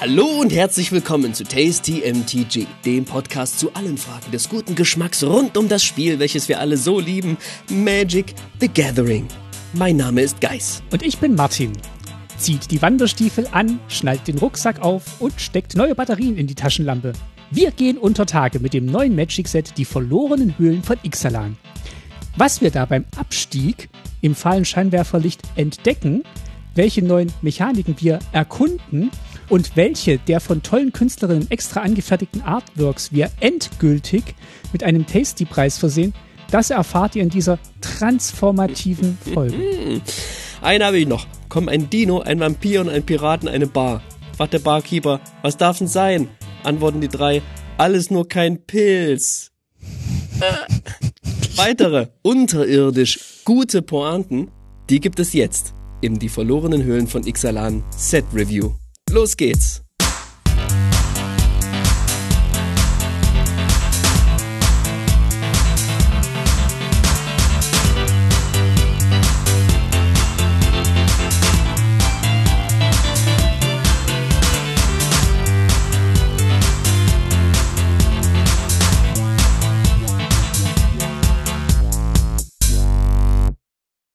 Hallo und herzlich willkommen zu Tasty MTG, dem Podcast zu allen Fragen des guten Geschmacks rund um das Spiel, welches wir alle so lieben, Magic the Gathering. Mein Name ist Geis. Und ich bin Martin. Zieht die Wanderstiefel an, schnallt den Rucksack auf und steckt neue Batterien in die Taschenlampe. Wir gehen unter Tage mit dem neuen Magic-Set Die verlorenen Höhlen von Ixalan. Was wir da beim Abstieg im fahlen Scheinwerferlicht entdecken, welche neuen Mechaniken wir erkunden und welche der von tollen Künstlerinnen extra angefertigten Artworks wir endgültig mit einem Tasty-Preis versehen, das erfahrt ihr in dieser transformativen Folge. Einen habe ich noch. Kommen ein Dino, ein Vampir und ein Piraten, eine Bar. Fragt der Barkeeper, was darf denn sein? Antworten die drei, alles nur kein Pilz. Weitere unterirdisch gute Pointen, die gibt es jetzt im Die verlorenen Höhlen von Ixalan Set Review. Los geht's!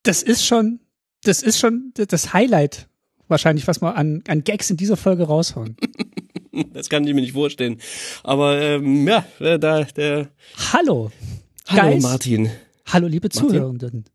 Das ist schon, das ist schon das Highlight wahrscheinlich, was wir an, an Gags in dieser Folge raushauen. Das kann ich mir nicht vorstellen. Aber ähm, ja, äh, da der. Hallo. Hallo Geis. Martin. Hallo, liebe Martin? Zuhörenden.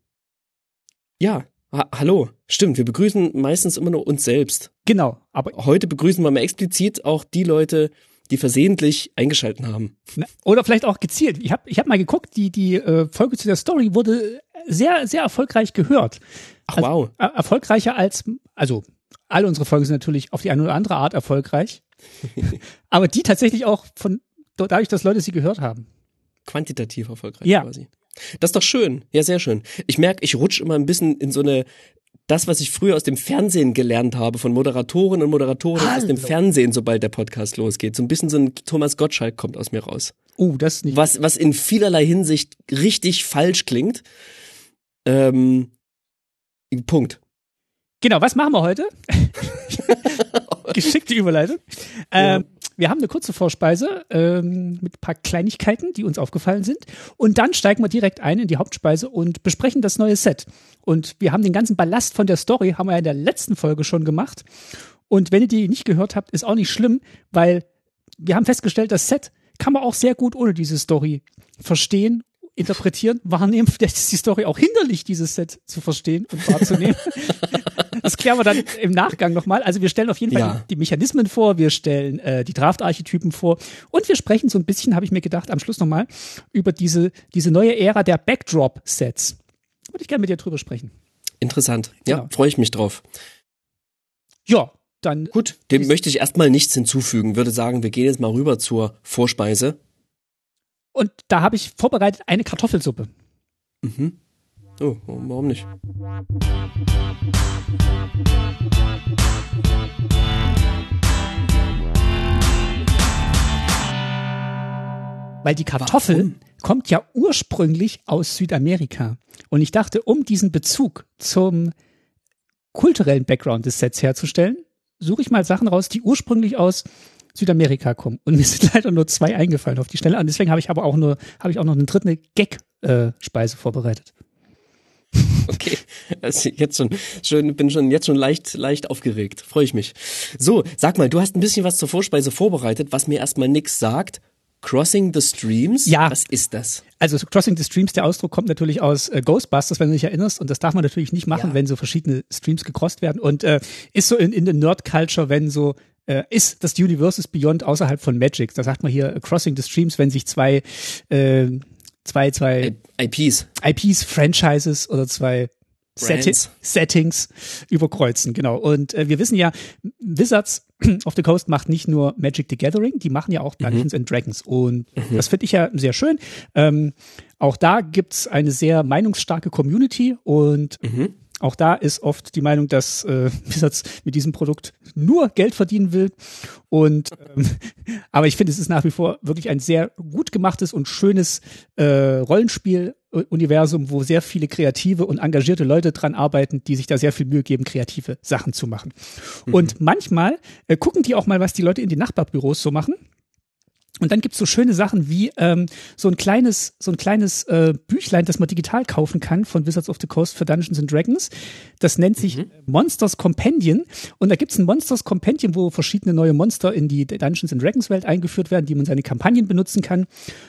Ja, ha hallo. Stimmt, wir begrüßen meistens immer nur uns selbst. Genau, aber Heute begrüßen wir mal explizit auch die Leute, die versehentlich eingeschalten haben. Oder vielleicht auch gezielt. Ich habe ich hab mal geguckt, die, die äh, Folge zu der Story wurde sehr, sehr erfolgreich gehört. Ach Also, wow. äh, erfolgreicher als, also alle unsere Folgen sind natürlich auf die eine oder andere Art erfolgreich. aber die tatsächlich auch von dadurch, dass Leute sie gehört haben. Quantitativ erfolgreich Ja. quasi. Das ist doch schön. Ja, sehr schön. Ich merke, ich rutsche immer ein bisschen in so eine das, was ich früher aus dem Fernsehen gelernt habe, von Moderatoren und Moderatoren aus dem Hallo. Fernsehen, sobald der Podcast losgeht. So ein bisschen so ein Thomas Gottschalk kommt aus mir raus. Oh, das ist nicht. was, was in vielerlei Hinsicht richtig falsch klingt. Ähm, Punkt. Genau, was machen wir heute? Geschickte Überleitung. Ähm, Wir haben eine kurze Vorspeise ähm, mit ein paar Kleinigkeiten, die uns aufgefallen sind. Und dann steigen wir direkt ein in die Hauptspeise und besprechen das neue Set. Und wir haben den ganzen Ballast von der Story, haben wir ja in der letzten Folge schon gemacht. Und wenn ihr die nicht gehört habt, ist auch nicht schlimm, weil wir haben festgestellt, das Set kann man auch sehr gut ohne diese Story verstehen, interpretieren, wahrnehmen. Vielleicht ist die Story auch hinderlich, dieses Set zu verstehen und wahrzunehmen. Das klären wir dann im Nachgang nochmal. Also wir stellen auf jeden Fall Ja. die, Mechanismen vor, wir stellen äh, die Draft-Archetypen vor und wir sprechen so ein bisschen, habe ich mir gedacht, am Schluss nochmal über diese, diese neue Ära der Backdrop-Sets. Würde ich gerne mit dir drüber sprechen. Interessant. Ja, Genau. freue ich mich drauf. Ja, dann Gut, dem möchte ich erstmal nichts hinzufügen. Würde sagen, wir gehen jetzt mal rüber zur Vorspeise. und da habe ich vorbereitet eine Kartoffelsuppe. Mhm. Oh, warum nicht? Weil die Kartoffel Warum? kommt ja ursprünglich aus Südamerika. Und ich dachte, um diesen Bezug zum kulturellen Background des Sets herzustellen, suche ich mal Sachen raus, die ursprünglich aus Südamerika kommen. Und mir sind leider nur zwei eingefallen auf die Stelle. Und deswegen habe ich aber auch nur, habe ich auch noch eine dritte Gag-Speise vorbereitet. Okay, also jetzt schon, schon, bin schon jetzt schon leicht, leicht aufgeregt. Freue ich mich. So, sag mal, du hast ein bisschen was zur Vorspeise vorbereitet, was mir erstmal nix sagt. Crossing the Streams? Ja. Was ist das? Also so Crossing the Streams, der Ausdruck kommt natürlich aus äh, Ghostbusters, wenn du dich erinnerst. Und das darf man natürlich nicht machen, Ja. wenn so verschiedene Streams gecrossed werden. Und äh, ist so in, in der Nerd-Culture, wenn so äh, ist das Universe is Beyond außerhalb von Magic. Da sagt man hier äh, Crossing the Streams, wenn sich zwei äh, zwei zwei IPs. IPs, Franchises oder zwei Setti. Settings überkreuzen, genau. Und äh, wir wissen ja, Wizards of the Coast macht nicht nur Magic the Gathering, die machen ja auch Dungeons and Dragons. Und das finde ich ja sehr schön. Ähm, auch da gibt's eine sehr meinungsstarke Community und Auch da ist oft die Meinung, dass äh, Wizards mit diesem Produkt nur Geld verdienen will. Und ähm, aber ich finde, es ist nach wie vor wirklich ein sehr gut gemachtes und schönes äh, Rollenspiel-Universum, wo sehr viele kreative und engagierte Leute dran arbeiten, die sich da sehr viel Mühe geben, kreative Sachen zu machen. Mhm. Und manchmal äh, gucken die auch mal, was die Leute in den Nachbarbüros so machen und dann gibt's so schöne Sachen wie ähm, so ein kleines, so ein kleines äh, Büchlein, das man digital kaufen kann von Wizards of the Coast für Dungeons and Dragons. Das nennt sich mhm. Monsters Companion. Und da gibt's ein Monsters Companion, wo verschiedene neue Monster in die Dungeons and Dragons Welt eingeführt werden, die man seine Kampagnen benutzen kann.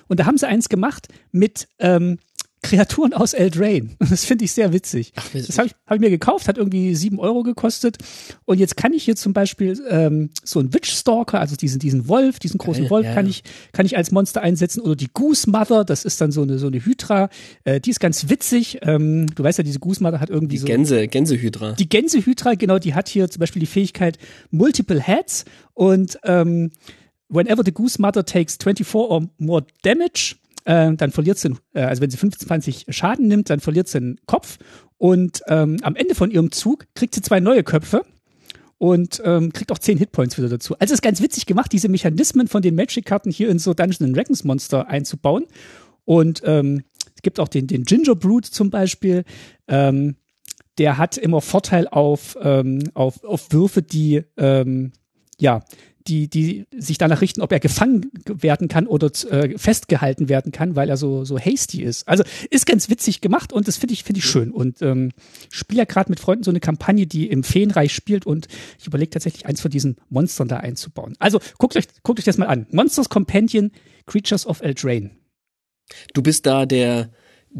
Und da haben sie eins gemacht mit ähm, Kreaturen aus Eldraine. Das finde ich sehr witzig. Ach, das habe ich, hab ich mir gekauft, hat irgendwie sieben Euro gekostet. Und jetzt kann ich hier zum Beispiel ähm, so einen Witchstalker, also diesen, diesen Wolf, diesen großen Wolf, ja. kann ich, kann ich als Monster einsetzen. Oder die Goose Mother, das ist dann so eine, so eine Hydra. Äh, die ist ganz witzig. Ähm, du weißt ja, diese Goose Mother hat irgendwie die so. Gänse, Gänsehydra. Die Gänsehydra, genau, die hat hier zum Beispiel die Fähigkeit Multiple Heads und ähm, whenever the Goose Mother takes 24 or more damage, äh, dann verliert sie, äh, also wenn sie 25 Schaden nimmt, dann verliert sie den Kopf und ähm, am Ende von ihrem Zug kriegt sie zwei neue Köpfe und ähm, kriegt auch 10 Hitpoints wieder dazu. Also ist ganz witzig gemacht, diese Mechanismen von den Magic-Karten hier in so Dungeons Dragons Monster einzubauen. Und ähm, es gibt auch den, den Ginger Brute zum Beispiel. Ähm, der hat immer Vorteil auf, ähm, auf, auf Würfe, die ähm, ja, die, die sich danach richten, ob er gefangen werden kann oder äh, festgehalten werden kann, weil er so, so hasty ist. Also ist ganz witzig gemacht und das finde ich, finde ich schön. Und ähm, spiele ja gerade mit Freunden so eine Kampagne, die im Feenreich spielt und ich überlege tatsächlich eins von diesen Monstern da einzubauen. Also guckt euch, guckt euch das mal an. Monsters Companion, Creatures of Eldraine. Du bist da der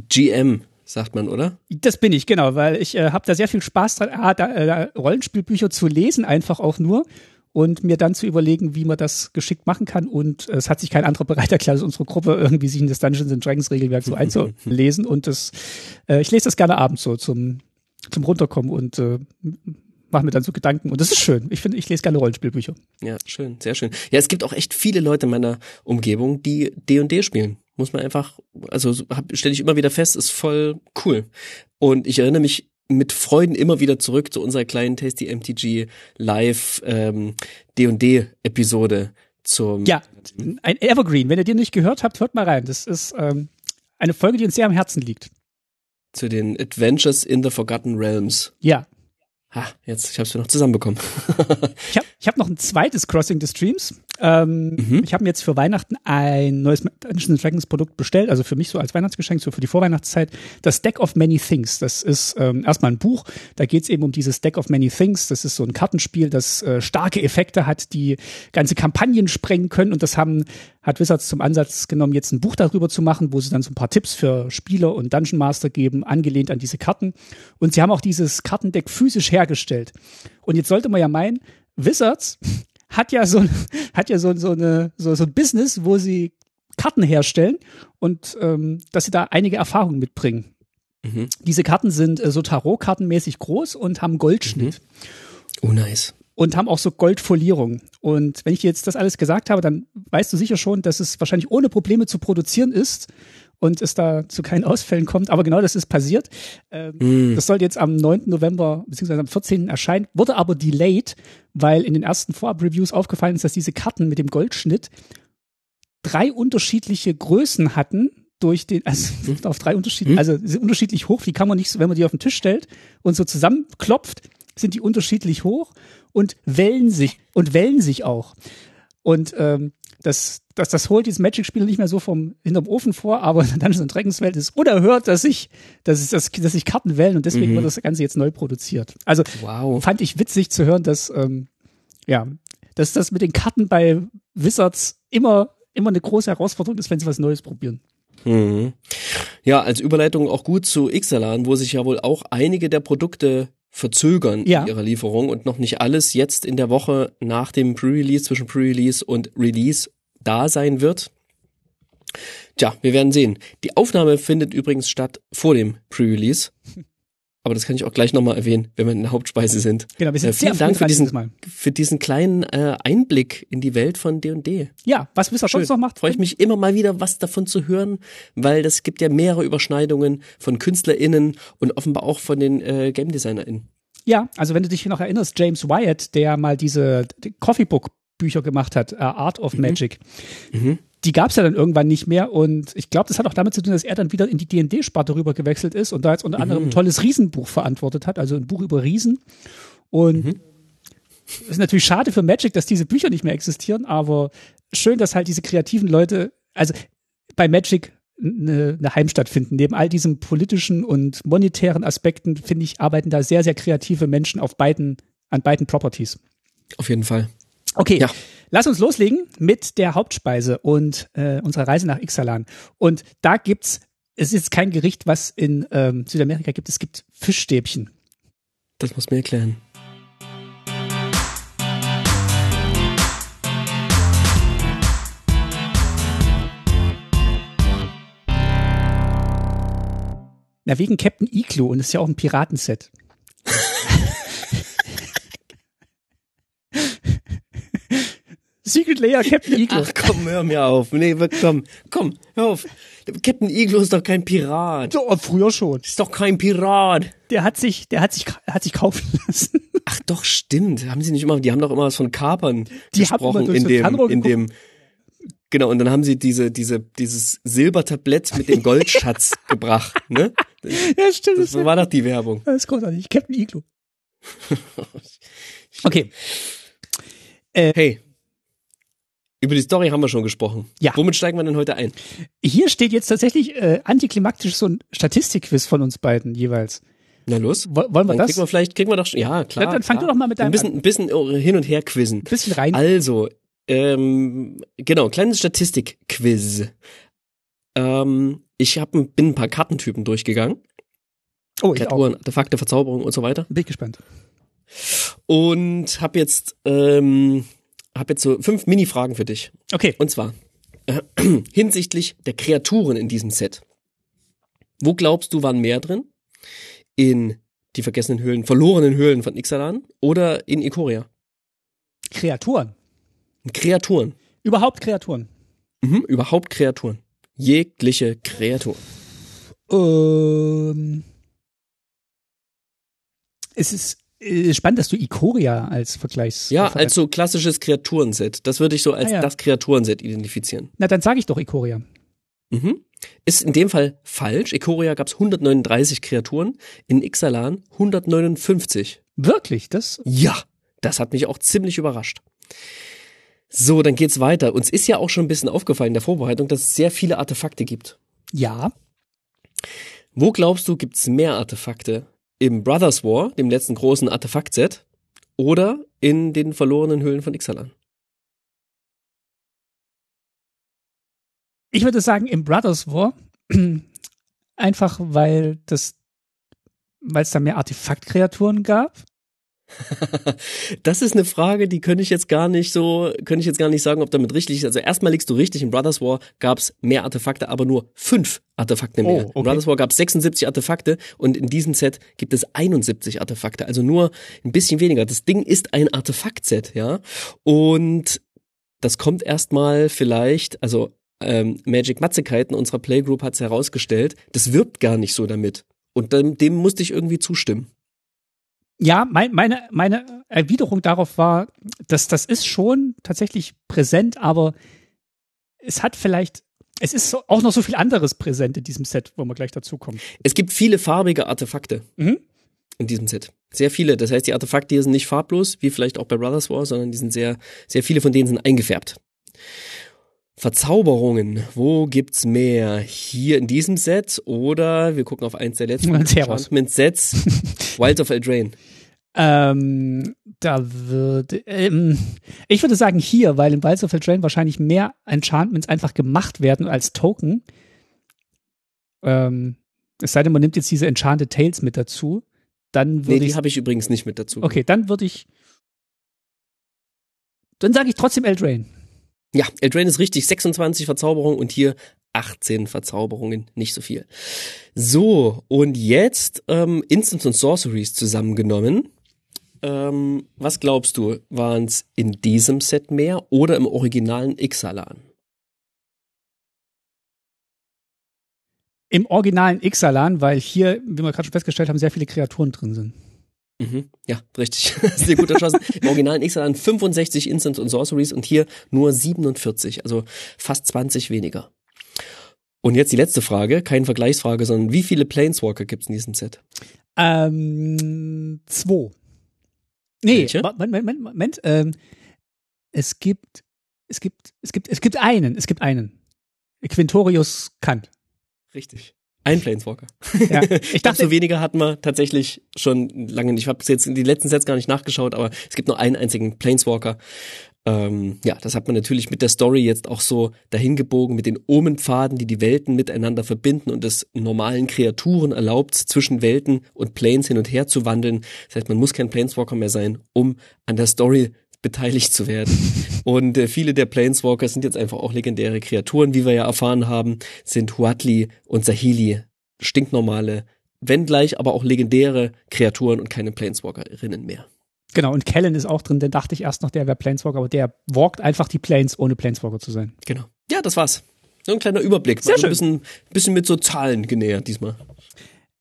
GM sagt man, oder? Das bin ich, genau, weil ich äh, habe da sehr viel Spaß dran, ah, da, äh, Rollenspielbücher zu lesen, einfach auch nur und mir dann zu überlegen, wie man das geschickt machen kann. Und es hat sich kein anderer bereit erklärt als unsere Gruppe, irgendwie sich in das Dungeons Dragons Regelwerk so einzulesen. Und das, äh, ich lese das gerne abends so zum, zum Runterkommen und äh, mache mir dann so Gedanken. Und das ist schön. Ich finde, ich lese gerne Rollenspielbücher. Ja, schön, sehr schön. Ja, es gibt auch echt viele Leute in meiner Umgebung, die D&D spielen. Muss man einfach, also stelle ich immer wieder fest, ist voll cool. Und ich erinnere mich mit Freuden immer wieder zurück zu unserer kleinen Tasty MTG Live ähm, D&D Episode zum Ja, ein Evergreen. Wenn ihr den nicht gehört habt, hört mal rein. Das ist ähm, eine Folge, die uns sehr am Herzen liegt. Zu den Adventures in the Forgotten Realms. Ja. Ha, jetzt, ich hab's mir noch zusammenbekommen. ich habe ich hab noch ein zweites Crossing des Streams. Ähm, mhm. Ich habe mir jetzt für Weihnachten ein neues Dungeons Dragons Produkt bestellt, also für mich so als Weihnachtsgeschenk, so für die Vorweihnachtszeit. Das Deck of Many Things. Das ist ähm, erstmal ein Buch. Da geht es eben um dieses Deck of Many Things. Das ist so ein Kartenspiel, das äh, starke Effekte hat, die ganze Kampagnen sprengen können. Und das haben hat Wizards zum Ansatz genommen, jetzt ein Buch darüber zu machen, wo sie dann so ein paar Tipps für Spieler und Dungeon Master geben, angelehnt an diese Karten. Und sie haben auch dieses Kartendeck physisch hergestellt. Und jetzt sollte man ja meinen, Wizards hat ja so, hat ja so, so, eine, so, so ein Business, wo sie Karten herstellen und ähm, dass sie da einige Erfahrungen mitbringen. Mhm. Diese Karten sind äh, so Tarotkartenmäßig groß und haben Goldschnitt. Mhm. Oh, nice. Und haben auch so Goldfolierung. Und wenn ich jetzt das alles gesagt habe, dann weißt du sicher schon, dass es wahrscheinlich ohne Probleme zu produzieren ist und es da zu keinen Ausfällen kommt. Aber genau das ist passiert. Ähm, mm. Das sollte jetzt am 9. November beziehungsweise am 14. erscheinen, wurde aber delayed, weil in den ersten Vorab-Reviews aufgefallen ist, dass diese Karten mit dem Goldschnitt drei unterschiedliche Größen hatten durch den, also hm. auf drei unterschiedliche, hm. also sind unterschiedlich hoch, die kann man nicht so, wenn man die auf den Tisch stellt und so zusammenklopft, sind die unterschiedlich hoch und wellen sich und wellen sich auch. Und ähm, das, das, das holt dieses Magic-Spiel nicht mehr so vom hinterm Ofen vor, aber in der Dungeons Dragons Welt ist unerhört, dass ich, dass ich, dass, dass ich Karten wählen und deswegen mhm. wird das Ganze jetzt neu produziert. Also wow. fand ich witzig zu hören, dass ähm, ja, dass das mit den Karten bei Wizards immer immer eine große Herausforderung ist, wenn sie was Neues probieren. Mhm. Ja, als Überleitung auch gut zu Xalan, wo sich ja wohl auch einige der Produkte verzögern ja. in ihrer Lieferung und noch nicht alles jetzt in der Woche nach dem Pre-Release, zwischen Pre-Release und Release da sein wird. Tja, wir werden sehen. Die Aufnahme findet übrigens statt vor dem Pre-Release. Aber das kann ich auch gleich nochmal erwähnen, wenn wir in der Hauptspeise sind. Genau, wir sind äh, sehr vielen Dank für diesen, für diesen kleinen äh, Einblick in die Welt von D&D. Ja, was ihr sonst noch macht? Freue ich mich immer mal wieder, was davon zu hören, weil das gibt ja mehrere Überschneidungen von KünstlerInnen und offenbar auch von den äh, Game DesignerInnen. Ja, also wenn du dich noch erinnerst, James Wyatt, der mal diese Coffee Book Bücher gemacht hat, äh, Art of Magic. Die gab es ja dann irgendwann nicht mehr und ich glaube, das hat auch damit zu tun, dass er dann wieder in die D&D-Sparte rüber gewechselt ist und da jetzt unter anderem ein tolles Riesenbuch verantwortet hat, also ein Buch über Riesen. Und es ist natürlich schade für Magic, dass diese Bücher nicht mehr existieren, aber schön, dass halt diese kreativen Leute, also bei Magic eine, eine Heimstatt finden. Neben all diesen politischen und monetären Aspekten, finde ich, arbeiten da sehr, sehr kreative Menschen auf beiden, an beiden Properties. Auf jeden Fall. Okay, Ja. Lass uns loslegen mit der Hauptspeise und äh, unserer Reise nach Ixalan. Und da gibt's, es ist kein Gericht, was in ähm, Südamerika gibt, es gibt Fischstäbchen. Das muss mir erklären. Na, wegen Captain Iglo und ist ja auch ein Piratenset. Secret Layer Captain Iglo. Ach komm, hör mir auf. Nee, wir- komm, komm, hör auf. Captain Iglo ist doch kein Pirat. So, früher schon. Ist doch kein Pirat. Der hat sich, der hat sich, hat sich kaufen lassen. Ach doch, stimmt. Haben sie nicht immer, die haben doch immer was von Kapern Die haben immer gesprochen durch in dem, in dem, genau, und dann haben sie diese, diese, dieses Silbertablett mit dem Goldschatz gebracht, ne? ja, stimmt. Das war doch die Werbung. Das ist großartig. Captain Iglo. Okay. Hey. Über die Story haben wir schon gesprochen. Ja. Womit steigen wir denn heute ein? Hier steht jetzt tatsächlich äh, antiklimaktisch so ein Statistikquiz von uns beiden jeweils. Na los. Wo- Wollen wir Dann das? kriegen wir vielleicht, kriegen wir doch schon, ja, klar. Dann- dann fang klar. du doch mal mit ein deinem bisschen, ein bisschen hin und her quizzen. bisschen rein. Also, ähm, genau, kleines Statistik-Quiz. Ähm, ich hab, ein- bin ein paar Kartentypen durchgegangen. oh, ich auch. Kreaturen, Artefakte, Verzauberung und so weiter. Bin ich gespannt. Und habe jetzt, ähm, hab jetzt so fünf Mini-Fragen für dich. Okay. Und zwar äh, hinsichtlich der Kreaturen in diesem Set. Wo glaubst du, waren mehr drin? In die vergessenen Höhlen, verlorenen Höhlen von Ixalan oder in Ikoria? Kreaturen. Kreaturen. Überhaupt Kreaturen. Mhm, überhaupt Kreaturen. Jegliche Kreatur. Ähm, es ist spannend, dass du Ikoria als Vergleichs. Ja, als so klassisches Kreaturenset. Das würde ich so als Ah, ja. das Kreaturenset identifizieren. Na, dann sage ich doch Ikoria. Mhm. Ist in dem Fall falsch. Ikoria gab es 139 Kreaturen, in Ixalan 159. Wirklich, das? Ja, das hat mich auch ziemlich überrascht. So, dann geht's weiter. Uns ist ja auch schon ein bisschen aufgefallen in der Vorbereitung, dass es sehr viele Artefakte gibt. Ja. Wo glaubst du, gibt's mehr Artefakte? Im Brothers War, dem letzten großen Artefaktset, oder in den verlorenen Höhlen von Ixalan? Ich würde sagen, im Brothers War, einfach weil das, weil es da mehr Artefaktkreaturen gab. Das ist eine Frage, die könnte ich jetzt gar nicht so, könnte ich jetzt gar nicht sagen, ob damit richtig ist. Also erstmal liegst du richtig, in Brothers War gab's mehr Artefakte, aber nur fünf Artefakte mehr. Oh, okay. In Brothers War gab's 76 Artefakte und in diesem Set gibt es 71 Artefakte, also nur ein bisschen weniger. Das Ding ist ein Artefaktset, ja. Und das kommt erstmal vielleicht, also ähm, Magic Matzigkeiten unserer Playgroup hat's herausgestellt, das wirbt gar nicht so damit. Und dem, dem musste ich irgendwie zustimmen. Ja, mein, meine, meine Erwiderung darauf war, dass das ist schon tatsächlich präsent, aber es hat vielleicht, es ist auch noch so viel anderes präsent in diesem Set, wo wir gleich dazu kommen. Es gibt viele farbige Artefakte Mhm. in diesem Set. Sehr viele. Das heißt, die Artefakte hier sind nicht farblos, wie vielleicht auch bei Brothers War, sondern die sind sehr, sehr viele von denen sind eingefärbt. Verzauberungen. Wo gibt's mehr? Hier in diesem Set oder wir gucken auf eins der letzten. Enchantment-Sets. Wilds of Eldraine. Ähm, da würde, ähm, ich würde sagen hier, weil in Wilds of Eldraine wahrscheinlich mehr Enchantments einfach gemacht werden als Token. Ähm, es sei denn, man nimmt jetzt diese Enchanted Tales mit dazu, dann Nee, würde die ich, habe ich übrigens nicht mit dazu. okay, dann würde ich, dann sage ich trotzdem Eldraine. Ja, Eldraine ist richtig, 26 Verzauberungen und hier 18 Verzauberungen, nicht so viel. So, und jetzt ähm, Instants und Sorceries zusammengenommen. Ähm, was glaubst du, waren es in diesem Set mehr oder im originalen Ixalan? Im originalen Ixalan, weil hier, wie wir gerade schon festgestellt haben, sehr viele Kreaturen drin sind. Mhm. Ja, richtig. Sehr gut erschossen. Im originalen Ixalan 65 Instants und Sorceries und hier nur 47, also fast 20 weniger. Und jetzt die letzte Frage, keine Vergleichsfrage, sondern wie viele Planeswalker gibt's in diesem Set? Ähm, zwei. Nee, Welche? Moment, Moment, Moment. Ähm, es gibt, es gibt, es gibt, es gibt einen, es gibt einen. Quintorius Kant. Richtig. Ein Planeswalker. Ja, Ich dachte, so weniger hatten wir tatsächlich schon lange nicht. Ich habe jetzt in die letzten Sets gar nicht nachgeschaut, aber es gibt nur einen einzigen Planeswalker. Ähm, ja, das hat man natürlich mit der Story jetzt auch so dahin gebogen, mit den Omenpfaden, die die Welten miteinander verbinden und es normalen Kreaturen erlaubt, zwischen Welten und Planes hin und her zu wandeln. Das heißt, man muss kein Planeswalker mehr sein, um an der Story beteiligt zu werden. Und äh, viele der Planeswalker sind jetzt einfach auch legendäre Kreaturen, wie wir ja erfahren haben, sind Huatli und Sahili stinknormale, wenn gleich aber auch legendäre Kreaturen und keine Planeswalkerinnen mehr. genau, und Kellen ist auch drin, den dachte ich erst noch, der wäre Planeswalker, aber der walkt einfach die Planes, ohne Planeswalker zu sein. Genau. Ja, das war's. So ein kleiner Überblick. Sehr so ein schön. bisschen, bisschen mit so Zahlen genähert diesmal.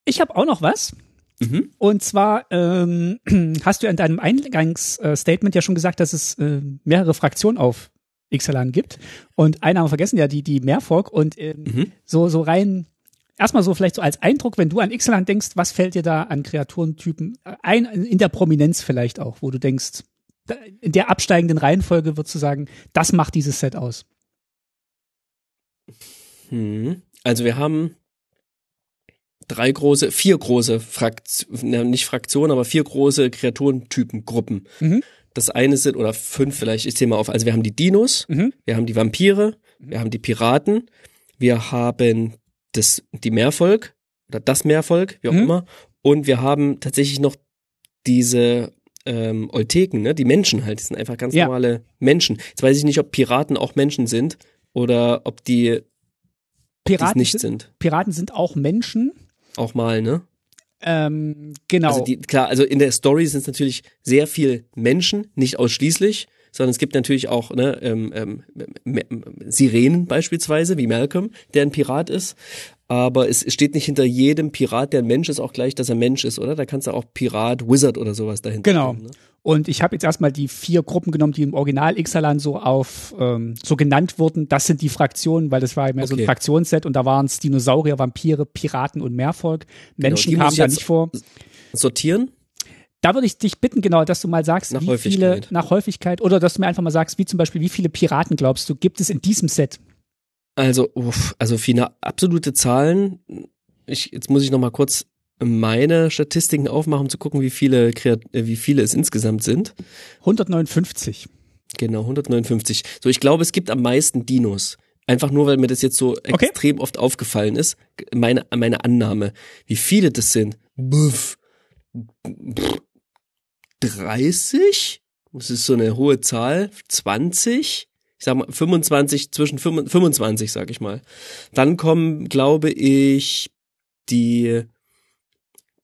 Ich habe auch noch was. Mhm. Und zwar ähm, hast du in deinem Eingangsstatement ja schon gesagt, dass es äh, mehrere Fraktionen auf Ixalan gibt. Und eine haben wir vergessen, ja, die, die Meerfolg. Und ähm, Mhm. so, so rein, erstmal so vielleicht so als Eindruck, wenn du an Ixalan denkst, was fällt dir da an Kreaturentypen ein, in der Prominenz vielleicht auch, wo du denkst, in der absteigenden Reihenfolge würdest du sagen, das macht dieses Set aus. Hm. Also wir haben drei große, vier große Fraktionen, nicht Fraktionen, aber vier große Kreaturentypengruppen. Mhm. Das eine sind, oder fünf vielleicht, ich zähle mal auf. Also wir haben die Dinos, Mhm. wir haben die Vampire, wir haben die Piraten, wir haben das, die Meervolk oder das Meervolk, wie auch Mhm. immer. Und wir haben tatsächlich noch diese ähm, Olteken, ne? die Menschen halt, die sind einfach ganz Ja. normale Menschen. Jetzt weiß ich nicht, ob Piraten auch Menschen sind oder ob die Piraten, nicht sind. Piraten sind auch Menschen. Auch mal, ne? Ähm, genau. Also die, klar, also in der Story sind es natürlich sehr viel Menschen, nicht ausschließlich, sondern es gibt natürlich auch ne, ähm, ähm, Sirenen beispielsweise, wie Malcolm, der ein Pirat ist. Aber es steht nicht hinter jedem Pirat, der ein Mensch ist, auch gleich, dass er Mensch ist, oder? Da kannst du auch Pirat, Wizard oder sowas dahinter. Genau. stehen, Ne? Und ich habe jetzt erstmal die vier Gruppen genommen, die im Original Ixalan so auf ähm, so genannt wurden. Das sind die Fraktionen, weil das war mehr so ein Okay. Fraktionsset und da waren es Dinosaurier, Vampire, Piraten und Meervolk. Menschen die muss kamen da nicht vor. Sortieren? Da würde ich dich bitten, genau, dass du mal sagst, Nach wie viele nach Häufigkeit oder dass du mir einfach mal sagst, wie zum Beispiel, wie viele Piraten glaubst du, gibt es in diesem Set? Also, uff, also für eine absolute Zahlen, ich, jetzt muss ich noch mal kurz meine Statistiken aufmachen, um zu gucken, wie viele, äh, wie viele es insgesamt sind. 159. Genau, 159. So, ich glaube, es gibt am meisten Dinos. Einfach nur, weil mir das jetzt so Okay. extrem oft aufgefallen ist. Meine, meine Annahme. Wie viele das sind? Buff. 30? Das ist so eine hohe Zahl. 20? Ich sag mal 25, zwischen 25, sag ich mal. Dann kommen, glaube ich, die,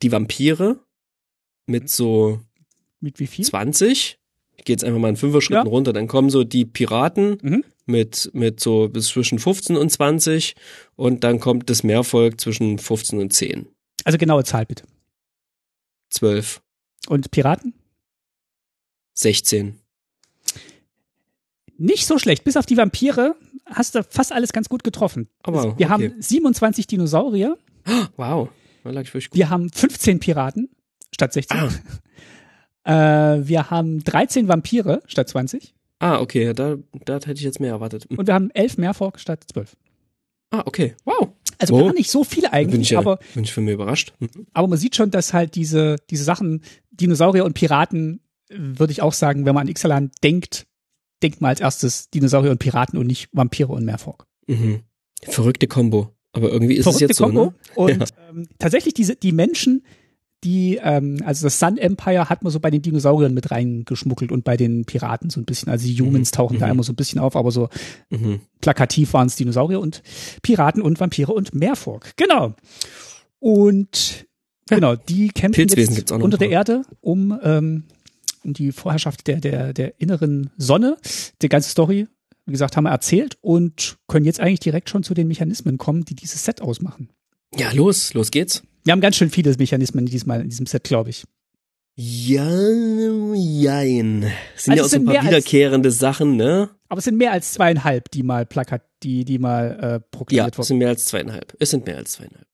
die Vampire mit so Mit wie viel? 20. Ich gehe jetzt einfach mal in Fünfer-Schritten Ja. runter. Dann kommen so die Piraten Mhm. mit, mit so bis zwischen 15 und 20 und dann kommt das Meervolk zwischen 15 und 10. Also genaue Zahl bitte. 12, Und Piraten? 16. Nicht so schlecht. Bis auf die Vampire hast du fast alles ganz gut getroffen. Aber, Wir okay. haben 27 Dinosaurier. Wow, gut. Wir haben 15 Piraten statt 16. Ah. Äh, wir haben 13 Vampire statt 20. Ah, okay, da, da hätte ich jetzt mehr erwartet. Hm. Und wir haben 11 Meerfolk statt 12. Ah, okay, wow. Also Oh. gar nicht so viele Da bin ich eigentlich, aber, bin ich von mir überrascht. Mhm. aber man sieht schon, dass halt diese, diese Sachen, Dinosaurier und Piraten, äh, würde ich auch sagen, wenn man an Ixalan denkt, denkt man als erstes Dinosaurier und Piraten und nicht Vampire und Meerfolk. Mhm. Verrückte Kombo. Aber irgendwie ist es Verrückte jetzt so, Kombo. ne? Und ähm, tatsächlich diese, die Menschen, die, ähm, also das Sun Empire hat man so bei den Dinosauriern mit reingeschmuggelt und bei den Piraten so ein bisschen. Also die Humans tauchen Mhm. da immer so ein bisschen auf, aber so Mhm. plakativ waren es Dinosaurier und Piraten und Vampire und Meerfork. Genau. Und genau, die kämpfen jetzt unter der. Erde um, ähm, um die Vorherrschaft der, der, der inneren Sonne. Die ganze Story, wie gesagt, haben wir erzählt und können jetzt eigentlich direkt schon zu den Mechanismen kommen, die dieses Set ausmachen. Ja, los, los geht's. Wir haben ganz schön viele Mechanismen diesmal in diesem Set, glaube ich. Ja, jein. Also Sind ja es auch so ein paar als- wiederkehrende Sachen, ne? Aber es sind mehr als zweieinhalb, die mal plakat, die, die mal äh, Ja, proklamiert es wurden. sind mehr als zweieinhalb. Es sind mehr als zweieinhalb.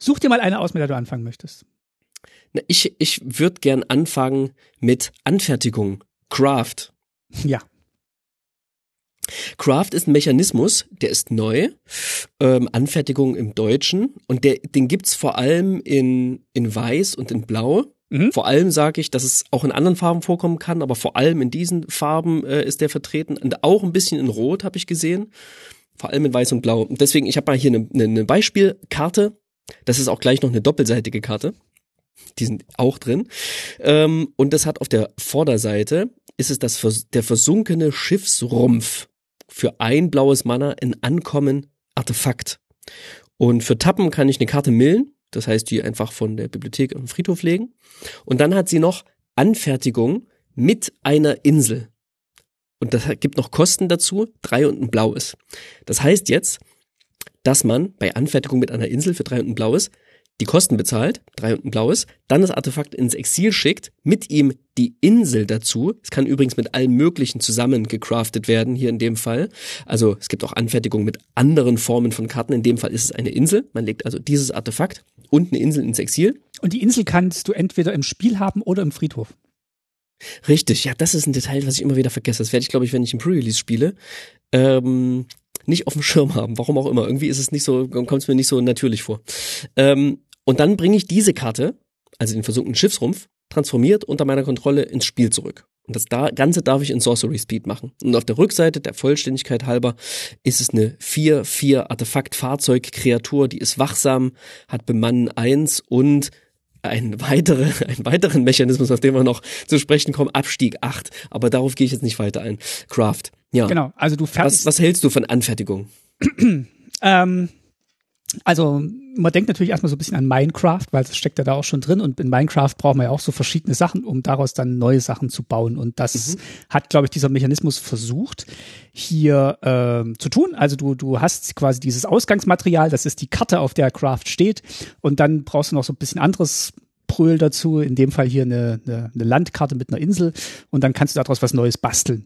Such dir mal eine aus, mit der du anfangen möchtest. Na, ich ich würde gern anfangen mit Anfertigung. Craft. Ja. Craft ist ein Mechanismus, der ist neu. Ähm, Anfertigung im Deutschen. Und der, den gibt's vor allem in, in Weiß und in Blau. Mhm. Vor allem sage ich, dass es auch in anderen Farben vorkommen kann, aber vor allem in diesen Farben äh, ist der vertreten. Und auch ein bisschen in Rot habe ich gesehen. Vor allem in Weiß und Blau. Und deswegen, ich habe mal hier eine, eine, eine Beispielkarte. Das ist auch gleich noch eine doppelseitige Karte. Die sind auch drin. Ähm, und das hat auf der Vorderseite, ist es das, der versunkene Schiffsrumpf. Für ein blaues Mana ein Ankommen Artefakt. Und für Tappen kann ich eine Karte millen. Das heißt, die einfach von der Bibliothek auf den Friedhof legen. Und dann hat sie noch Anfertigung mit einer Insel. Und das gibt noch Kosten dazu, drei und ein blaues. Das heißt jetzt, dass man bei Anfertigung mit einer Insel für drei und ein blaues die Kosten bezahlt, drei und ein blaues, dann das Artefakt ins Exil schickt, mit ihm die Insel dazu. Es kann übrigens mit allem Möglichen zusammen gecraftet werden, hier in dem Fall. Also es gibt auch Anfertigung mit anderen Formen von Karten. In dem Fall ist es eine Insel. Man legt also dieses Artefakt und eine Insel ins Exil. Und die Insel kannst du entweder im Spiel haben oder im Friedhof. Richtig, ja, das ist ein Detail, was ich immer wieder vergesse. Das werde ich, glaube ich, wenn ich im Pre-Release spiele, ähm, nicht auf dem Schirm haben. Warum auch immer. Irgendwie ist es nicht so, kommt es mir nicht so natürlich vor. Ähm, und dann bringe ich diese Karte, also den versunkenen Schiffsrumpf, transformiert unter meiner Kontrolle ins Spiel zurück. Und das da Ganze darf ich in Sorcery Speed machen. Und auf der Rückseite, der Vollständigkeit halber, ist es eine 4-4 Artefakt-Fahrzeug-Kreatur, die ist wachsam, hat Bemannen 1 und ein weitere, einen weiteren Mechanismus, auf den wir noch zu sprechen kommen, Abstieg 8. Aber darauf gehe ich jetzt nicht weiter ein. Craft. Ja. Genau, also du Was, fertigst. was hältst du von Anfertigung? Ähm, also man denkt natürlich erstmal so ein bisschen an Minecraft, weil das steckt ja da auch schon drin und in Minecraft braucht man ja auch so verschiedene Sachen, um daraus dann neue Sachen zu bauen und das hat, glaube ich, dieser Mechanismus versucht hier ähm, zu tun. Also du, du hast quasi dieses Ausgangsmaterial, das ist die Karte, auf der Craft steht und dann brauchst du noch so ein bisschen anderes Pröl dazu, in dem Fall hier eine, eine, eine Landkarte mit einer Insel und dann kannst du daraus was Neues basteln.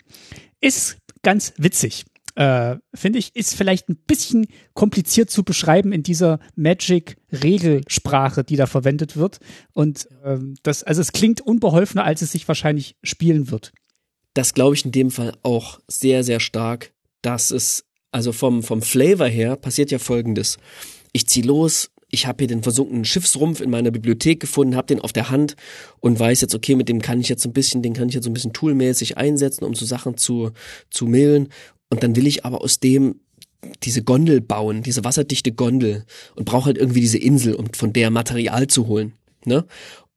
Ist ganz witzig äh, finde ich, ist vielleicht ein bisschen kompliziert zu beschreiben in dieser Magic-Regelsprache, die da verwendet wird. Und ähm, das, also es klingt unbeholfener, als es sich wahrscheinlich spielen wird. Das glaube ich in dem Fall auch sehr, sehr stark, dass es, also vom, vom Flavor her passiert ja folgendes. Ich zieh los, ich habe hier den versunkenen Schiffsrumpf in meiner Bibliothek gefunden, habe den auf der Hand und weiß jetzt, okay, mit dem kann ich jetzt so ein bisschen, den kann ich jetzt so ein bisschen toolmäßig einsetzen, um so Sachen zu, zu mailen. Und dann will ich aber aus dem diese Gondel bauen, diese wasserdichte Gondel und brauche halt irgendwie diese Insel, um von der Material zu holen. Ne?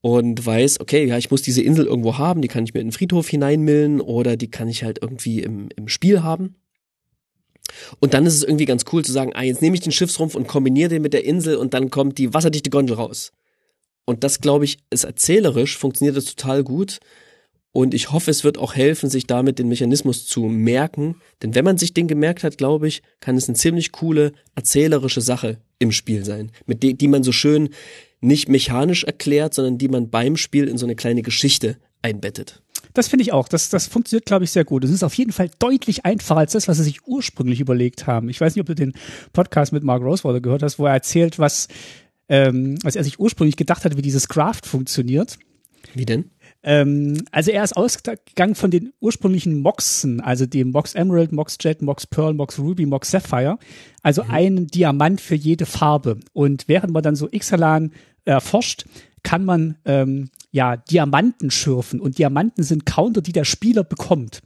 Und weiß, okay, ja, ich muss diese Insel irgendwo haben, die kann ich mir in den Friedhof hineinmillen oder die kann ich halt irgendwie im, im Spiel haben. Und dann ist es irgendwie ganz cool zu sagen, ah, jetzt nehme ich den Schiffsrumpf und kombiniere den mit der Insel und dann kommt die wasserdichte Gondel raus. Und das, glaube ich, ist erzählerisch, funktioniert das total gut. Und ich hoffe, es wird auch helfen, sich damit den Mechanismus zu merken. Denn wenn man sich den gemerkt hat, glaube ich, kann es eine ziemlich coole erzählerische Sache im Spiel sein, mit der, die man so schön nicht mechanisch erklärt, sondern die man beim Spiel in so eine kleine Geschichte einbettet. Das finde ich auch. Das, das funktioniert, glaube ich, sehr gut. Es ist auf jeden Fall deutlich einfacher als das, was sie sich ursprünglich überlegt haben. Ich weiß nicht, ob du den Podcast mit Mark Rosewater gehört hast, wo er erzählt, was, ähm, was er sich ursprünglich gedacht hat, wie dieses Craft funktioniert. Wie denn? Ähm, also er ist ausgegangen von den ursprünglichen Moxen, also dem Mox Emerald, Mox Jet, Mox Pearl, Mox Ruby, Mox Sapphire. Also einen Diamant für jede Farbe. Und während man dann so Ixalan erforscht, kann man ähm, ja Diamanten schürfen. Und Diamanten sind Counter, die der Spieler bekommt.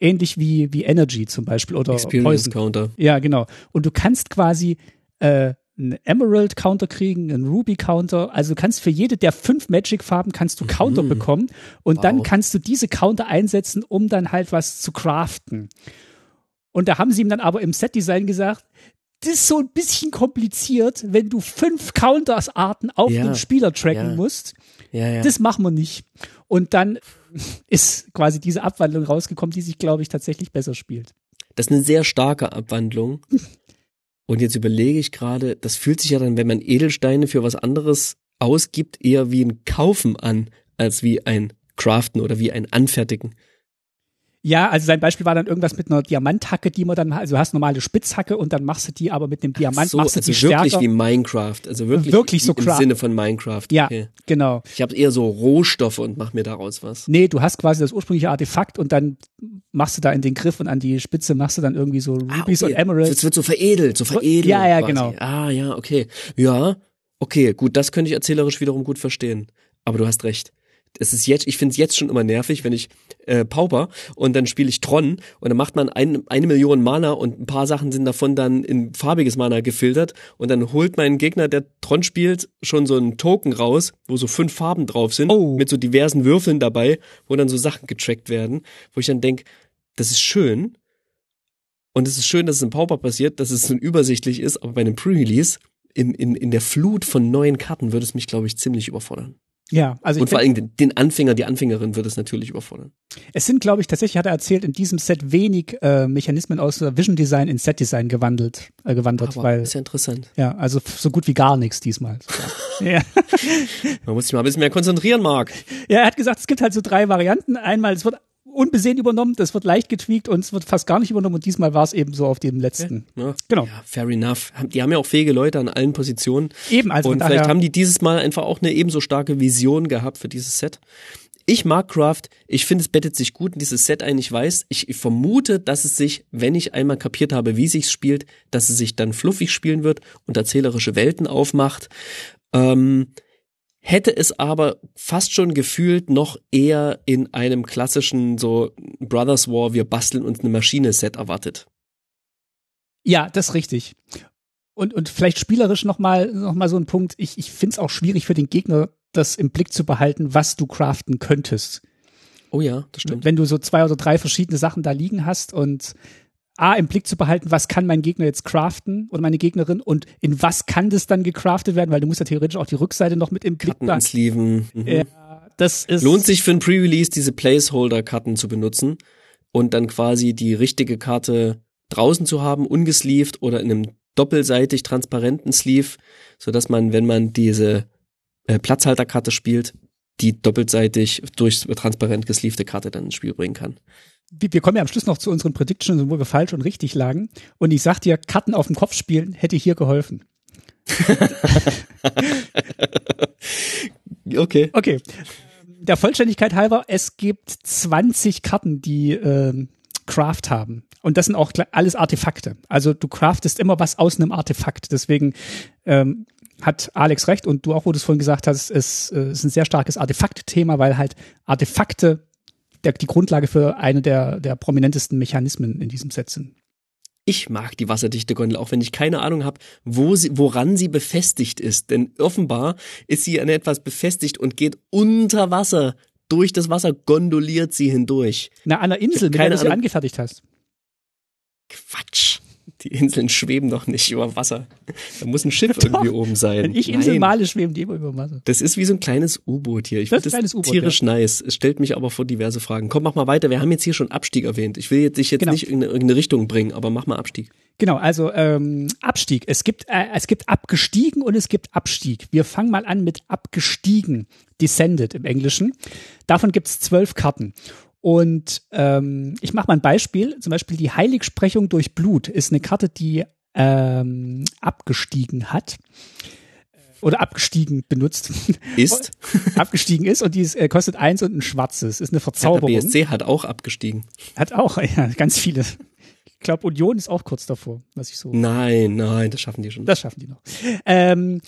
Ähnlich wie, wie Energy zum Beispiel oder Experience Poison. Counter. Ja, genau. Und du kannst quasi äh, einen Emerald-Counter kriegen, einen Ruby-Counter. Also du kannst für jede der fünf Magic-Farben kannst du Counter Mhm. bekommen und Wow. dann kannst du diese Counter einsetzen, um dann halt was zu craften. Und da haben sie ihm dann aber im Set-Design gesagt, das ist so ein bisschen kompliziert, wenn du fünf Counters-Arten auf Ja. dem Spieler tracken Ja. musst. Ja. Das machen wir nicht. Und dann ist quasi diese Abwandlung rausgekommen, die sich, glaube ich, tatsächlich besser spielt. Das ist eine sehr starke Abwandlung. Und jetzt überlege ich gerade, das fühlt sich ja dann, wenn man Edelsteine für was anderes ausgibt, eher wie ein Kaufen an, als wie ein Craften oder wie ein Anfertigen. Ja, also sein Beispiel war dann irgendwas mit einer Diamanthacke, die man dann, also du hast normale Spitzhacke und dann machst du die aber mit dem Diamant, so, machst du also die wirklich stärker. wie Minecraft. Also wirklich, Wirklich so im Craft. Sinne von Minecraft. ja, Okay. genau. Ich habe eher so Rohstoffe und mach mir daraus was. Nee, du hast quasi das ursprüngliche Artefakt und dann machst du da in den Griff und an die Spitze machst du dann irgendwie so Rubies und Es Emeralds. wird so veredelt, so veredelt. Ja, ja, quasi. genau. Ah, ja, okay. Ja, okay, gut, das könnte ich erzählerisch wiederum gut verstehen. Aber du hast recht. Es ist jetzt, ich finde es jetzt schon immer nervig, wenn ich äh, Pauper und dann spiele ich Tron und dann macht man ein, eine Million Mana und ein paar Sachen sind davon dann in farbiges Mana gefiltert und dann holt mein Gegner, der Tron spielt, schon so einen Token raus, wo so fünf Farben drauf sind, Oh. mit so diversen Würfeln dabei, wo dann so Sachen getrackt werden, wo ich dann denk, das ist schön, und es ist schön, dass es im Pauper passiert, dass es so übersichtlich ist, aber bei einem Pre-Release, in, in, in der Flut von neuen Karten würde es mich, glaube ich, ziemlich überfordern. Ja, also Und vor allen Dingen den Anfänger, die Anfängerin wird es natürlich überfordern. es sind, glaube ich, tatsächlich hat er erzählt, in diesem Set wenig äh, Mechanismen aus Vision Design in Set Design gewandelt, äh, gewandert, Aber weil ist ja interessant. ja, also so gut wie gar nichts diesmal. ja. Man muss sich mal ein bisschen mehr konzentrieren, Marc. ja, er hat gesagt, es gibt halt so drei Varianten. Einmal, es wird unbesehen übernommen, das wird leicht getweakt und es wird fast gar nicht übernommen und diesmal war es eben so auf dem letzten. Ja, Genau. Ja, fair enough. Die haben ja auch fähige Leute an allen Positionen. Eben, also Und vielleicht haben die dieses Mal einfach auch eine ebenso starke Vision gehabt für dieses Set. Ich mag Craft. Ich finde, es bettet sich gut in dieses Set ein. Ich weiß, ich vermute, dass es sich, wenn ich einmal kapiert habe, wie sich's spielt, dass es sich dann fluffig spielen wird und erzählerische Welten aufmacht. Ähm, hätte es aber fast schon gefühlt noch eher in einem klassischen so Brothers War, wir basteln uns eine Maschine-Set erwartet. Ja, das ist richtig. Und, und vielleicht spielerisch nochmal noch mal so ein Punkt. Ich, ich finde es auch schwierig für den Gegner, das im Blick zu behalten, was du craften könntest. Oh ja, das stimmt. Wenn du so zwei oder drei verschiedene Sachen da liegen hast und A, im Blick zu behalten, was kann mein Gegner jetzt craften oder meine Gegnerin und in was kann das dann gecraftet werden, weil du musst ja theoretisch auch die Rückseite noch mit im Blick behalten. Mhm. Ja, das ist. Lohnt sich für ein Pre-Release, diese Placeholder-Karten zu benutzen und dann quasi die richtige Karte draußen zu haben, ungesleeved oder in einem doppelseitig transparenten Sleeve, so dass man, wenn man diese äh, Platzhalterkarte spielt, die doppelseitig durch transparent gesleevte Karte dann ins Spiel bringen kann. Wir, kommen ja am Schluss noch zu unseren Predictions, wo wir falsch und richtig lagen. Und ich sag dir, Karten auf dem Kopf spielen hätte hier geholfen. Okay. Okay. Der Vollständigkeit halber, es gibt 20 Karten, die ähm, Craft haben. Und das sind auch alles Artefakte. Also du craftest immer was aus einem Artefakt. Deswegen ähm, hat Alex recht und du auch, wo du es vorhin gesagt hast, es äh, ist ein sehr starkes Artefakt-Thema, weil halt Artefakte der, die Grundlage für eine der, der prominentesten Mechanismen in diesem Set sind. Ich mag die wasserdichte Gondel, auch wenn ich keine Ahnung habe, wo sie, woran sie befestigt ist. Denn offenbar ist sie an etwas befestigt und geht unter Wasser. Durch das Wasser gondoliert sie hindurch. Na, an einer Insel, mit der du sie angefertigt hast. Quatsch. Die Inseln schweben doch nicht über Wasser. Da muss ein Schiff irgendwie oben sein. Wenn ich Insel Nein. male, schweben die immer über Wasser. Das ist wie so ein kleines U-Boot hier. Ich Das finde das U-Boot, tierisch nice. Es stellt mich aber vor diverse Fragen. Komm, mach mal weiter. Wir haben jetzt hier schon Abstieg erwähnt. Ich will jetzt dich jetzt Genau. nicht in irgendeine Richtung bringen, aber mach mal Abstieg. Genau, also ähm, Abstieg. Es gibt äh, es gibt abgestiegen und es gibt Abstieg. Wir fangen mal an mit abgestiegen, descended im Englischen. Davon gibt es zwölf Karten. Und ähm, ich mache mal ein Beispiel. Zum Beispiel die Heiligsprechung durch Blut ist eine Karte, die ähm, abgestiegen hat oder abgestiegen benutzt, Ist. abgestiegen ist und die ist, äh, kostet eins und ein schwarzes. Ist eine Der Verzauberung. BSC hat auch abgestiegen. Hat auch ja, ganz viele. Ich glaube, Union ist auch kurz davor, was ich so. Nein, nein, das schaffen die schon. Das schaffen die noch. Ähm,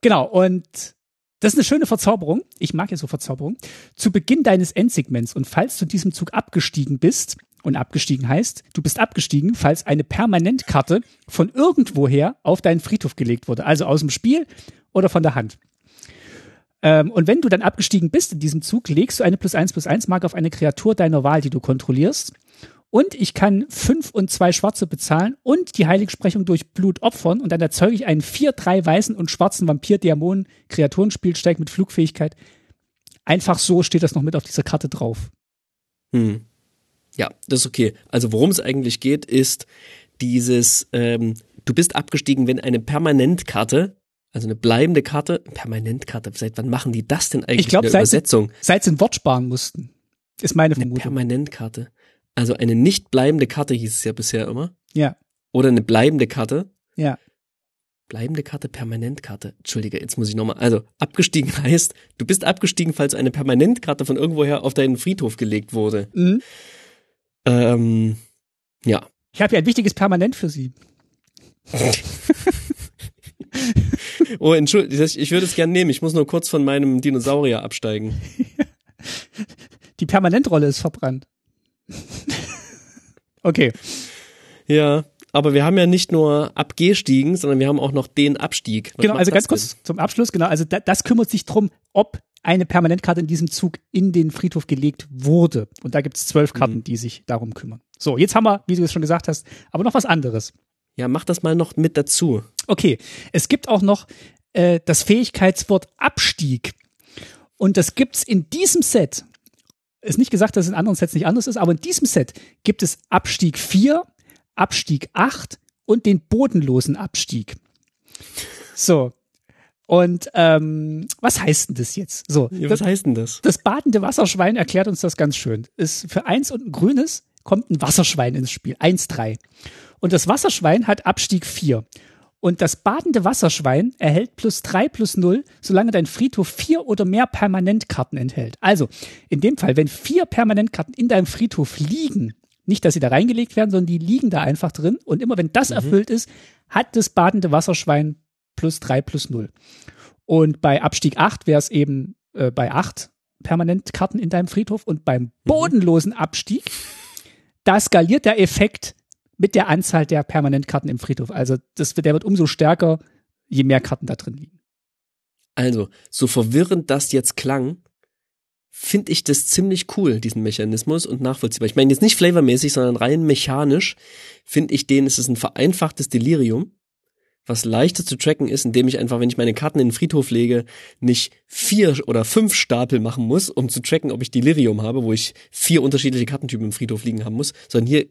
genau, und das ist eine schöne Verzauberung. Ich mag ja so Verzauberung. Zu Beginn deines Endsegments und falls du diesem Zug abgestiegen bist, Und abgestiegen heißt, du bist abgestiegen, falls eine Permanentkarte von irgendwoher auf deinen Friedhof gelegt wurde. Also aus dem Spiel oder von der Hand. Ähm, und wenn du dann abgestiegen bist in diesem Zug, legst du eine plus eins plus eins Marke auf eine Kreatur deiner Wahl, die du kontrollierst. Und ich kann fünf und zwei Schwarze bezahlen und die Heiligsprechung durch Blut opfern und dann erzeuge ich einen vier, drei weißen und schwarzen Vampir, Dämonen, Kreaturenspielsteig mit Flugfähigkeit. Einfach so steht das noch mit auf dieser Karte drauf. Hm. Ja, das ist okay. Also worum es eigentlich geht, ist dieses, ähm, du bist abgestiegen, wenn eine Permanentkarte, also eine bleibende Karte, Permanentkarte, seit wann machen die das denn eigentlich Ich glaube, in der seit, sie- Übersetzung? seit sie ein Wort sparen mussten. Ist meine Eine Vermutung. Permanentkarte. Also eine nicht bleibende Karte hieß es ja bisher immer. Ja, Oder eine bleibende Karte. ja. Bleibende Karte, Permanentkarte. Entschuldige, jetzt muss ich nochmal. Also, abgestiegen heißt, du bist abgestiegen, falls eine Permanentkarte von irgendwoher auf deinen Friedhof gelegt wurde. Mhm. Ähm, ja. Ich habe ja ein wichtiges Permanent für Sie. Oh, entschuldige, ich würde es gern nehmen. Ich muss nur kurz von meinem Dinosaurier absteigen. Die Permanentrolle ist verbrannt. Okay. Ja, aber wir haben ja nicht nur abgestiegen, sondern wir haben auch noch den Abstieg. Was Genau, also ganz kurz zum Abschluss, genau, also da, das kümmert sich drum, ob eine Permanentkarte in diesem Zug in den Friedhof gelegt wurde. Und da gibt es zwölf Mhm. Karten, die sich darum kümmern. So, jetzt haben wir, wie du es schon gesagt hast, aber noch was anderes. denn? Ja, mach das mal noch mit dazu. Okay, es gibt auch noch äh, das Fähigkeitswort Abstieg. Und das gibt's in diesem Set. Ist nicht gesagt, dass es in anderen Sets nicht anders ist, aber in diesem Set gibt es Abstieg 4, Abstieg 8 und den bodenlosen Abstieg. So. Und ähm, was heißt denn das jetzt? So, Ja, das, was heißt denn das? das badende Wasserschwein erklärt uns das ganz schön. Ist für eins und ein grünes kommt ein Wasserschwein ins Spiel. 1-3. Und das Wasserschwein hat Abstieg 4. Und das badende Wasserschwein erhält plus 3 plus 0, solange dein Friedhof vier oder mehr Permanentkarten enthält. Also, in dem Fall, wenn vier Permanentkarten in deinem Friedhof liegen, nicht, dass sie da reingelegt werden, sondern die liegen da einfach drin. Und immer wenn das erfüllt ist, hat das badende Wasserschwein plus 3 plus 0. Und bei Abstieg 8 wäre es eben äh, bei 8 Permanentkarten in deinem Friedhof. Und beim bodenlosen Abstieg, da skaliert der Effekt mit der Anzahl der Permanentkarten im Friedhof. Also das, der wird umso stärker, je mehr Karten da drin liegen. Also, so verwirrend das jetzt klang, finde ich das ziemlich cool, diesen Mechanismus und nachvollziehbar. Ich meine jetzt nicht flavormäßig, sondern rein mechanisch finde ich den, es ist ein vereinfachtes Delirium, was leichter zu tracken ist, indem ich einfach, wenn ich meine Karten in den Friedhof lege, nicht vier oder fünf Stapel machen muss, um zu tracken, ob ich Delirium habe, wo ich vier unterschiedliche Kartentypen im Friedhof liegen haben muss, sondern hier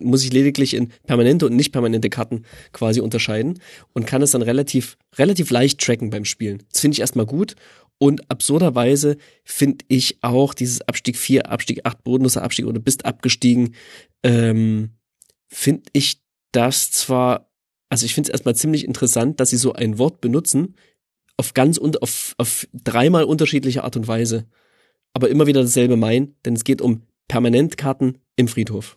muss ich lediglich in permanente und nicht permanente Karten quasi unterscheiden und kann es dann relativ, relativ leicht tracken beim Spielen. Das finde ich erstmal gut und absurderweise finde ich auch dieses Abstieg 4, Abstieg 8, bodenloser Abstieg oder bist abgestiegen, ähm, finde ich das zwar, also ich finde es erstmal ziemlich interessant, dass sie so ein Wort benutzen, auf ganz und auf, auf dreimal unterschiedliche Art und Weise, aber immer wieder dasselbe meinen, denn es geht um Permanentkarten im Friedhof.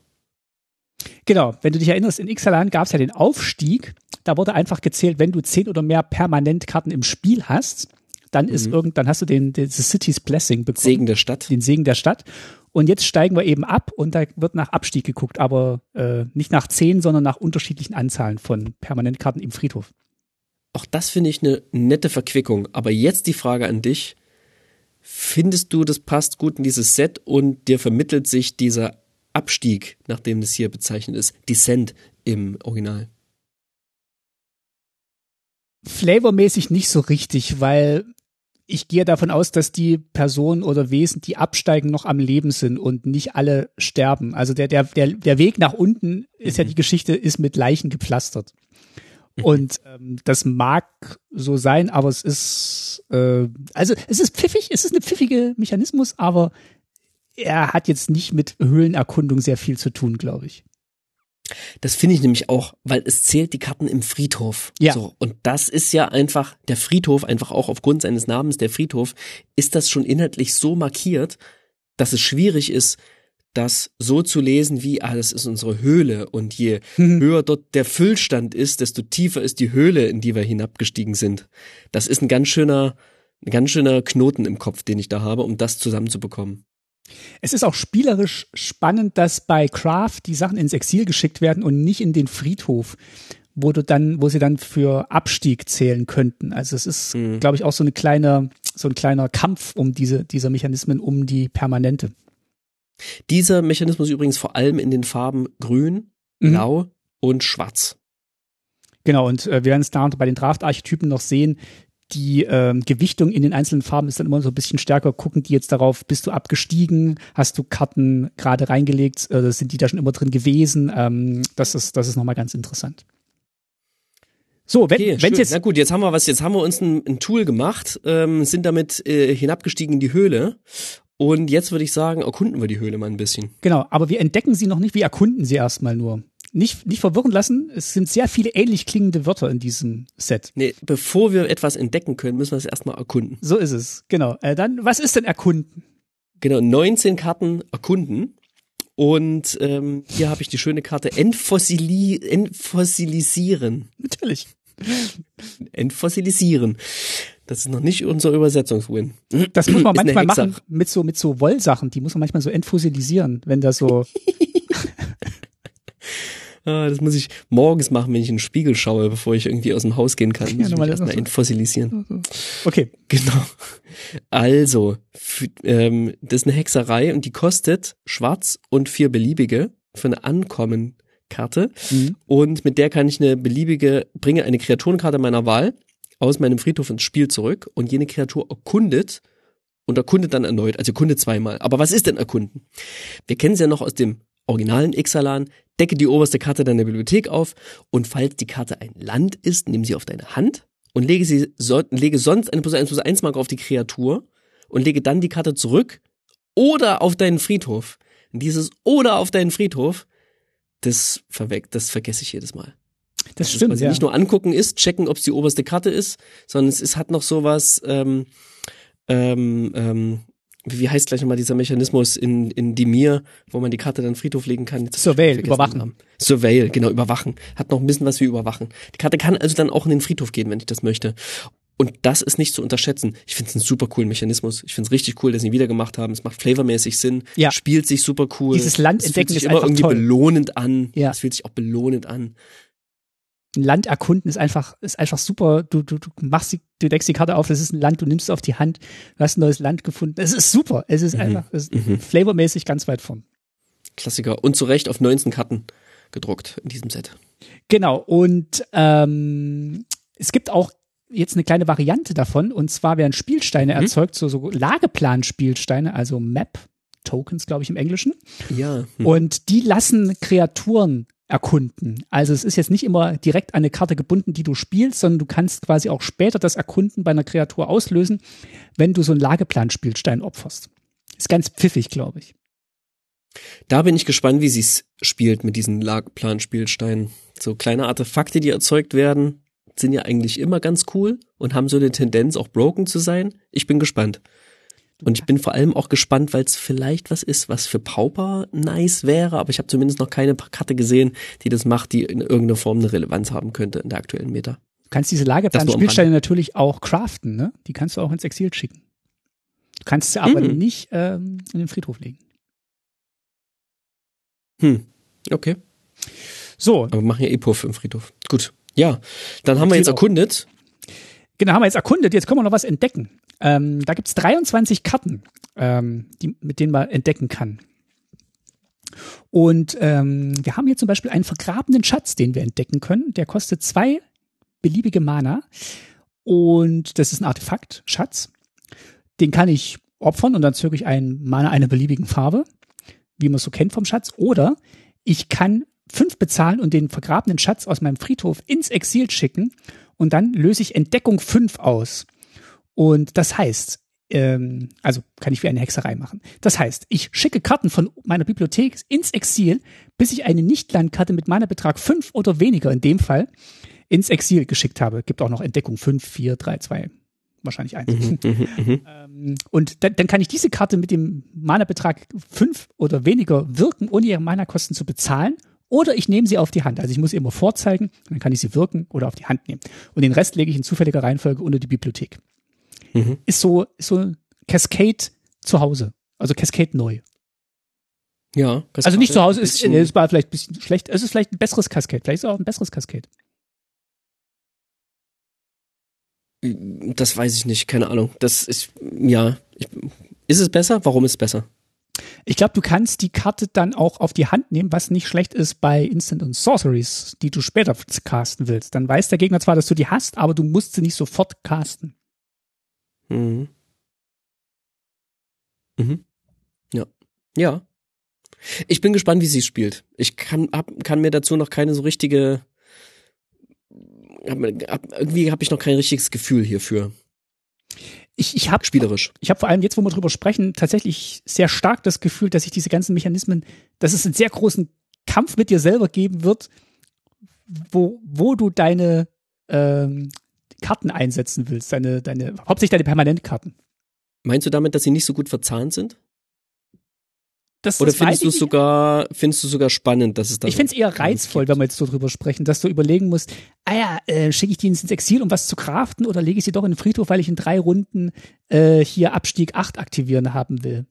Genau, wenn du dich erinnerst, in Ixalan gab es ja den Aufstieg. Da wurde einfach gezählt, wenn du zehn oder mehr Permanentkarten im Spiel hast, dann ist irgend, dann hast du den, den the City's Blessing bekommen. Segen der Stadt. den Segen der Stadt. Und jetzt steigen wir eben ab und da wird nach Abstieg geguckt, aber äh, nicht nach zehn, sondern nach unterschiedlichen Anzahlen von Permanentkarten im Friedhof. Auch das finde ich eine nette Verquickung. Aber jetzt die Frage an dich. Findest du, das passt gut in dieses Set und dir vermittelt sich dieser Abstieg, nachdem das hier bezeichnet ist, Descent im Original? Flavormäßig nicht so richtig, weil ich gehe davon aus, dass die Personen oder Wesen, die absteigen, noch am Leben sind und nicht alle sterben. Also der, der, der, der Weg nach unten ist ja die Geschichte, ist mit Leichen gepflastert. Und ähm, das mag so sein, aber es ist äh, also es ist pfiffig, es ist eine pfiffige Mechanismus, aber er hat jetzt nicht mit Höhlenerkundung sehr viel zu tun, glaube ich. Das finde ich nämlich auch, weil es zählt die Karten im Friedhof. Ja. So, und das ist ja einfach, der Friedhof, einfach auch aufgrund seines Namens, der Friedhof, ist das schon inhaltlich so markiert, dass es schwierig ist, das so zu lesen wie, ah, das ist unsere Höhle und je höher dort der Füllstand ist, desto tiefer ist die Höhle, in die wir hinabgestiegen sind. Das ist ein ganz schöner, ein ganz schöner Knoten im Kopf, den ich da habe, um das zusammenzubekommen. Es ist auch spielerisch spannend, dass bei Craft die Sachen ins Exil geschickt werden und nicht in den Friedhof, wo du dann, wo sie dann für Abstieg zählen könnten. Also es ist, mhm. glaube ich, auch so eine kleine, so ein kleiner Kampf um diese, dieser Mechanismen um die Permanente. Dieser Mechanismus übrigens vor allem in den Farben Grün, mhm. Blau und Schwarz. Genau, und äh, wir werden es da bei den Draft-Archetypen noch sehen, die ähm, Gewichtung in den einzelnen Farben ist dann immer so ein bisschen stärker. Gucken die jetzt darauf, bist du abgestiegen? Hast du Karten gerade reingelegt? Äh, sind die da schon immer drin gewesen? Ähm, das ist, das ist nochmal ganz interessant. So, wenn okay, wenn's jetzt na gut, jetzt haben wir was, jetzt haben wir uns ein, ein Tool gemacht, ähm, sind damit äh, hinabgestiegen in die Höhle und jetzt würde ich sagen, erkunden wir die Höhle mal ein bisschen. Genau, aber wir entdecken sie noch nicht, wir erkunden sie erstmal nur nicht, nicht verwirren lassen. Es sind sehr viele ähnlich klingende Wörter in diesem Set. Nee, bevor wir etwas entdecken können, müssen wir es erstmal erkunden. So ist es, genau. Äh, dann, was ist denn erkunden? Genau, 19 Karten erkunden. Und ähm, hier habe ich die schöne Karte Entfossili Entfossilisieren. Natürlich. Entfossilisieren. Das ist noch nicht unser Übersetzungswin. Das muss man manchmal machen mit so mit so Wollsachen. Die muss man manchmal so entfossilisieren, wenn da so Ah, das muss ich morgens machen, wenn ich in den Spiegel schaue, bevor ich irgendwie aus dem Haus gehen kann. Ja, mich erstmal entfossilisieren. Okay. Genau. Also, ähm, das ist eine Hexerei und die kostet schwarz und vier beliebige für eine Ankommen-Karte. Mhm. Und mit der kann ich eine beliebige, bringe eine Kreaturenkarte meiner Wahl aus meinem Friedhof ins Spiel zurück und jene Kreatur erkundet und erkundet dann erneut, also erkundet zweimal. Aber was ist denn erkunden? Wir kennen es ja noch aus dem originalen Ixalan, decke die oberste Karte deiner Bibliothek auf und falls die Karte ein Land ist, nimm sie auf deine Hand und lege sie so, lege sonst eine plus 1 plus 1 Marke auf die Kreatur und lege dann die Karte zurück oder auf deinen Friedhof. Dieses oder auf deinen Friedhof, das verweckt, das vergesse ich jedes Mal. Das, das stimmt. ja. Nicht nur angucken ist, checken, ob es die oberste Karte ist, sondern es ist, hat noch sowas, ähm, ähm, ähm, wie heißt gleich nochmal dieser Mechanismus in, in Dimir, wo man die Karte dann Friedhof legen kann? Surveil, überwachen. Haben. Surveil, genau, überwachen. Hat noch ein bisschen was wie überwachen. Die Karte kann also dann auch in den Friedhof gehen, wenn ich das möchte. Und das ist nicht zu unterschätzen. Ich finde es einen super coolen Mechanismus. Ich finde es richtig cool, dass sie ihn wieder gemacht haben. Es macht flavormäßig Sinn. Ja. Spielt sich super cool. Dieses Land entdecken es fühlt sich immer irgendwie toll. belohnend an. Ja. Es fühlt sich auch belohnend an ein Land erkunden ist einfach, ist einfach super. Du, du, du machst die, du deckst die Karte auf, das ist ein Land, du nimmst es auf die Hand, du hast ein neues Land gefunden. Es ist super. Es ist mhm. einfach, es ist mhm. flavormäßig ganz weit vorn. Klassiker. Und zu Recht auf 19 Karten gedruckt in diesem Set. Genau. Und ähm, es gibt auch jetzt eine kleine Variante davon. Und zwar werden Spielsteine mhm. erzeugt, so, so Lageplan-Spielsteine, also Map. Tokens, glaube ich, im Englischen. Ja. Hm. Und die lassen Kreaturen erkunden. Also es ist jetzt nicht immer direkt an eine Karte gebunden, die du spielst, sondern du kannst quasi auch später das Erkunden bei einer Kreatur auslösen, wenn du so einen Lageplan-Spielstein opferst. Ist ganz pfiffig, glaube ich. Da bin ich gespannt, wie sie es spielt mit diesen Lageplan-Spielsteinen. So kleine Artefakte, die erzeugt werden, sind ja eigentlich immer ganz cool und haben so eine Tendenz, auch broken zu sein. Ich bin gespannt. Und ich bin vor allem auch gespannt, weil es vielleicht was ist, was für Pauper nice wäre, aber ich habe zumindest noch keine Karte gesehen, die das macht, die in irgendeiner Form eine Relevanz haben könnte in der aktuellen Meta. Du kannst diese Lageplan-Spielsteine natürlich auch craften, ne? Die kannst du auch ins Exil schicken. Du kannst sie aber mhm. nicht ähm, in den Friedhof legen. Hm, okay. So. Aber wir machen ja eh Puff im Friedhof. Gut. Ja, dann haben wir jetzt erkundet. Genau, haben wir jetzt erkundet. Jetzt können wir noch was entdecken. Ähm, da gibt's 23 Karten, ähm, die, mit denen man entdecken kann. Und ähm, wir haben hier zum Beispiel einen vergrabenen Schatz, den wir entdecken können. Der kostet zwei beliebige Mana. Und das ist ein Artefakt, Schatz. Den kann ich opfern und dann zöge ich einen Mana einer beliebigen Farbe, wie man es so kennt vom Schatz. Oder ich kann fünf bezahlen und den vergrabenen Schatz aus meinem Friedhof ins Exil schicken und dann löse ich Entdeckung fünf aus. Und das heißt, ähm, also kann ich wie eine Hexerei machen. Das heißt, ich schicke Karten von meiner Bibliothek ins Exil, bis ich eine Nicht-Landkarte mit meiner Betrag 5 oder weniger in dem Fall ins Exil geschickt habe. Gibt auch noch Entdeckung 5, 4, 3, 2, wahrscheinlich 1. Mhm, mhm, mhm. ähm, und dann, dann kann ich diese Karte mit dem Mana-Betrag 5 oder weniger wirken, ohne ihre Mana-Kosten zu bezahlen. Oder ich nehme sie auf die Hand. Also ich muss sie immer vorzeigen, dann kann ich sie wirken oder auf die Hand nehmen. Und den Rest lege ich in zufälliger Reihenfolge unter die Bibliothek mhm. ist so, ist so Cascade zu Hause. Also Cascade neu. Ja. Also nicht zu Hause ist, nee, war vielleicht ein bisschen schlecht. Es ist vielleicht ein besseres Cascade. Vielleicht ist es auch ein besseres Cascade. Das weiß ich nicht, keine Ahnung. Das ist, ja. Ich, ist es besser? Warum ist es besser? Ich glaube, du kannst die Karte dann auch auf die Hand nehmen, was nicht schlecht ist bei Instant und Sorceries, die du später casten willst. Dann weiß der Gegner zwar, dass du die hast, aber du musst sie nicht sofort casten. Mhm. Mhm. Ja. Ja. Ich bin gespannt, wie sie es spielt. Ich kann, hab, kann mir dazu noch keine so richtige. Hab, hab, irgendwie habe ich noch kein richtiges Gefühl hierfür. Ich, ich habe Spielerisch. ich hab vor allem jetzt, wo wir drüber sprechen, tatsächlich sehr stark das Gefühl, dass sich diese ganzen Mechanismen, dass es einen sehr großen Kampf mit dir selber geben wird, wo, wo du deine ähm, Karten einsetzen willst, deine, deine, hauptsächlich deine Permanentkarten. Meinst du damit, dass sie nicht so gut verzahnt sind? Das, Oder das findest du es sogar, findest du sogar spannend, dass es da Ich finde es eher reizvoll, wenn wir jetzt so drüber sprechen, dass du überlegen musst, ah ja, äh, schicke ich die ins Exil, um was zu craften, oder lege ich sie doch in den Friedhof, weil ich in drei Runden äh, hier Abstieg 8 aktivieren haben will.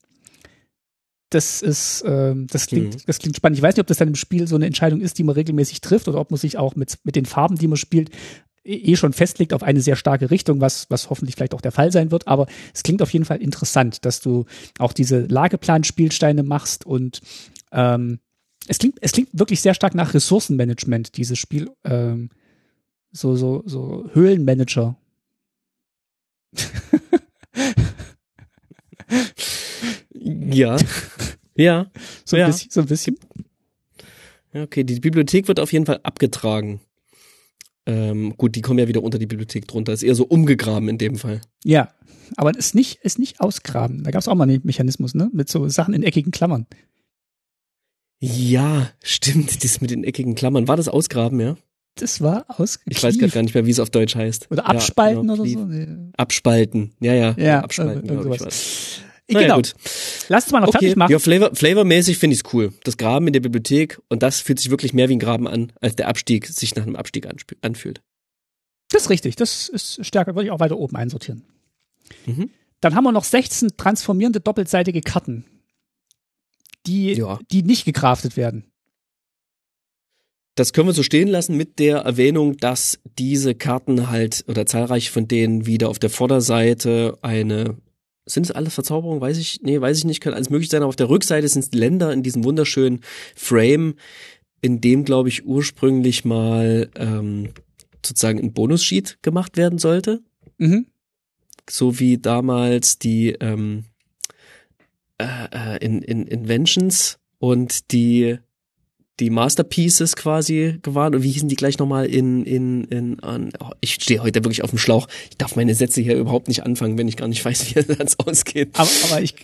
Das ist, ähm, das klingt, Mhm. das klingt spannend. Ich weiß nicht, ob das dann im Spiel so eine Entscheidung ist, die man regelmäßig trifft, oder ob man sich auch mit, mit den Farben, die man spielt, eh eh schon festlegt auf eine sehr starke Richtung, was, was hoffentlich vielleicht auch der Fall sein wird. Aber es klingt auf jeden Fall interessant, dass du auch diese Lageplan-Spielsteine machst und ähm, es klingt, es klingt wirklich sehr stark nach Ressourcenmanagement, dieses Spiel. Ähm, so, so, so Höhlenmanager. Ja. Ja. So ein Ja. bisschen, so ein bisschen. Ja, okay. Die Bibliothek wird auf jeden Fall abgetragen. Ähm, gut, die kommen ja wieder unter die Bibliothek drunter. Ist eher so umgegraben in dem Fall. Ja. Aber es ist nicht, ist nicht ausgraben. Da gab es auch mal einen Mechanismus, ne? Mit so Sachen in eckigen Klammern. Ja, stimmt. Das mit den eckigen Klammern. War das Ausgraben, ja? Das war aus. Ich weiß gerade gar nicht mehr, wie es auf Deutsch heißt. Oder Ja, abspalten genau, oder so. Abspalten. Ja, ja. Ja, abspalten, glaube ich. was. Naja, genau. gut. Lass es mal noch Okay. fertig machen. Ja, Flavor, flavormäßig finde ich es cool. Das Graben in der Bibliothek und das fühlt sich wirklich mehr wie ein Graben an, als der Abstieg sich nach einem Abstieg anfühlt. Das ist richtig. Das ist stärker, würde ich auch weiter oben einsortieren. Mhm. Dann haben wir noch 16 transformierende doppelseitige Karten, die, Ja. die nicht gekraftet werden. Das können wir so stehen lassen mit der Erwähnung, dass diese Karten halt oder zahlreich von denen wieder auf der Vorderseite eine sind es alles Verzauberungen? Weiß ich, nee, weiß ich nicht, kann alles möglich sein, aber auf der Rückseite sind es Länder in diesem wunderschönen Frame, in dem, glaube ich, ursprünglich mal ähm, sozusagen ein Bonussheet gemacht werden sollte. Mhm. so wie damals die ähm, äh, äh, in, in Inventions und die die Masterpieces quasi gewarnt und wie hießen die gleich nochmal in in in an, oh, ich stehe heute wirklich auf dem Schlauch. Ich darf meine Sätze hier überhaupt nicht anfangen, wenn ich gar nicht weiß, wie das ausgeht. Aber, aber ich,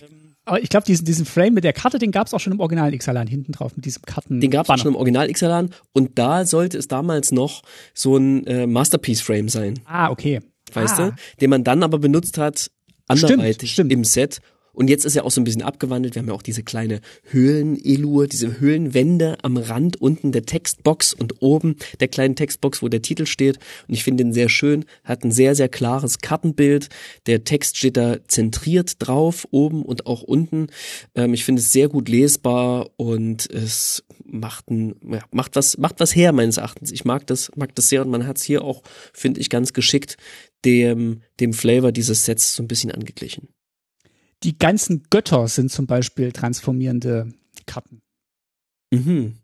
aber ich glaube, diesen, diesen Frame mit der Karte, den gab es auch schon im Original Xalan hinten drauf, mit diesem Karten. Den gab es schon im Original Xalan und da sollte es damals noch so ein äh, Masterpiece Frame sein. Ah, okay. weißt ah. du, den man dann aber benutzt hat anderweitig stimmt. im Set. Und jetzt ist er auch so ein bisschen abgewandelt. Wir haben ja auch diese kleine Höhlenelur, diese Höhlenwände am Rand unten der Textbox und oben der kleinen Textbox, wo der Titel steht. Und ich finde ihn sehr schön, hat ein sehr, sehr klares Kartenbild. Der Text steht da zentriert drauf, oben und auch unten. Ähm, ich finde es sehr gut lesbar und es macht ein, ja, macht was, macht was her meines Erachtens. Ich mag das, mag das sehr und man hat es hier auch, finde ich, ganz geschickt dem, dem Flavor dieses Sets so ein bisschen angeglichen. Die ganzen Götter sind zum Beispiel transformierende Karten. Mhm.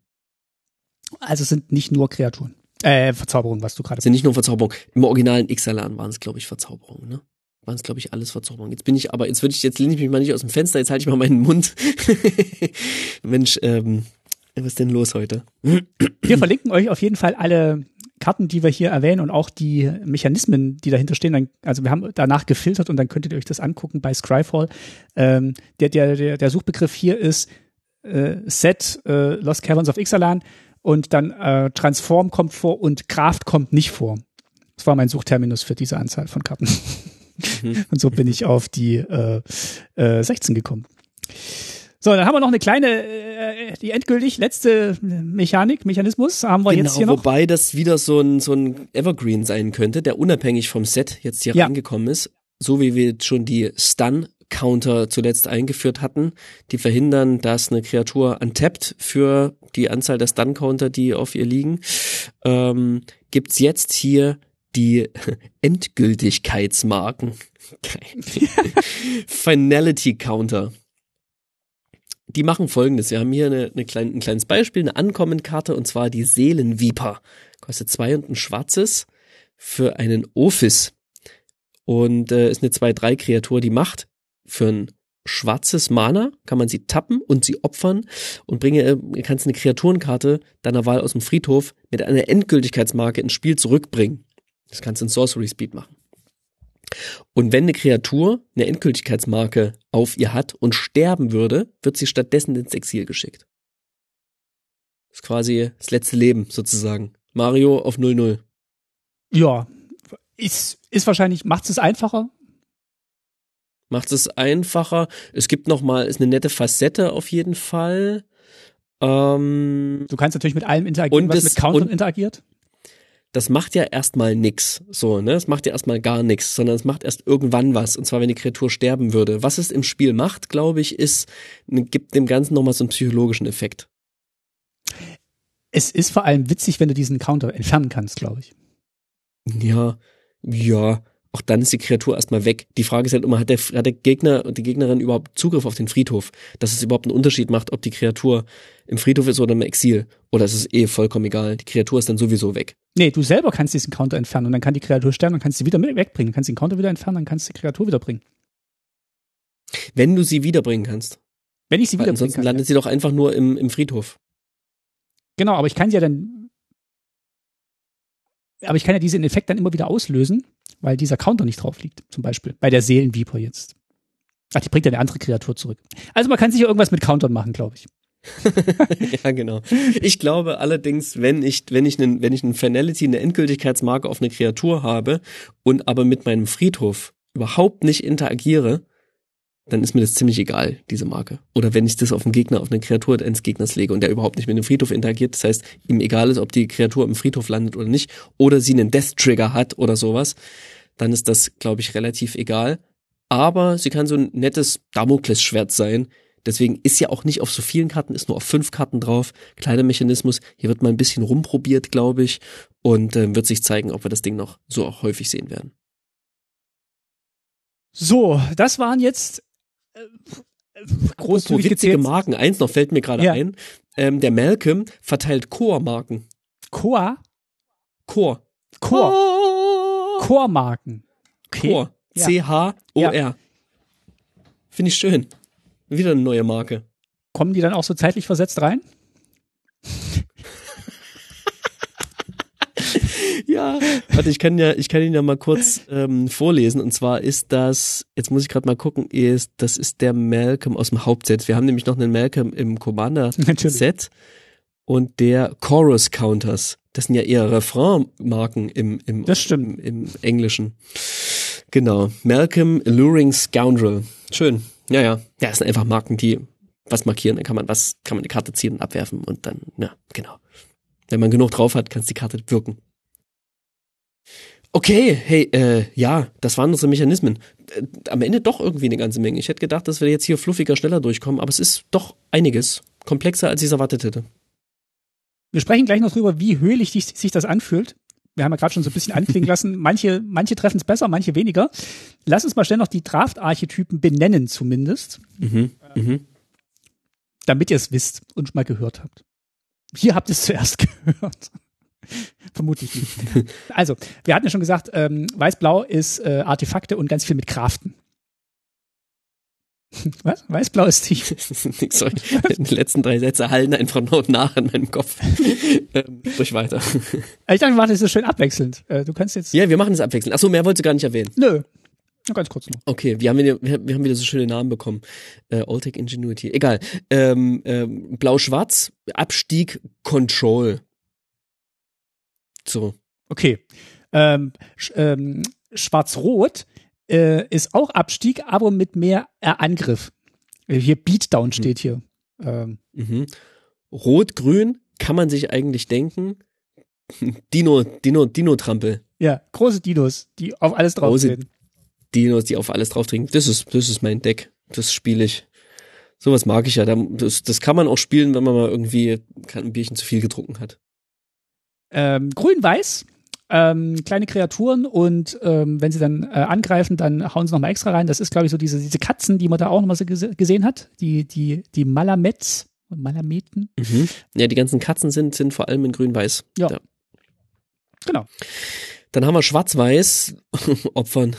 Also sind nicht nur Kreaturen. Äh, Verzauberungen, was du gerade Das sind nicht nur Verzauberungen. Im originalen Ixalan waren es, glaube ich, Verzauberungen, ne? Waren es, glaube ich, alles Verzauberungen. Jetzt bin ich, aber jetzt würde ich, jetzt lehne ich mich mal nicht aus dem Fenster, jetzt halte ich mal meinen Mund. Mensch, ähm, was ist denn los heute? Wir verlinken euch auf jeden Fall alle Karten, die wir hier erwähnen und auch die Mechanismen, die dahinter stehen. Dann, also wir haben danach gefiltert und dann könntet ihr euch das angucken bei Scryfall. Ähm, der, der, der, der Suchbegriff hier ist äh, Set äh, Lost Caverns of Ixalan und dann äh, Transform kommt vor und Kraft kommt nicht vor. Das war mein Suchterminus für diese Anzahl von Karten. und so bin ich auf die äh, äh, 16 gekommen. So, dann haben wir noch eine kleine, äh, die endgültig letzte Mechanik, Mechanismus haben wir jetzt hier noch. Genau, wobei das wieder so ein, so ein Evergreen sein könnte, der unabhängig vom Set jetzt hier Ja. reingekommen ist. So wie wir jetzt schon die Stun-Counter zuletzt eingeführt hatten, die verhindern, dass eine Kreatur untappt für die Anzahl der Stun-Counter, die auf ihr liegen, ähm, gibt's jetzt hier die Endgültigkeitsmarken. Finality Counter. Die machen folgendes. Wir haben hier eine, eine klein, ein kleines Beispiel, eine Ankommenkarte und zwar die Seelenviper. Kostet zwei und ein schwarzes für einen Office. Und äh, ist eine 2-3-Kreatur, die macht für ein schwarzes Mana, kann man sie tappen und sie opfern und bringe, äh, kannst eine Kreaturenkarte deiner Wahl aus dem Friedhof mit einer Endgültigkeitsmarke ins Spiel zurückbringen. Das kannst du in Sorcery Speed machen. Und wenn eine Kreatur eine Endgültigkeitsmarke auf ihr hat und sterben würde, wird sie stattdessen ins Exil geschickt. Das ist quasi das letzte Leben sozusagen. Mario auf 0-0. Ja, ist, ist wahrscheinlich, macht es einfacher? Macht es einfacher. Es gibt noch mal, ist eine nette Facette auf jeden Fall. Ähm, du kannst natürlich mit allem interagieren, was mit Countern interagiert das macht ja erstmal nix, so, ne? Es macht ja erstmal gar nix, sondern es macht erst irgendwann was, und zwar wenn die Kreatur sterben würde. Was es im Spiel macht, glaube ich, ist, gibt dem Ganzen nochmal so einen psychologischen Effekt. Es ist vor allem witzig, wenn du diesen Counter entfernen kannst, glaube ich. Ja, ja. Auch dann ist die Kreatur erstmal weg. Die Frage ist halt immer, hat der, hat der Gegner und die Gegnerin überhaupt Zugriff auf den Friedhof? Dass es überhaupt einen Unterschied macht, ob die Kreatur im Friedhof ist oder im Exil. Oder ist es eh vollkommen egal. Die Kreatur ist dann sowieso weg. Nee, du selber kannst diesen Counter entfernen und dann kann die Kreatur sterben und kannst sie wieder wegbringen. Du kannst den Counter wieder entfernen, dann kannst du die Kreatur wiederbringen. Wenn du sie wiederbringen kannst. Wenn ich sie wiederbringen Ansonsten kann, landet ja. sie doch einfach nur im, im Friedhof. Genau, aber ich kann sie ja dann. Aber ich kann ja diesen Effekt dann immer wieder auslösen, weil dieser Counter nicht drauf liegt, zum Beispiel. Bei der Seelenviper jetzt. Ach, die bringt ja eine andere Kreatur zurück. Also man kann sicher irgendwas mit Countern machen, glaube ich. ja, genau. Ich glaube allerdings, wenn ich, wenn ich einen, wenn ich einen Finality, eine Endgültigkeitsmarke auf eine Kreatur habe und aber mit meinem Friedhof überhaupt nicht interagiere, dann ist mir das ziemlich egal, diese Marke. Oder wenn ich das auf einen Gegner, auf eine Kreatur eines Gegners lege und der überhaupt nicht mit dem Friedhof interagiert, das heißt, ihm egal ist, ob die Kreatur im Friedhof landet oder nicht, oder sie einen Death Trigger hat oder sowas, dann ist das, glaube ich, relativ egal. Aber sie kann so ein nettes Damoklesschwert sein, Deswegen ist ja auch nicht auf so vielen Karten, ist nur auf fünf Karten drauf. Kleiner Mechanismus. Hier wird mal ein bisschen rumprobiert, glaube ich. Und äh, wird sich zeigen, ob wir das Ding noch so auch häufig sehen werden. So, das waren jetzt äh, großzügig witzige Marken. Eins noch fällt mir gerade ja. ein. Ähm, der Malcolm verteilt Core-Marken. Core? Core. Core. Core-Marken. Okay. Core. C-H-O-R. Ja. Finde ich schön. Wieder eine neue Marke. Kommen die dann auch so zeitlich versetzt rein? Ja, warte, ich kann ja, ich kann ihn ja mal kurz ähm, vorlesen. Und zwar ist das, jetzt muss ich gerade mal gucken, ist, das ist der Malcolm aus dem Hauptset. Wir haben nämlich noch einen Malcolm im Commander-Set und der Chorus Counters. Das sind ja eher Refrain-Marken im, im, das im, im Englischen. Genau. Malcolm Alluring Scoundrel. Schön. Ja, ja. Ja, es sind einfach Marken, die was markieren, dann kann man was, kann man eine Karte ziehen und abwerfen und dann, ja, genau. Wenn man genug drauf hat, kann es die Karte wirken. Okay, hey, äh, ja, das waren unsere Mechanismen. Äh, am Ende doch irgendwie eine ganze Menge. Ich hätte gedacht, dass wir jetzt hier fluffiger, schneller durchkommen, aber es ist doch einiges. Komplexer, als ich es erwartet hätte. Wir sprechen gleich noch drüber, wie höhlich sich das anfühlt wir haben ja gerade schon so ein bisschen anklingen lassen, manche, manche treffen es besser, manche weniger. Lass uns mal schnell noch die Draft-Archetypen benennen zumindest. Mhm, mhm. Damit ihr es wisst und mal gehört habt. Hier habt ihr es zuerst gehört. Vermutlich nicht. Also, wir hatten ja schon gesagt, ähm, Weiß-Blau ist äh, Artefakte und ganz viel mit Kraften. Was? Weißblau ist tief. Sorry. Die letzten drei Sätze hallen einfach noch nach in meinem Kopf. ähm, durch weiter. Ich dachte, wir machen das so schön abwechselnd. Äh, du kannst jetzt. Ja, wir machen das abwechselnd. Achso, mehr wolltest du gar nicht erwähnen. Nö. Nur ganz kurz noch. Okay, wir haben wieder, wir haben wieder so schöne Namen bekommen. Äh, Alltech Ingenuity. Egal. Ähm, ähm, Blau-Schwarz, Abstieg, Control. So. Okay. Ähm, sch ähm, Schwarz-Rot äh, ist auch Abstieg, aber mit mehr äh, Angriff. Äh, hier Beatdown mhm. steht hier. Ähm. Mhm. Rot-Grün kann man sich eigentlich denken. Dino, Dino, Dino-Trampel. Ja, große Dinos, die auf alles draufstehen. Dinos, die auf alles drauf trinken. Das ist, das ist mein Deck. Das spiele ich. Sowas mag ich ja. Das, das kann man auch spielen, wenn man mal irgendwie ein Bierchen zu viel getrunken hat. Ähm, Grün-Weiß, ähm, kleine Kreaturen und ähm, wenn sie dann äh, angreifen, dann hauen sie nochmal extra rein. Das ist, glaube ich, so diese, diese Katzen, die man da auch nochmal so gese gesehen hat. Die, die, die Malamets, Malameten. Mhm. Ja, die ganzen Katzen sind, sind vor allem in Grün-Weiß. Ja. ja. Genau. Dann haben wir Schwarz-Weiß, Opfern.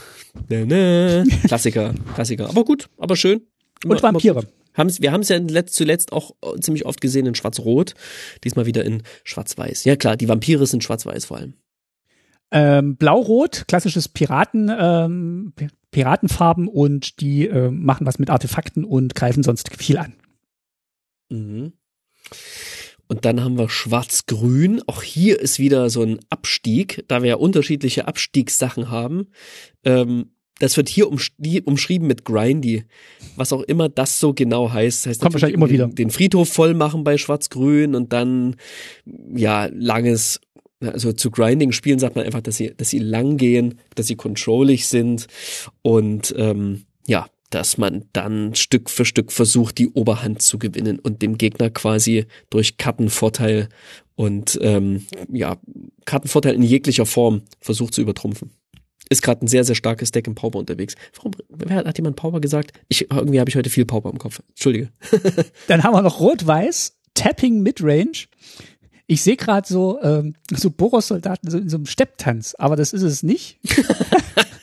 Klassiker, Klassiker. Aber gut, aber schön. Immer, und Vampire. Haben's, wir haben es ja letzt, zuletzt auch äh, ziemlich oft gesehen in Schwarz-Rot, diesmal wieder in Schwarz-Weiß. Ja klar, die Vampire sind Schwarz-Weiß vor allem. Ähm, Blau-Rot, klassisches Piraten, ähm, Piratenfarben und die äh, machen was mit Artefakten und greifen sonst viel an. Mhm. Und dann haben wir Schwarz-Grün. Auch hier ist wieder so ein Abstieg, da wir ja unterschiedliche Abstiegssachen haben. Ähm, das wird hier umschrieben mit Grindy. Was auch immer das so genau heißt. Heißt Kommt wahrscheinlich immer wieder. Den Friedhof voll machen bei Schwarz-Grün und dann, ja, langes also zu Grinding spielen sagt man einfach, dass sie, dass sie lang gehen, dass sie controllig sind und ähm, ja, dass man dann Stück für Stück versucht, die Oberhand zu gewinnen und dem Gegner quasi durch Kartenvorteil und ähm, ja, Kartenvorteil in jeglicher Form versucht zu übertrumpfen. Ist gerade ein sehr, sehr starkes Deck im Pauper unterwegs. Warum wer hat jemand Pauper gesagt? Ich, irgendwie habe ich heute viel Pauper im Kopf. Entschuldige. Dann haben wir noch Rot-Weiß, Tapping Midrange. Ich sehe gerade so, ähm, so Boros-Soldaten so in so einem Stepptanz, aber das ist es nicht.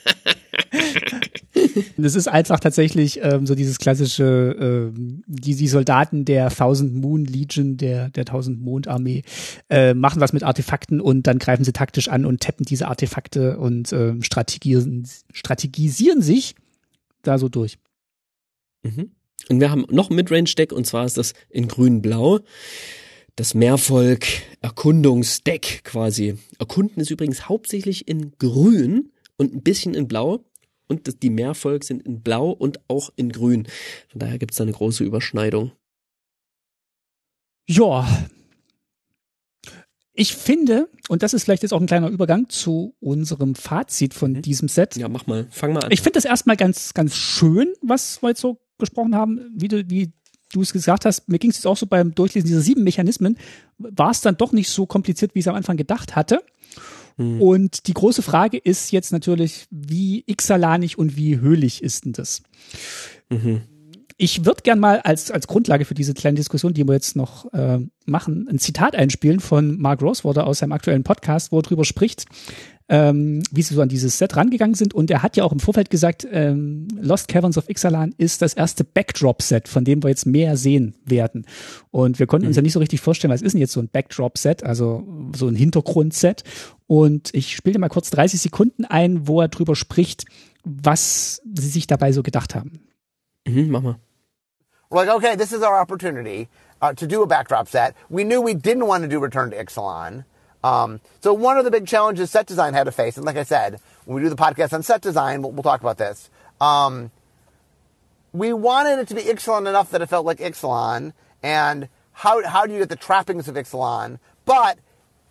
das ist einfach tatsächlich ähm, so dieses klassische, ähm, die, die Soldaten der Thousand Moon Legion, der, der Tausend Mond Armee, äh, machen was mit Artefakten und dann greifen sie taktisch an und tappen diese Artefakte und ähm, strategisieren, strategisieren sich da so durch. Mhm. Und wir haben noch ein Midrange-Deck und zwar ist das in grün-blau das Mehrvolk Erkundungsdeck quasi. Erkunden ist übrigens hauptsächlich in grün und ein bisschen in blau. Und die Mehrvolk sind in blau und auch in grün. Von daher gibt es da eine große Überschneidung. Ja. Ich finde, und das ist vielleicht jetzt auch ein kleiner Übergang zu unserem Fazit von mhm. diesem Set. Ja, mach mal, fang mal an. Ich finde das erstmal ganz, ganz schön, was wir jetzt so gesprochen haben, wie, du, wie du es gesagt hast, mir ging es jetzt auch so beim Durchlesen dieser sieben Mechanismen, war es dann doch nicht so kompliziert, wie ich es am Anfang gedacht hatte. Mhm. Und die große Frage ist jetzt natürlich, wie xalanig und wie höhlich ist denn das? Mhm. Ich würde gern mal als, als Grundlage für diese kleine Diskussion, die wir jetzt noch äh, machen, ein Zitat einspielen von Mark Rosewater aus seinem aktuellen Podcast, wo er drüber spricht, ähm, wie sie so an dieses Set rangegangen sind. Und er hat ja auch im Vorfeld gesagt, ähm, Lost Caverns of Ixalan ist das erste Backdrop-Set, von dem wir jetzt mehr sehen werden. Und wir konnten mhm. uns ja nicht so richtig vorstellen, was ist denn jetzt so ein Backdrop-Set, also so ein Hintergrund-Set. Und ich spiele mal kurz 30 Sekunden ein, wo er drüber spricht, was sie sich dabei so gedacht haben. Mhm, mal. We're like, okay, this is our opportunity uh, to do a backdrop set. We knew we didn't want to do Return to Ixalan. Um, so one of the big challenges set design had to face, and like I said, when we do the podcast on set design, we'll, we'll talk about this. Um, we wanted it to be Ixalan enough that it felt like Ixalan, and how, how do you get the trappings of Ixalan? But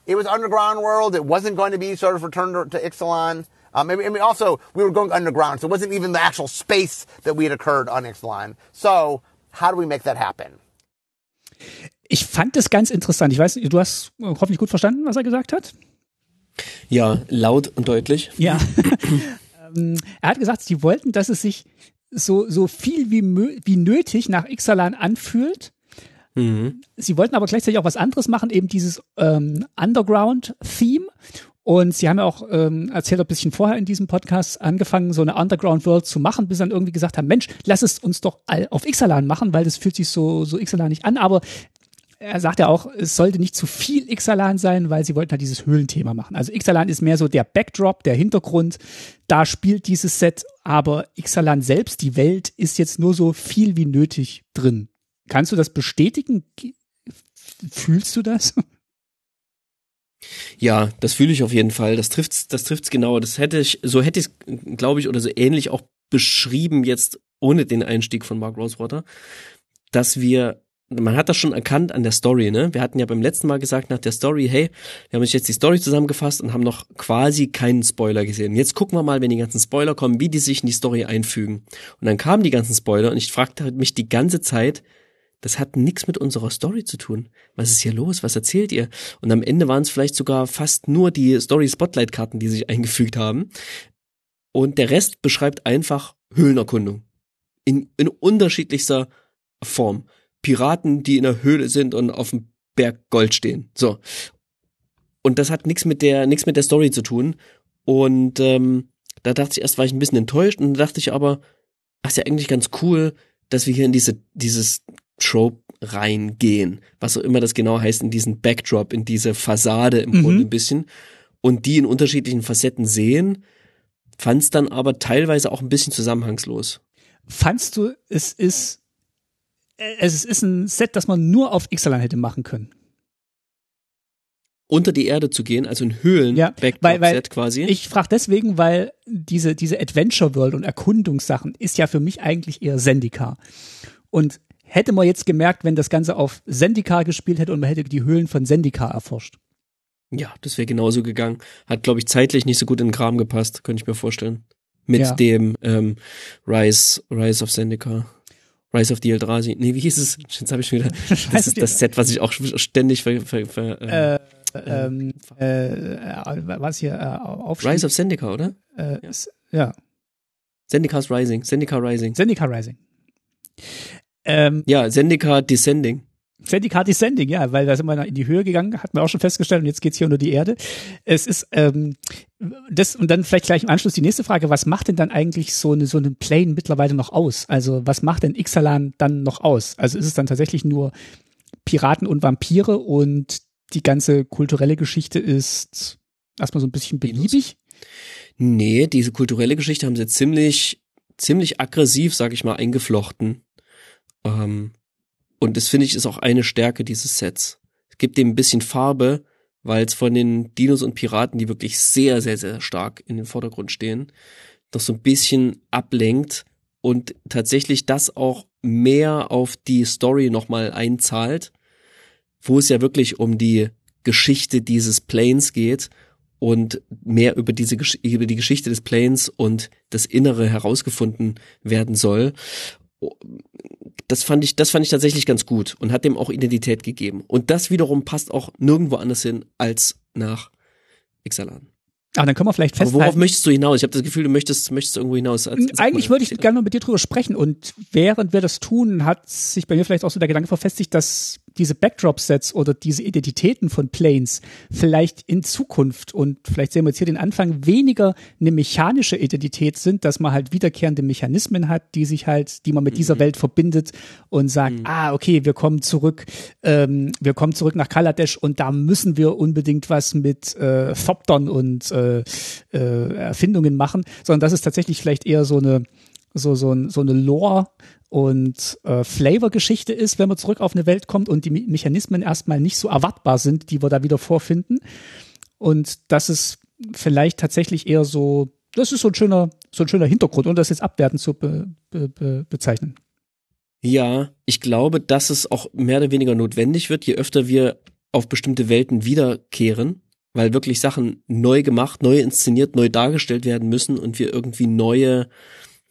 it was underground world. It wasn't going to be sort of return to, to Ixalan. Um, I mean, also, we were going underground, so it wasn't even the actual space that we had occurred on Ixalan. So, how do we make that happen? Ich fand das ganz interessant. Ich weiß, du hast hoffentlich gut verstanden, was er gesagt hat. Ja, laut und deutlich. Ja. Ähm, er hat gesagt, sie wollten, dass es sich so, so viel wie, wie nötig nach Ixalan anfühlt. Mhm. Sie wollten aber gleichzeitig auch was anderes machen, eben dieses ähm, Underground-Theme. Und sie haben ja auch ähm, erzählt, ein bisschen vorher in diesem Podcast angefangen, so eine Underground World zu machen, bis dann irgendwie gesagt haben, Mensch, lass es uns doch auf Ixalan machen, weil das fühlt sich so, so Ixalan nicht an. Aber er sagt ja auch, es sollte nicht zu viel Ixalan sein, weil sie wollten halt dieses Höhlenthema machen. Also Ixalan ist mehr so der Backdrop, der Hintergrund. Da spielt dieses Set, aber Ixalan selbst, die Welt, ist jetzt nur so viel wie nötig drin. Kannst du das bestätigen? Fühlst du das? Ja, das fühle ich auf jeden Fall. Das trifft's, das trifft's genau. Das hätte ich, so hätte ich glaube ich, oder so ähnlich auch beschrieben jetzt ohne den Einstieg von Mark Rosewater, dass wir man hat das schon erkannt an der Story, ne? Wir hatten ja beim letzten Mal gesagt nach der Story, hey, wir haben uns jetzt die Story zusammengefasst und haben noch quasi keinen Spoiler gesehen. Jetzt gucken wir mal, wenn die ganzen Spoiler kommen, wie die sich in die Story einfügen. Und dann kamen die ganzen Spoiler und ich fragte mich die ganze Zeit, das hat nichts mit unserer Story zu tun. Was ist hier los? Was erzählt ihr? Und am Ende waren es vielleicht sogar fast nur die Story-Spotlight-Karten, die sich eingefügt haben. Und der Rest beschreibt einfach Höhlenerkundung. In, in unterschiedlichster Form. Piraten, die in der Höhle sind und auf dem Berg Gold stehen. So. Und das hat nichts mit der, nichts mit der Story zu tun. Und ähm, da dachte ich erst, war ich ein bisschen enttäuscht und dann dachte ich aber, ach, ist ja eigentlich ganz cool, dass wir hier in diese, dieses Trope reingehen, was auch immer das genau heißt, in diesen Backdrop, in diese Fassade im mhm. Grunde ein bisschen und die in unterschiedlichen Facetten sehen, fand es dann aber teilweise auch ein bisschen zusammenhangslos. Fandst du, es ist es ist ein Set, das man nur auf Ixalan hätte machen können. Unter die Erde zu gehen, also in Höhlen, ja, weil, weil Set quasi. Ich frage deswegen, weil diese, diese Adventure World und Erkundungssachen ist ja für mich eigentlich eher Sendika. Und hätte man jetzt gemerkt, wenn das Ganze auf Sendika gespielt hätte und man hätte die Höhlen von Sendika erforscht. Ja, das wäre genauso gegangen. Hat, glaube ich, zeitlich nicht so gut in den Kram gepasst, könnte ich mir vorstellen. Mit ja. dem ähm, Rise, Rise of Sendika. Rise of the Eldrazi. Nee, wie hieß es? Jetzt habe ich schon wieder. Das ist das Set, was ich auch ständig ver, ver, ver, äh, ähm, äh, äh, was hier äh, aufschrieb. Rise of Sendika, oder? Äh, ja. ja. Sendika's Rising. Sendika Rising. Sendika Rising. Ähm, ja, Sendika Descending. Zendika Descending, ja, weil da sind wir in die Höhe gegangen, hat man auch schon festgestellt und jetzt geht's hier unter die Erde. Es ist ähm, das und dann vielleicht gleich im Anschluss die nächste Frage, was macht denn dann eigentlich so eine so eine Plane mittlerweile noch aus? Also, was macht denn Ixalan dann noch aus? Also, ist es dann tatsächlich nur Piraten und Vampire und die ganze kulturelle Geschichte ist erstmal so ein bisschen beliebig? Nee, diese kulturelle Geschichte haben sie ziemlich ziemlich aggressiv, sag ich mal, eingeflochten. Ähm, und das finde ich ist auch eine Stärke dieses Sets. Es gibt dem ein bisschen Farbe, weil es von den Dinos und Piraten, die wirklich sehr, sehr, sehr stark in den Vordergrund stehen, noch so ein bisschen ablenkt und tatsächlich das auch mehr auf die Story nochmal einzahlt, wo es ja wirklich um die Geschichte dieses Planes geht und mehr über diese über die Geschichte des Planes und das Innere herausgefunden werden soll das fand ich, das fand ich tatsächlich ganz gut und hat dem auch Identität gegeben. Und das wiederum passt auch nirgendwo anders hin als nach Ixalan. Aber dann können wir vielleicht festhalten. Aber worauf möchtest du hinaus? Ich habe das Gefühl, du möchtest, möchtest irgendwo hinaus. Sag Eigentlich würde ich gerne mal mit dir drüber sprechen. Und während wir das tun, hat sich bei mir vielleicht auch so der Gedanke verfestigt, dass diese Backdrop-Sets oder diese Identitäten von Planes vielleicht in Zukunft und vielleicht sehen wir jetzt hier den Anfang weniger eine mechanische Identität sind, dass man halt wiederkehrende Mechanismen hat, die sich halt, die man mit mhm. dieser Welt verbindet und sagt, mhm. ah, okay, wir kommen zurück, ähm, wir kommen zurück nach Kaladesh und da müssen wir unbedingt was mit äh, Thopton und äh, äh, Erfindungen machen, sondern das ist tatsächlich vielleicht eher so eine so, so, so eine Lore und äh, Flavor-Geschichte ist, wenn man zurück auf eine Welt kommt und die Me Mechanismen erstmal nicht so erwartbar sind, die wir da wieder vorfinden. Und das ist vielleicht tatsächlich eher so, das ist so ein schöner, so ein schöner Hintergrund, um das jetzt abwertend zu be, be, be, bezeichnen. Ja, ich glaube, dass es auch mehr oder weniger notwendig wird, je öfter wir auf bestimmte Welten wiederkehren, weil wirklich Sachen neu gemacht, neu inszeniert, neu dargestellt werden müssen und wir irgendwie neue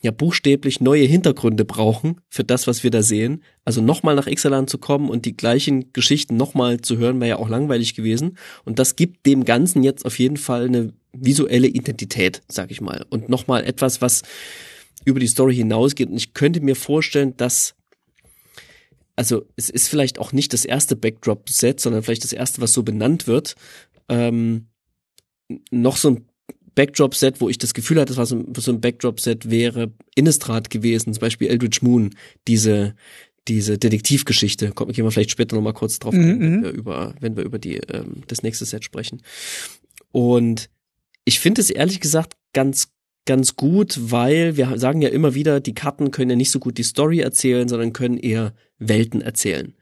ja buchstäblich neue Hintergründe brauchen für das, was wir da sehen. Also nochmal nach Ixalan zu kommen und die gleichen Geschichten nochmal zu hören, wäre ja auch langweilig gewesen. Und das gibt dem Ganzen jetzt auf jeden Fall eine visuelle Identität, sag ich mal. Und nochmal etwas, was über die Story hinausgeht. Und ich könnte mir vorstellen, dass also es ist vielleicht auch nicht das erste Backdrop-Set, sondern vielleicht das erste, was so benannt wird. Ähm, noch so ein Backdrop-Set, wo ich das Gefühl hatte, das war so, so ein Backdrop-Set wäre Innistrad gewesen, zum Beispiel Eldritch Moon, diese diese Detektivgeschichte. Kommt, gehen wir vielleicht später noch mal kurz drauf, mhm, wenn mhm. wir über, wenn wir über die ähm, das nächste Set sprechen. Und ich finde es ehrlich gesagt ganz ganz gut, weil wir sagen ja immer wieder, die Karten können ja nicht so gut die Story erzählen, sondern können eher Welten erzählen.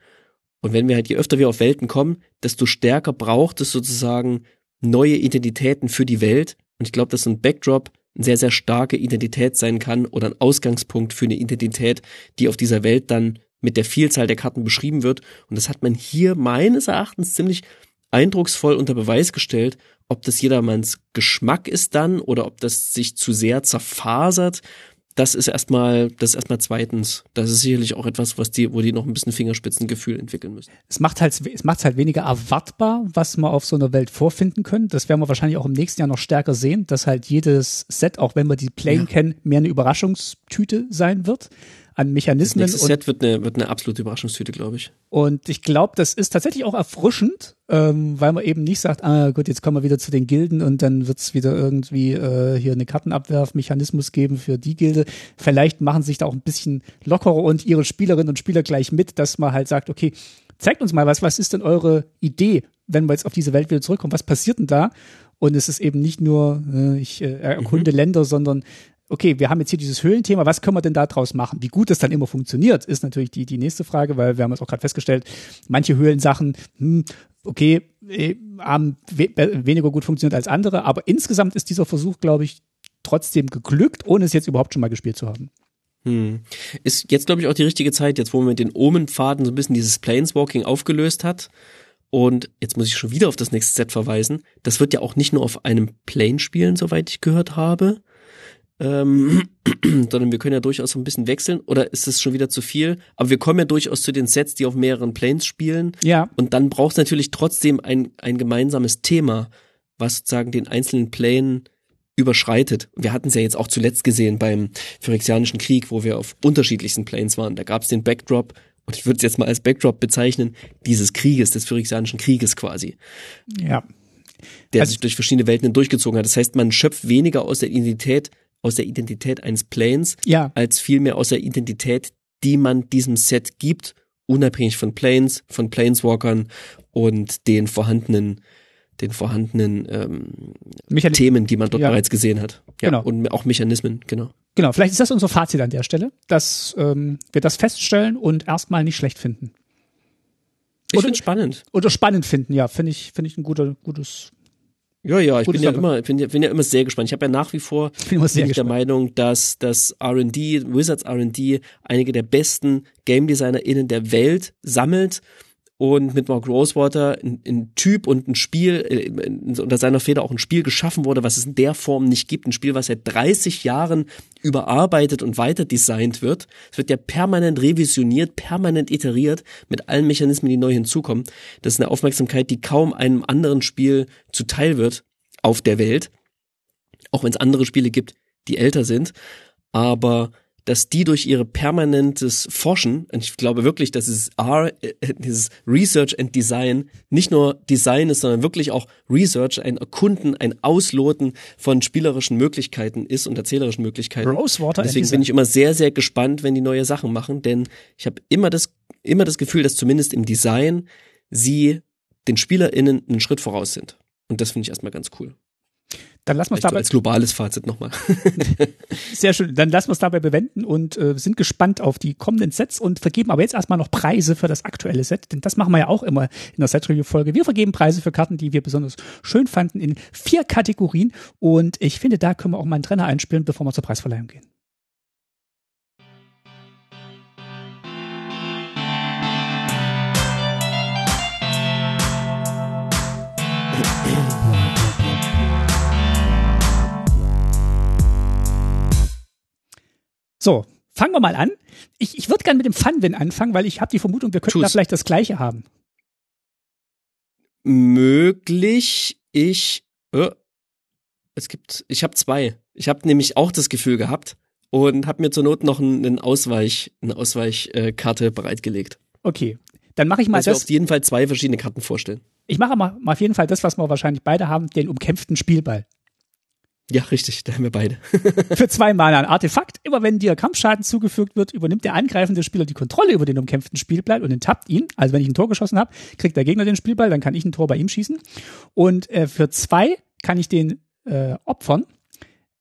Und wenn wir halt je öfter wir auf Welten kommen, desto stärker braucht es sozusagen neue Identitäten für die Welt, und ich glaube, dass ein Backdrop eine sehr, sehr starke Identität sein kann oder ein Ausgangspunkt für eine Identität, die auf dieser Welt dann mit der Vielzahl der Karten beschrieben wird. Und das hat man hier meines Erachtens ziemlich eindrucksvoll unter Beweis gestellt, ob das jedermanns Geschmack ist dann oder ob das sich zu sehr zerfasert das ist erstmal, das ist erstmal zweitens. Das ist sicherlich auch etwas, was die, wo die noch ein bisschen Fingerspitzengefühl entwickeln müssen. Es macht halt, es macht halt weniger erwartbar, was wir auf so einer Welt vorfinden können. Das werden wir wahrscheinlich auch im nächsten Jahr noch stärker sehen, dass halt jedes Set, auch wenn wir die Plane ja. kennen, mehr eine Überraschungstüte sein wird an Mechanismen. Das nächste Set wird eine, wird eine absolute Überraschungstüte, glaube ich. Und ich glaube, das ist tatsächlich auch erfrischend, ähm, weil man eben nicht sagt, ah gut, jetzt kommen wir wieder zu den Gilden und dann wird es wieder irgendwie äh, hier eine Kartenabwerfmechanismus geben für die Gilde. Vielleicht machen sich da auch ein bisschen lockerer und ihre Spielerinnen und Spieler gleich mit, dass man halt sagt, okay, zeigt uns mal was, was ist denn eure Idee, wenn wir jetzt auf diese Welt wieder zurückkommen, was passiert denn da? Und es ist eben nicht nur, äh, ich äh, erkunde mhm. Länder, sondern okay, wir haben jetzt hier dieses Höhlenthema, was können wir denn da draus machen? Wie gut das dann immer funktioniert, ist natürlich die, die nächste Frage, weil wir haben es auch gerade festgestellt, manche Höhlensachen, hm, okay, äh, haben we weniger gut funktioniert als andere, aber insgesamt ist dieser Versuch, glaube ich, trotzdem geglückt, ohne es jetzt überhaupt schon mal gespielt zu haben. Hm. Ist jetzt, glaube ich, auch die richtige Zeit, jetzt wo man mit den Omenpfaden so ein bisschen dieses Planeswalking aufgelöst hat. Und jetzt muss ich schon wieder auf das nächste Set verweisen. Das wird ja auch nicht nur auf einem Plane spielen, soweit ich gehört habe, ähm, sondern wir können ja durchaus so ein bisschen wechseln. Oder ist es schon wieder zu viel? Aber wir kommen ja durchaus zu den Sets, die auf mehreren Planes spielen. Ja. Und dann braucht es natürlich trotzdem ein, ein gemeinsames Thema, was sozusagen den einzelnen Plane überschreitet. Wir hatten es ja jetzt auch zuletzt gesehen beim Phyrexianischen Krieg, wo wir auf unterschiedlichsten Planes waren. Da gab es den Backdrop, und ich würde es jetzt mal als Backdrop bezeichnen, dieses Krieges, des Phyrexianischen Krieges quasi. Ja. Der also, sich durch verschiedene Welten durchgezogen hat. Das heißt, man schöpft weniger aus der Identität aus der Identität eines Planes, ja. als vielmehr aus der Identität, die man diesem Set gibt, unabhängig von Planes, von Planeswalkern und den vorhandenen den vorhandenen ähm, Themen, die man dort ja. bereits gesehen hat. Ja, genau. Und auch Mechanismen, genau. Genau, vielleicht ist das unser Fazit an der Stelle, dass ähm, wir das feststellen und erstmal nicht schlecht finden. Ich finde spannend. Oder spannend finden, ja, finde ich, finde ich ein guter, gutes ja, ja, ich bin ja, immer, bin, ja, bin ja immer sehr gespannt. Ich habe ja nach wie vor bin ich der Meinung, dass das R&D, Wizards R&D, einige der besten Game DesignerInnen der Welt sammelt und mit Mark Rosewater ein, ein Typ und ein Spiel, äh, unter seiner Feder auch ein Spiel geschaffen wurde, was es in der Form nicht gibt. Ein Spiel, was seit 30 Jahren überarbeitet und weiter designt wird. Es wird ja permanent revisioniert, permanent iteriert mit allen Mechanismen, die neu hinzukommen. Das ist eine Aufmerksamkeit, die kaum einem anderen Spiel zuteil wird auf der Welt. Auch wenn es andere Spiele gibt, die älter sind. Aber dass die durch ihre permanentes Forschen, und ich glaube wirklich, dass es R, äh, dieses Research and Design nicht nur Design ist, sondern wirklich auch Research, ein Erkunden, ein Ausloten von spielerischen Möglichkeiten ist und erzählerischen Möglichkeiten. Rosewater Deswegen bin ich immer sehr, sehr gespannt, wenn die neue Sachen machen, denn ich habe immer das, immer das Gefühl, dass zumindest im Design sie den SpielerInnen einen Schritt voraus sind. Und das finde ich erstmal ganz cool. Dann lassen wir es dabei. als globales Fazit nochmal. Sehr schön. Dann lassen wir es dabei bewenden und äh, sind gespannt auf die kommenden Sets und vergeben aber jetzt erstmal noch Preise für das aktuelle Set, denn das machen wir ja auch immer in der Set-Review-Folge. Wir vergeben Preise für Karten, die wir besonders schön fanden in vier Kategorien und ich finde, da können wir auch mal einen Trainer einspielen, bevor wir zur Preisverleihung gehen. So, fangen wir mal an. Ich, ich würde gerne mit dem Fun-Win anfangen, weil ich habe die Vermutung, wir könnten Tu's. da vielleicht das Gleiche haben. Möglich. Ich. Äh, es gibt. Ich habe zwei. Ich habe nämlich auch das Gefühl gehabt und habe mir zur Not noch einen Ausweich, eine Ausweichkarte äh, bereitgelegt. Okay, dann mache ich mal also das. auf jeden Fall zwei verschiedene Karten vorstellen. Ich mache mal, mal auf jeden Fall das, was wir wahrscheinlich beide haben, den umkämpften Spielball. Ja, richtig, da haben wir beide. Für zwei Mana ein Artefakt. Immer wenn dir Kampfschaden zugefügt wird, übernimmt der angreifende Spieler die Kontrolle über den umkämpften Spielball und enttappt ihn. Also wenn ich ein Tor geschossen habe, kriegt der Gegner den Spielball, dann kann ich ein Tor bei ihm schießen. Und äh, für zwei kann ich den äh, opfern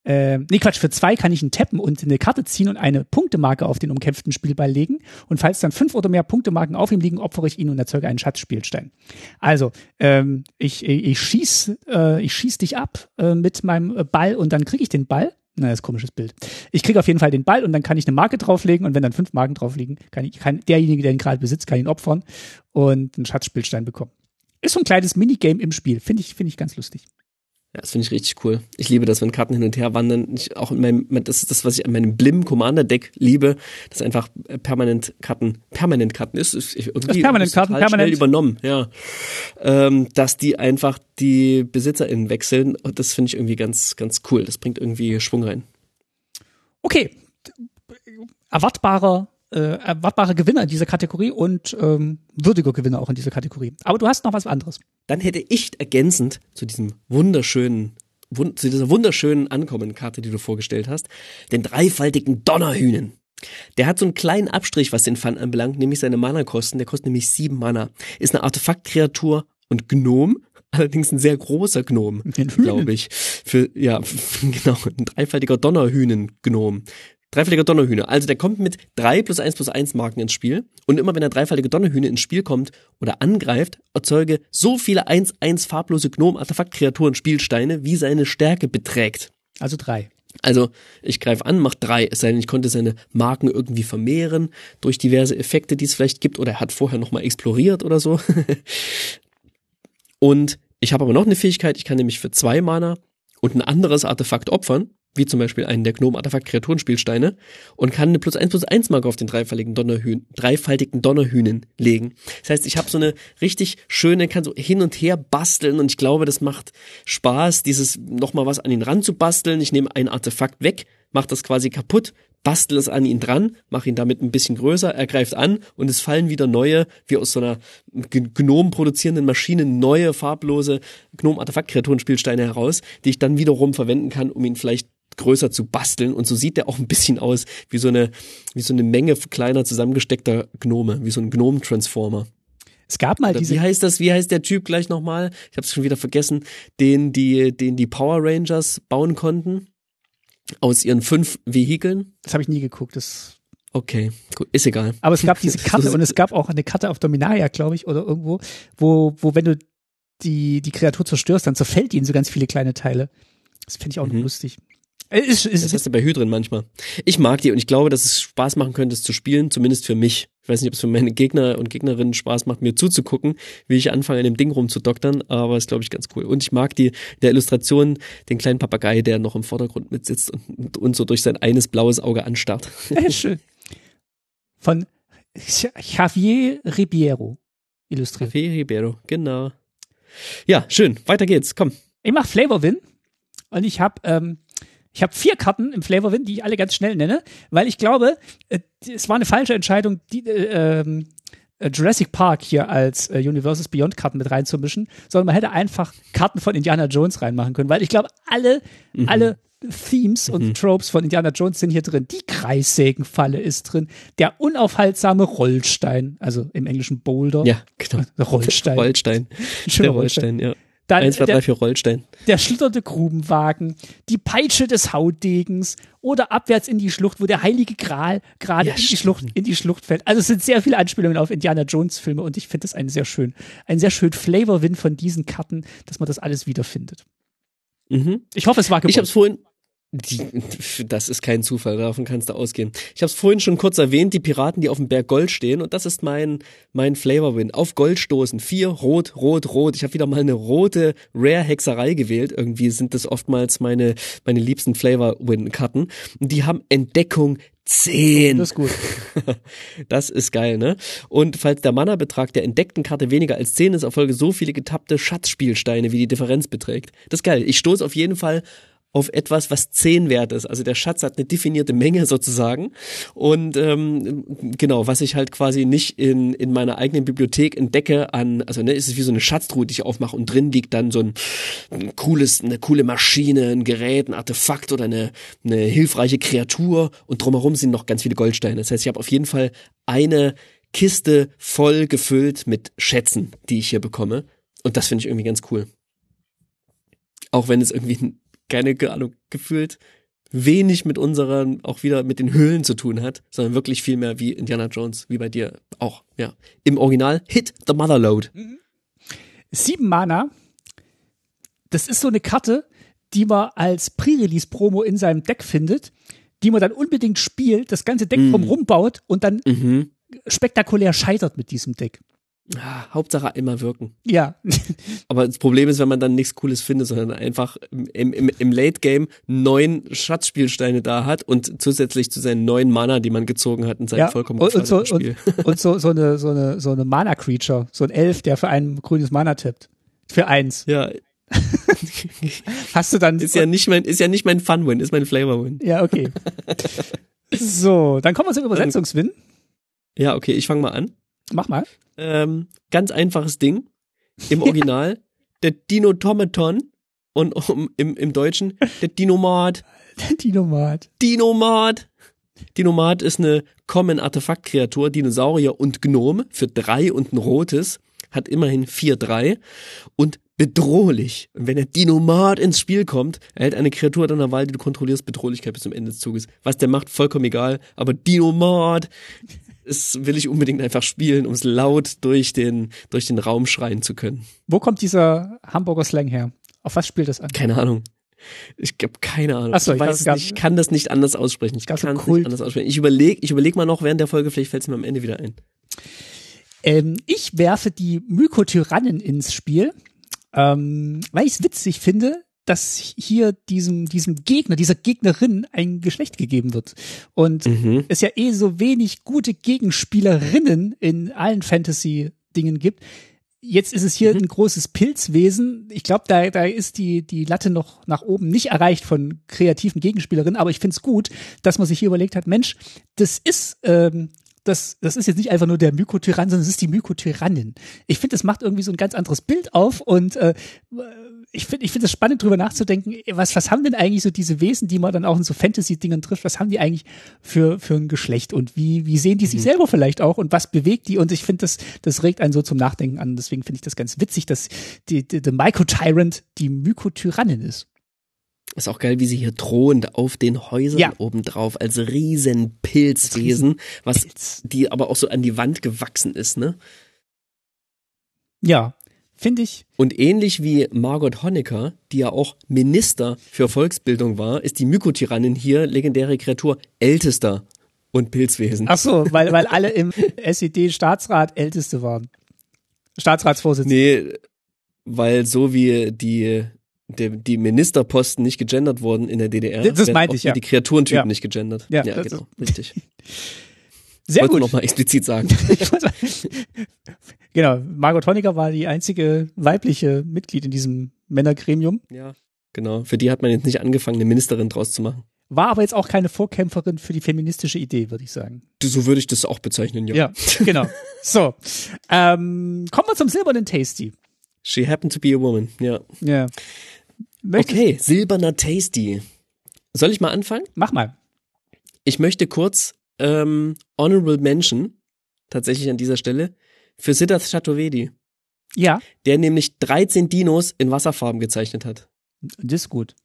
äh, nee, Quatsch, für zwei kann ich einen tappen und eine Karte ziehen und eine Punktemarke auf den umkämpften Spielball legen. Und falls dann fünf oder mehr Punktemarken auf ihm liegen, opfere ich ihn und erzeuge einen Schatzspielstein. Also, ähm, ich, ich, schieß, äh, ich schieß dich ab äh, mit meinem Ball und dann kriege ich den Ball. Na, das ist ein komisches Bild. Ich kriege auf jeden Fall den Ball und dann kann ich eine Marke drauflegen und wenn dann fünf Marken drauf liegen, kann ich, kann derjenige, der ihn gerade besitzt, kann ihn opfern und einen Schatzspielstein bekommen. Ist so ein kleines Minigame im Spiel. Finde ich, finde ich ganz lustig. Ja, das finde ich richtig cool. Ich liebe das, wenn Karten hin und her wandern. Ich, auch in meinem, das ist das, was ich an meinem Blim Commander Deck liebe, dass einfach permanent Karten, permanent Karten ist. ist irgendwie das permanent Karten, permanent schnell übernommen, ja. Ähm, dass die einfach die BesitzerInnen wechseln. Und das finde ich irgendwie ganz, ganz cool. Das bringt irgendwie Schwung rein. Okay. Erwartbarer äh, erwartbare Gewinner in dieser Kategorie und ähm, würdiger Gewinner auch in dieser Kategorie. Aber du hast noch was anderes. Dann hätte ich ergänzend zu diesem wunderschönen wund zu dieser wunderschönen Ankommenkarte, die du vorgestellt hast, den dreifaltigen Donnerhühnen. Der hat so einen kleinen Abstrich, was den Fun anbelangt, nämlich seine Mana-Kosten. Der kostet nämlich sieben Mana. Ist eine Artefaktkreatur und Gnom, allerdings ein sehr großer Gnom, glaube ich. Für, ja, genau, ein dreifaltiger Donnerhühnen-Gnom. Dreifälliger Donnerhühner. Also der kommt mit drei plus eins plus eins Marken ins Spiel. Und immer wenn der dreifällige Donnerhühner ins Spiel kommt oder angreift, erzeuge so viele 1-1 farblose Gnom-Artefaktkreaturen Spielsteine, wie seine Stärke beträgt. Also drei. Also ich greife an, mach drei, es sei denn, ich konnte seine Marken irgendwie vermehren durch diverse Effekte, die es vielleicht gibt, oder er hat vorher nochmal exploriert oder so. und ich habe aber noch eine Fähigkeit, ich kann nämlich für zwei Mana und ein anderes Artefakt opfern wie zum Beispiel einen der Gnome-Artefakt-Kreaturenspielsteine und kann eine plus 1 plus 1 Marke auf den dreifaltigen Donnerhühn, dreifaltigen Donnerhühnen legen. Das heißt, ich habe so eine richtig schöne, kann so hin und her basteln und ich glaube, das macht Spaß, dieses nochmal was an ihn ranzubasteln. Ich nehme ein Artefakt weg, mache das quasi kaputt, bastel es an ihn dran, mache ihn damit ein bisschen größer, er greift an und es fallen wieder neue, wie aus so einer Gnom produzierenden Maschine, neue farblose Gnome-Artefakt-Kreaturenspielsteine heraus, die ich dann wiederum verwenden kann, um ihn vielleicht größer zu basteln und so sieht der auch ein bisschen aus wie so eine wie so eine Menge kleiner zusammengesteckter Gnome, wie so ein Gnome Transformer. Es gab mal diese Wie heißt das? Wie heißt der Typ gleich nochmal? Ich habe es schon wieder vergessen, den die den die Power Rangers bauen konnten aus ihren fünf Vehikeln. Das habe ich nie geguckt, das Okay, gut, ist egal. Aber es gab diese Karte und es gab auch eine Karte auf Dominaria, glaube ich, oder irgendwo, wo wo wenn du die die Kreatur zerstörst, dann zerfällt die in so ganz viele kleine Teile. Das finde ich auch mhm. lustig. Ist, ist, das hast du bei Hydren manchmal. Ich mag die und ich glaube, dass es Spaß machen könnte, es zu spielen, zumindest für mich. Ich weiß nicht, ob es für meine Gegner und Gegnerinnen Spaß macht, mir zuzugucken, wie ich anfange, an dem Ding rumzudoktern, aber ist, glaube ich, ganz cool. Und ich mag die der Illustration den kleinen Papagei, der noch im Vordergrund mitsitzt und, und so durch sein eines blaues Auge anstarrt. Ja, schön. Von Javier Ribeiro illustriert. Javier Ribeiro, genau. Ja, schön. Weiter geht's. Komm. Ich mach Flavor Win und ich habe ähm, ich habe vier Karten im Flavor Wind, die ich alle ganz schnell nenne, weil ich glaube, äh, es war eine falsche Entscheidung, die, äh, ähm, äh, Jurassic Park hier als äh, Universes Beyond Karten mit reinzumischen, sondern man hätte einfach Karten von Indiana Jones reinmachen können, weil ich glaube, alle, mhm. alle Themes und mhm. Tropes von Indiana Jones sind hier drin. Die Kreissägenfalle ist drin. Der unaufhaltsame Rollstein, also im Englischen Boulder. Ja, genau. Rollstein. Rollstein. Der Rollstein, ja. Dann, Eins, zwei, drei, vier Rollstein. Der schlitterte Grubenwagen, die Peitsche des Hautdegens oder abwärts in die Schlucht, wo der heilige Gral gerade ja, in, die Schlucht, in die Schlucht fällt. Also es sind sehr viele Anspielungen auf Indiana Jones Filme und ich finde das einen sehr schön, ein sehr schön Flavor-Win von diesen Karten, dass man das alles wiederfindet. Mhm. Ich hoffe, es war gewollt. Ich habe es vorhin, die, das ist kein Zufall, davon kannst du ausgehen. Ich habe es vorhin schon kurz erwähnt, die Piraten, die auf dem Berg Gold stehen und das ist mein mein Flavor Win. Auf Gold stoßen, vier rot, rot, rot. Ich habe wieder mal eine rote Rare Hexerei gewählt. Irgendwie sind das oftmals meine meine liebsten Flavor Win Karten und die haben Entdeckung 10. Das ist gut. Das ist geil, ne? Und falls der Mana-Betrag der entdeckten Karte weniger als 10 ist, erfolge so viele getappte Schatzspielsteine, wie die Differenz beträgt. Das ist geil. Ich stoße auf jeden Fall auf etwas, was zehn wert ist. Also der Schatz hat eine definierte Menge sozusagen. Und ähm, genau, was ich halt quasi nicht in, in meiner eigenen Bibliothek entdecke an, also ne, ist es wie so eine Schatztruhe, die ich aufmache und drin liegt dann so ein, ein cooles, eine coole Maschine, ein Gerät, ein Artefakt oder eine, eine hilfreiche Kreatur und drumherum sind noch ganz viele Goldsteine. Das heißt, ich habe auf jeden Fall eine Kiste voll gefüllt mit Schätzen, die ich hier bekomme. Und das finde ich irgendwie ganz cool. Auch wenn es irgendwie keine Ahnung, gefühlt wenig mit unseren, auch wieder mit den Höhlen zu tun hat, sondern wirklich viel mehr wie Indiana Jones, wie bei dir auch, ja. Im Original Hit the Motherload. Mhm. Sieben Mana. Das ist so eine Karte, die man als Pre-Release-Promo in seinem Deck findet, die man dann unbedingt spielt, das ganze Deck drumherum baut und dann Mhm. spektakulär scheitert mit diesem Deck. Ah, Hauptsache einmal wirken. Ja, Aber das Problem ist, wenn man dann nichts Cooles findet, sondern einfach im, im, im Late Game neun Schatzspielsteine da hat und zusätzlich zu seinen neun Mana, die man gezogen hat in seinem ja. vollkommen und, und so, geflaggerten und, Spiel. und so, so eine, so eine, so eine Mana-Creature, so ein Elf, der für ein grünes Mana tippt. Für eins. Ja, Hast du dann. ist ja nicht mein, ist ja nicht mein Fun-Win, ist mein Flavor-Win. ja, okay. so, dann kommen wir zum Übersetzungswin. Ja, okay, ich fange mal an. Mach mal. Ähm, ganz einfaches Ding. Im Original, der Dinotomaton und um, im, im Deutschen der Dinomat. Dinomat. Dinomat. Dinomat ist eine Common Artefaktkreatur, Dinosaurier und Gnome für drei und ein rotes, hat immerhin vier drei und bedrohlich. Und wenn der Dinomat ins Spiel kommt, erhält eine Kreatur deiner Wahl, die du kontrollierst, Bedrohlichkeit bis zum Ende des Zuges. Was der macht, vollkommen egal. Aber Dinomat, das will ich unbedingt einfach spielen, um es laut durch den, durch den Raum schreien zu können. Wo kommt dieser Hamburger Slang her? Auf was spielt das an? Keine Ahnung. Ich habe keine Ahnung. Ach so, ich ich weiß es nicht, ich kann das nicht anders aussprechen. Ich kann es nicht anders aussprechen. Ich überlege ich überleg mal noch während der Folge, vielleicht fällt es mir am Ende wieder ein. Ähm, ich werfe die Mykotyrannen ins Spiel, ähm, weil ich es witzig finde, dass hier diesem, diesem Gegner, dieser Gegnerin ein Geschlecht gegeben wird. Und Mhm. es ja eh so wenig gute Gegenspielerinnen in allen Fantasy-Dingen gibt. Jetzt ist es hier ein großes Pilzwesen. Ich glaube, da, da ist die, die Latte noch nach oben nicht erreicht von kreativen Gegenspielerinnen, aber ich finde es gut, dass man sich hier überlegt hat, Mensch, das ist, ähm, das, das ist jetzt nicht einfach nur der Mykotyrann, sondern es ist die Mykotyrannin. Ich finde, das macht irgendwie so ein ganz anderes Bild auf und äh, ich finde ich finde es spannend, drüber nachzudenken, was, was haben denn eigentlich so diese Wesen, die man dann auch in so Fantasy-Dingern trifft, was haben die eigentlich für, für ein Geschlecht und wie, wie sehen die sich selber vielleicht auch und was bewegt die? Und ich finde, das, das regt einen so zum Nachdenken an. Deswegen finde ich das ganz witzig, dass die, die, die Myco-Tyrant die Mykotyrannin ist. Ist auch geil, wie sie hier drohend auf den Häusern Ja. oben drauf als riesen Pilzwesen, was Pilz. die aber auch so an die Wand gewachsen ist, ne? Ja, finde ich. Und ähnlich wie Margot Honecker, die ja auch Minister für Volksbildung war, ist die Mykotyrannin hier legendäre Kreatur ältester und Pilzwesen. Ach so, weil, weil alle im SED-Staatsrat Älteste waren. Staatsratsvorsitzende. Nee, weil so wie die, die, die Ministerposten nicht gegendert wurden in der DDR, Das werden meinte ich, ja. die Kreaturentypen Ja. nicht gegendert. Ja, Ja, das genau, richtig. Sehr Wollte gut. noch mal explizit sagen. genau, Margot Honecker war die einzige weibliche Mitglied in diesem Männergremium, ja, genau. Für die hat man jetzt nicht angefangen, eine Ministerin draus zu machen. war aber jetzt auch keine Vorkämpferin für die feministische Idee, würde ich sagen. So würde ich das auch bezeichnen, ja. Ja, genau. So, ähm, kommen wir zum silbernen Tasty. She happened to be a woman, ja. Ja. Möchtest, Okay, silberner Tasty. Soll ich mal anfangen? Mach mal. Ich möchte kurz ähm, Honorable Mention, tatsächlich an dieser Stelle, für Siddharth Chaturvedi, Ja, der nämlich 13 Dinos in Wasserfarben gezeichnet hat. das ist gut.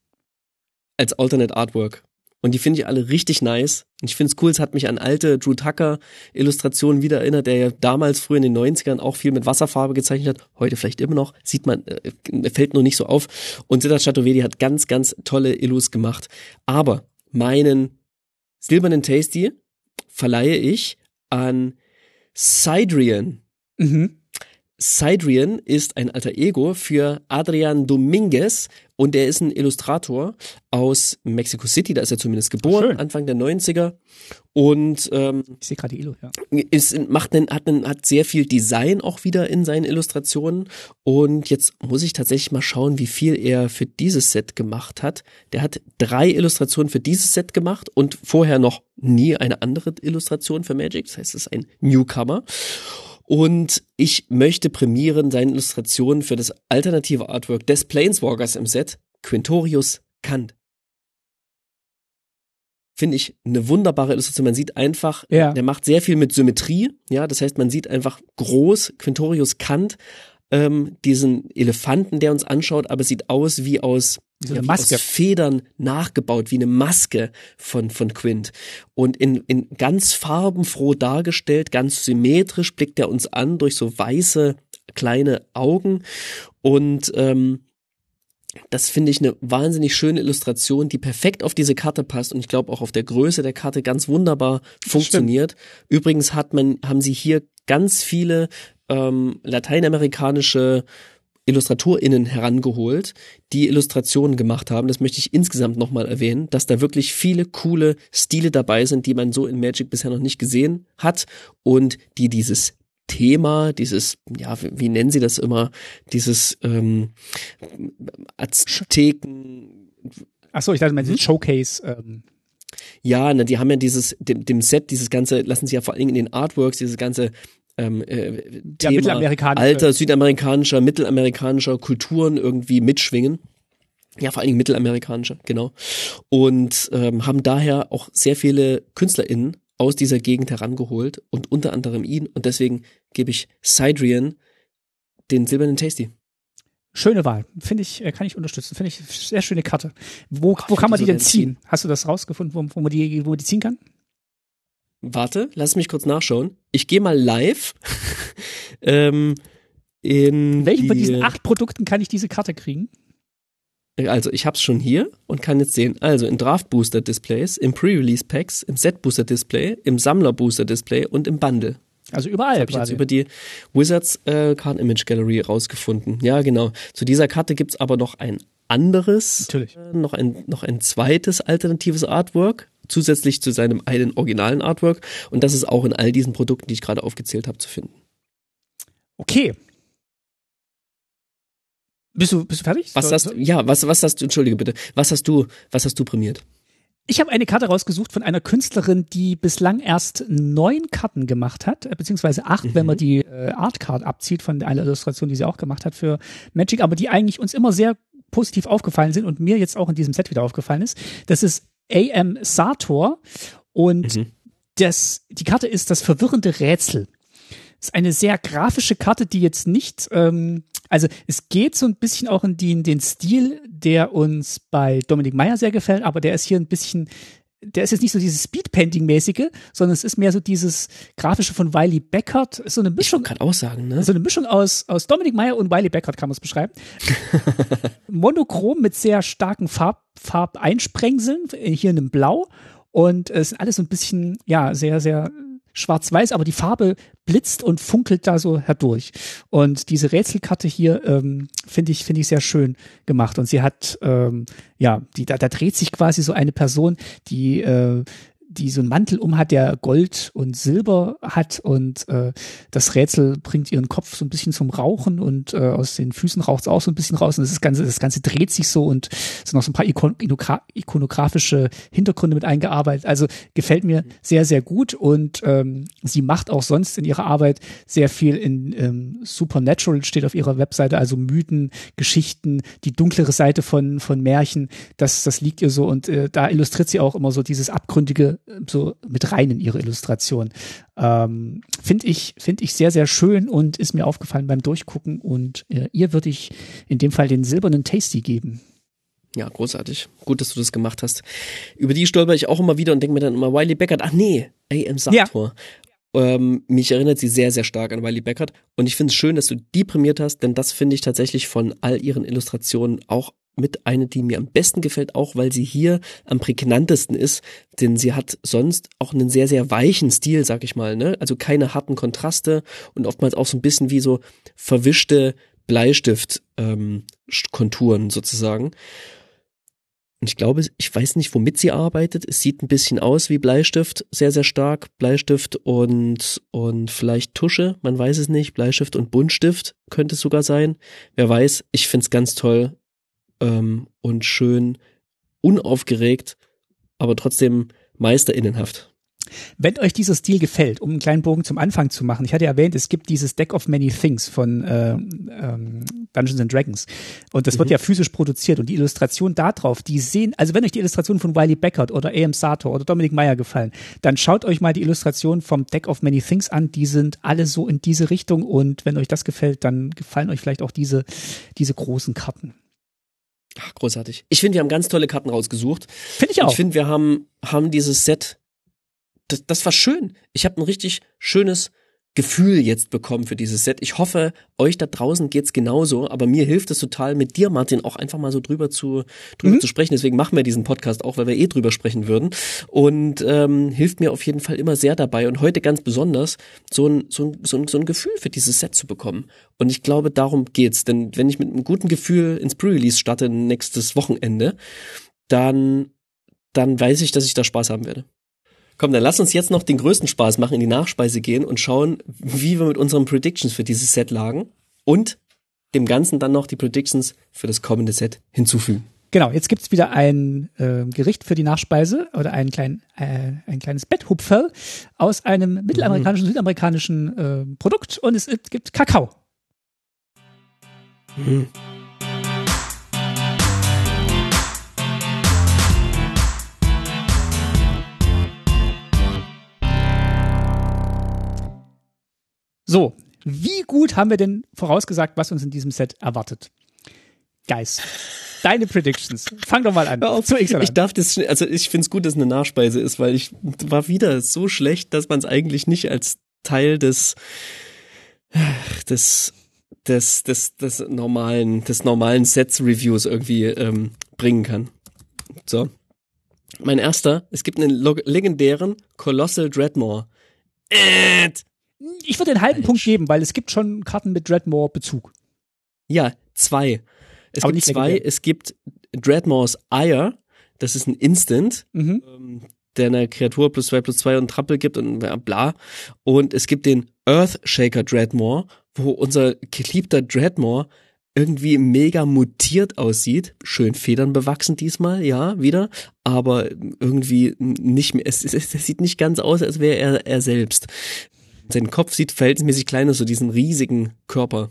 als Alternate Artwork. Und die finde ich alle richtig nice. Und ich finde es cool, es hat mich an alte Drew Tucker Illustrationen wieder erinnert, der ja damals früher in den 90ern auch viel mit Wasserfarbe gezeichnet hat. Heute vielleicht immer noch. Sieht man, äh, fällt nur nicht so auf. Und Siddharth Chaturvedi hat ganz, ganz tolle Illus gemacht. Aber meinen silbernen Tasty verleihe ich an Sidrian. Mhm. Sidrian ist ein alter Ego für Adrian Dominguez und er ist ein Illustrator aus Mexico City, da ist er zumindest geboren, Schön. Anfang der 90er und ähm, Ich sehe gerade die Elo, ja. ist, macht, einen, hat, einen, hat sehr viel Design auch wieder in seinen Illustrationen und jetzt muss ich tatsächlich mal schauen, wie viel er für dieses Set gemacht hat. Der hat drei Illustrationen für dieses Set gemacht und vorher noch nie eine andere Illustration für Magic, das heißt, es ist ein Newcomer. Und ich möchte prämieren seine Illustrationen für das alternative Artwork des Planeswalkers im Set, Quintorius Kant. Finde ich eine wunderbare Illustration. Man sieht einfach, Ja. der macht sehr viel mit Symmetrie. Ja, das heißt, man sieht einfach groß Quintorius Kant, ähm, diesen Elefanten, der uns anschaut, aber sieht aus wie aus, Wie so eine wie Maske. aus Federn nachgebaut, wie eine Maske von, von Quint. Und in, in ganz farbenfroh dargestellt, ganz symmetrisch blickt er uns an durch so weiße kleine Augen und ähm, Das finde ich eine wahnsinnig schöne Illustration, die perfekt auf diese Karte passt und ich glaube auch auf der Größe der Karte ganz wunderbar funktioniert. Übrigens hat man, haben sie hier ganz viele ähm, lateinamerikanische IllustratorInnen herangeholt, die Illustrationen gemacht haben. Das möchte ich insgesamt nochmal erwähnen, dass da wirklich viele coole Stile dabei sind, die man so in Magic bisher noch nicht gesehen hat und die dieses Thema, dieses, ja, wie, wie nennen sie das immer, dieses ähm, Azteken. Ach so, ich dachte, man hm? Showcase. Ähm. Ja, ne, die haben ja dieses, dem, dem Set, dieses ganze, lassen sie ja vor allen Dingen in den Artworks, dieses ganze ähm, äh, Thema ja, alter südamerikanischer, mittelamerikanischer Kulturen irgendwie mitschwingen. Ja, vor allen Dingen mittelamerikanischer, genau. Und ähm, haben daher auch sehr viele KünstlerInnen aus dieser Gegend herangeholt und unter anderem ihn. Und deswegen gebe ich Sidrian den silbernen Tasty. Schöne Wahl. Finde ich, äh, kann ich unterstützen. Finde ich sehr schöne Karte. Wo, wo kann man die denn ziehen? Hast du das rausgefunden, wo, wo, man die, wo man die ziehen kann? Warte, lass mich kurz nachschauen. Ich gehe mal live. ähm, in Welchen von diesen acht Produkten kann ich diese Karte kriegen? Also ich habe es schon hier und kann jetzt sehen. Also in Draft Booster Displays, im Pre-Release Packs, im Set Booster Display, im Sammler Booster Display und im Bundle. Also überall. Habe ich jetzt über die Wizards äh, Card Image Gallery rausgefunden. Ja, genau. Zu dieser Karte gibt's aber noch ein anderes, Natürlich. Äh, noch ein noch ein zweites alternatives Artwork zusätzlich zu seinem einen originalen Artwork. Und das ist auch in all diesen Produkten, die ich gerade aufgezählt habe, zu finden. Okay. Bist du, bist du fertig? Was hast, ja, was, was hast du, entschuldige bitte, was hast du, was hast du prämiert? Ich habe eine Karte rausgesucht von einer Künstlerin, die bislang erst neun Karten gemacht hat, äh, beziehungsweise acht, mhm. wenn man die äh, Artcard abzieht von einer Illustration, die sie auch gemacht hat für Magic, aber die eigentlich uns immer sehr positiv aufgefallen sind und mir jetzt auch in diesem Set wieder aufgefallen ist. Das ist AM Sator und mhm. das, die Karte ist das verwirrende Rätsel. Das ist eine sehr grafische Karte, die jetzt nicht, ähm, also es geht so ein bisschen auch in den, den Stil, der uns bei Dominik Meyer sehr gefällt, aber der ist hier ein bisschen der ist jetzt nicht so dieses Speedpainting-mäßige, sondern es ist mehr so dieses grafische von Wiley Beckert, so eine Mischung. Kann auch sagen, ne? So eine Mischung aus, aus Dominic Meyer und Wiley Beckert kann man es beschreiben. Monochrom mit sehr starken Farb, Farbeinsprengseln, hier in einem Blau. Und es ist alles so ein bisschen, ja, sehr, sehr schwarz-weiß, aber die Farbe blitzt und funkelt da so herdurch. Und diese Rätselkarte hier ähm, finde ich finde ich sehr schön gemacht. Und sie hat ähm, ja, die da, da dreht sich quasi so eine Person, die äh, die so einen Mantel um hat, der Gold und Silber hat und äh, das Rätsel bringt ihren Kopf so ein bisschen zum Rauchen und äh, aus den Füßen raucht es auch so ein bisschen raus und das Ganze, das Ganze dreht sich so und sind noch so ein paar Ikon ikonografische Hintergründe mit eingearbeitet. Also gefällt mir sehr, sehr gut und ähm, sie macht auch sonst in ihrer Arbeit sehr viel in ähm, Supernatural, steht auf ihrer Webseite, also Mythen, Geschichten, die dunklere Seite von, von Märchen, das, das liegt ihr so und äh, da illustriert sie auch immer so dieses abgründige so mit rein in ihre Illustration. Ähm, finde ich, finde ich sehr, sehr schön und ist mir aufgefallen beim Durchgucken. Und äh, ihr würde ich in dem Fall den silbernen Tasty geben. Ja, großartig. Gut, dass du das gemacht hast. Über die stolper ich auch immer wieder und denke mir dann immer, Wiley Beckert, ach nee, AM Sator. Ja. Ähm, mich erinnert sie sehr, sehr stark an Wiley Beckert. Und ich finde es schön, dass du die prämiert hast, denn das finde ich tatsächlich von all ihren Illustrationen auch mit eine, die mir am besten gefällt, auch weil sie hier am prägnantesten ist, denn sie hat sonst auch einen sehr, sehr weichen Stil, sag ich mal, ne? Also keine harten Kontraste und oftmals auch so ein bisschen wie so verwischte Bleistift-Konturen ähm, sozusagen. Und ich glaube, ich weiß nicht, womit sie arbeitet. Es sieht ein bisschen aus wie Bleistift, sehr, sehr stark. Bleistift und, und vielleicht Tusche, man weiß es nicht. Bleistift und Buntstift könnte es sogar sein. Wer weiß, ich find's ganz toll ähm, und schön unaufgeregt, aber trotzdem meisterinnenhaft. Wenn euch dieser Stil gefällt, um einen kleinen Bogen zum Anfang zu machen, ich hatte ja erwähnt, es gibt dieses Deck of Many Things von äh, ähm, Dungeons and Dragons und das mhm. wird ja physisch produziert und die Illustration da drauf, die sehen, also wenn euch die Illustration von Wiley Beckert oder A.M. Sato oder Dominik Meyer gefallen, dann schaut euch mal die Illustration vom Deck of Many Things an, die sind alle so in diese Richtung und wenn euch das gefällt, dann gefallen euch vielleicht auch diese, diese großen Karten. Ach, großartig. Ich finde, wir haben ganz tolle Karten rausgesucht. Finde ich auch. Ich finde, wir haben, haben dieses Set, das, das war schön. Ich habe ein richtig schönes Gefühl jetzt bekommen für dieses Set. Ich hoffe, euch da draußen geht's genauso, aber mir hilft es total, mit dir, Martin, auch einfach mal so drüber zu drüber mhm. zu sprechen. Deswegen machen wir diesen Podcast auch, weil wir eh drüber sprechen würden. Und ähm, hilft mir auf jeden Fall immer sehr dabei und heute ganz besonders, so ein, so, ein, so, ein, so ein Gefühl für dieses Set zu bekommen. Und ich glaube, darum geht's. Denn wenn ich mit einem guten Gefühl ins Pre-Release starte nächstes Wochenende, dann, dann weiß ich, dass ich da Spaß haben werde. Komm, dann lass uns jetzt noch den größten Spaß machen, in die Nachspeise gehen und schauen, wie wir mit unseren Predictions für dieses Set lagen und dem Ganzen dann noch die Predictions für das kommende Set hinzufügen. Genau, jetzt gibt's wieder ein äh, Gericht für die Nachspeise oder ein, klein, äh, ein kleines Betthupferl aus einem mittelamerikanischen, mhm. südamerikanischen äh, Produkt und es, es gibt Kakao. Mhm. So, wie gut haben wir denn vorausgesagt, was uns in diesem Set erwartet? Geist. Deine Predictions. Fang doch mal an. Auf, zu ich darf das, also ich finde es gut, dass es eine Nachspeise ist, weil ich war wieder so schlecht, dass man es eigentlich nicht als Teil des, des, des, des, des normalen, des normalen Sets-Reviews irgendwie ähm, bringen kann. So. Mein erster, es gibt einen legendären Colossal Dreadmore. Äh, ich würde den halben. Punkt geben, weil es gibt schon Karten mit Dreadmore-Bezug. Ja, zwei. Es Aber gibt zwei. Legendär. Es gibt Dreadmores Ire. Das ist ein Instant, mhm. ähm, der einer Kreatur plus zwei plus zwei und Trappel gibt und bla. Und es gibt den Earthshaker Dreadmore, wo unser geliebter Dreadmore irgendwie mega mutiert aussieht. Schön Federn bewachsen diesmal, ja, wieder. Aber irgendwie nicht mehr, es, es, es sieht nicht ganz aus, als wäre er er selbst. Sein Kopf sieht verhältnismäßig klein aus, so diesen riesigen Körper.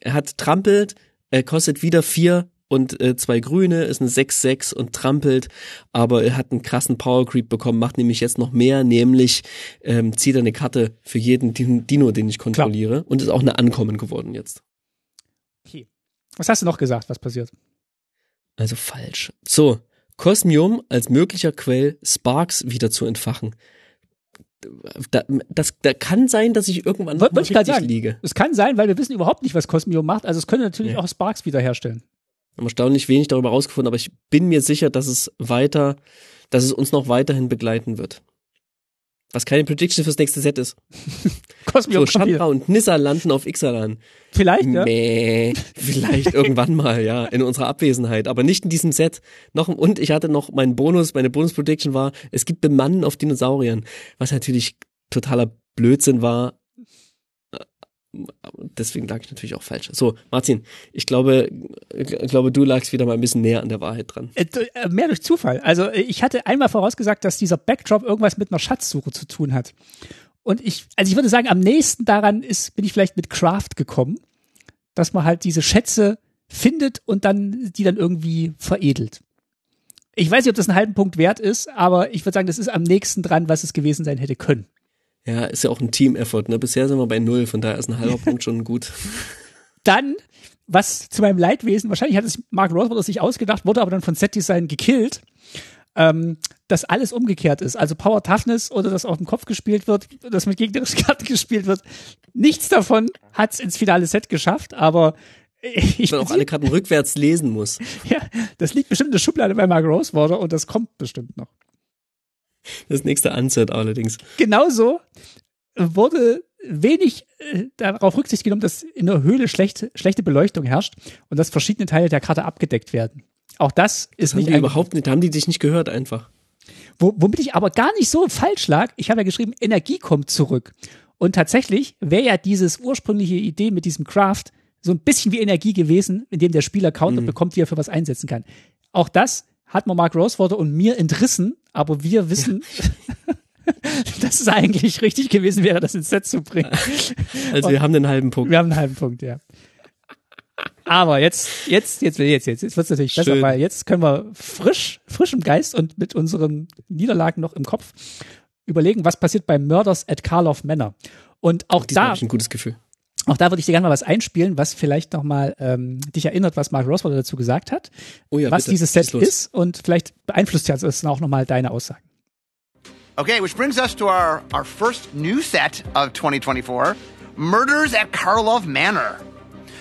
Er hat trampelt, er kostet wieder vier und äh, zwei Grüne, ist eine 6-6 und trampelt, aber er hat einen krassen Power Creep bekommen, macht nämlich jetzt noch mehr, nämlich ähm, zieht er eine Karte für jeden Dino, den ich kontrolliere Klar. und ist auch eine Ankommen geworden jetzt. Okay. Was hast du noch gesagt, was passiert? Also falsch. So, Cosmium als möglicher Quell Sparks wieder zu entfachen da, das, da kann sein, dass ich irgendwann Wollte ich richtig sagen. liege. Es kann sein, weil wir wissen überhaupt nicht, was Cosmio macht. Also es könnte natürlich ja. auch Sparks wiederherstellen. Wir haben erstaunlich wenig darüber rausgefunden, aber ich bin mir sicher, dass es weiter, dass es uns noch weiterhin begleiten wird. Was keine Prediction fürs nächste Set ist. Cosmio so, Chandra und Nissa landen auf Ixalan. Vielleicht, ja. Mäh, vielleicht irgendwann mal, ja, in unserer Abwesenheit, aber nicht in diesem Set. Noch, und ich hatte noch meinen Bonus, meine Bonus-Prediction war, es gibt Bemannen auf Dinosauriern, was natürlich totaler Blödsinn war, deswegen lag ich natürlich auch falsch. So, Martin, ich glaube, ich glaube, du lagst wieder mal ein bisschen näher an der Wahrheit dran. Äh, äh, mehr durch Zufall. Also ich hatte einmal vorausgesagt, dass dieser Backdrop irgendwas mit einer Schatzsuche zu tun hat. Und ich, also ich würde sagen, am nächsten daran ist, bin ich vielleicht mit Craft gekommen, dass man halt diese Schätze findet und dann die dann irgendwie veredelt. Ich weiß nicht, ob das einen halben Punkt wert ist, aber ich würde sagen, das ist am nächsten dran, was es gewesen sein hätte können. Ja, ist ja auch ein Team-Effort. Ne? Bisher sind wir bei null, von daher ist ein halber Punkt schon gut. Dann, was zu meinem Leidwesen, wahrscheinlich hat es Mark Rothbard sich ausgedacht, wurde aber dann von Set Design gekillt, ähm, dass alles umgekehrt ist. Also Power Toughness oder dass auf dem Kopf gespielt wird, dass mit gegnerischen Karten gespielt wird. Nichts davon hat es ins finale Set geschafft, aber ich man auch alle Karten rückwärts lesen muss. Ja, das liegt bestimmt in der Schublade bei Mark Rosewater und das kommt bestimmt noch. Das nächste Ansatz allerdings. Genauso wurde wenig äh, darauf Rücksicht genommen, dass in der Höhle schlecht, schlechte Beleuchtung herrscht und dass verschiedene Teile der Karte abgedeckt werden. Auch das ist das nicht. Haben die überhaupt nicht, haben die dich nicht gehört einfach. Wo, womit ich aber gar nicht so falsch lag, ich habe ja geschrieben, Energie kommt zurück. Und tatsächlich wäre ja dieses ursprüngliche Idee mit diesem Craft so ein bisschen wie Energie gewesen, indem der Spieler Counter mhm. bekommt, die er für was einsetzen kann. Auch das hat man Mark Rosewater und mir entrissen, aber wir wissen, ja. dass es eigentlich richtig gewesen wäre, das ins Set zu bringen. Also wir haben den halben Punkt. Wir haben einen halben Punkt, ja. Aber jetzt, jetzt, jetzt, jetzt, jetzt, jetzt wird es natürlich Schön. besser, weil jetzt können wir frisch, frisch im Geist und mit unseren Niederlagen noch im Kopf überlegen, was passiert bei Murders at Karloff Manor. Und auch da. Ich ein gutes Gefühl. Auch da würde ich dir gerne mal was einspielen, was vielleicht nochmal ähm, dich erinnert, was Mark Roswell dazu gesagt hat, oh ja, was bitte. dieses Set ist und vielleicht beeinflusst ja das auch nochmal deine Aussagen. Okay, which brings us to our, our first new set of 2024 Murders at Karlov Manor.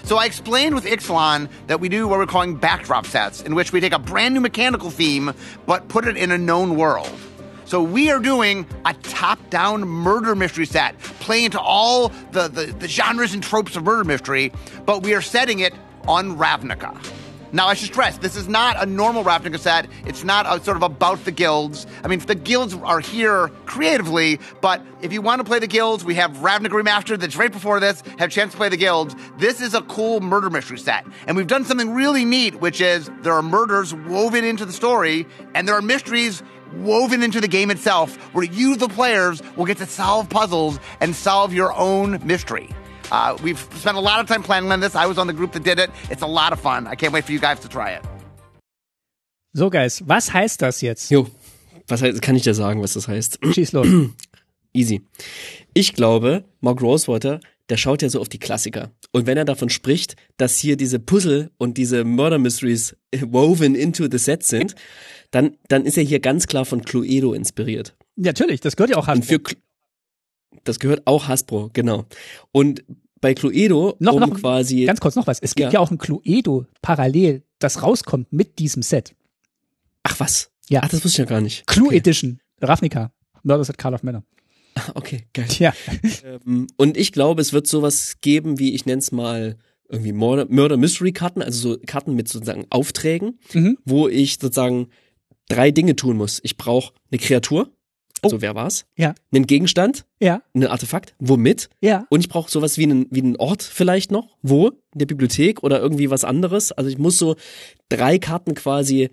So I explained with Ixalan that we do what we're calling backdrop sets, in which we take a brand new mechanical theme but put it in a known world. So we are doing a top-down murder mystery set, playing into all the, the, the genres and tropes of murder mystery, but we are setting it on Ravnica. Now, I should stress, this is not a normal Ravnica set. It's not a, sort of about the guilds. I mean, the guilds are here creatively, but if you want to play the guilds, we have Ravnica Remastered that's right before this, have a chance to play the guilds. This is a cool murder mystery set. And we've done something really neat, which is there are murders woven into the story, and there are mysteries woven into the game itself, where you, the players, will get to solve puzzles and solve your own mystery. Uh, we've spent a lot of time planning on this. I was on the group that did it. It's a lot of fun. I can't wait for you guys to try it. So, Guys, was heißt das jetzt? Jo, was heißt, kann ich dir sagen, was das heißt? Schieß los. Easy. Ich glaube, Mark Rosewater, der schaut ja so auf die Klassiker. Und wenn er davon spricht, dass hier diese Puzzle und diese Murder Mysteries woven into the set sind, dann, dann ist er hier ganz klar von Cluedo inspiriert. Natürlich, das gehört ja auch Cl- das gehört auch Hasbro, genau. Und bei Cluedo, Noch- um noch- quasi Ganz kurz noch was. Es gibt Ja. ja, auch ein Cluedo parallel, das rauskommt mit diesem Set. Ach was? Ja. Ach, das wusste ich ja gar nicht. Clue okay. Edition. Ravnica. Murders at Carl of Manor. Okay, geil. Ja. Ähm, Und ich glaube, es wird sowas geben, wie ich nenne es mal irgendwie Murder, Murder Mystery Karten, also so Karten mit sozusagen Aufträgen, Mhm. wo ich sozusagen drei Dinge tun muss. Ich brauche eine Kreatur, also wer war's? Ja. Einen Gegenstand, Ja. ein Artefakt, womit? Ja. Und ich brauche sowas wie einen, wie einen Ort vielleicht noch, wo? In der Bibliothek oder irgendwie was anderes. Also ich muss so drei Karten quasi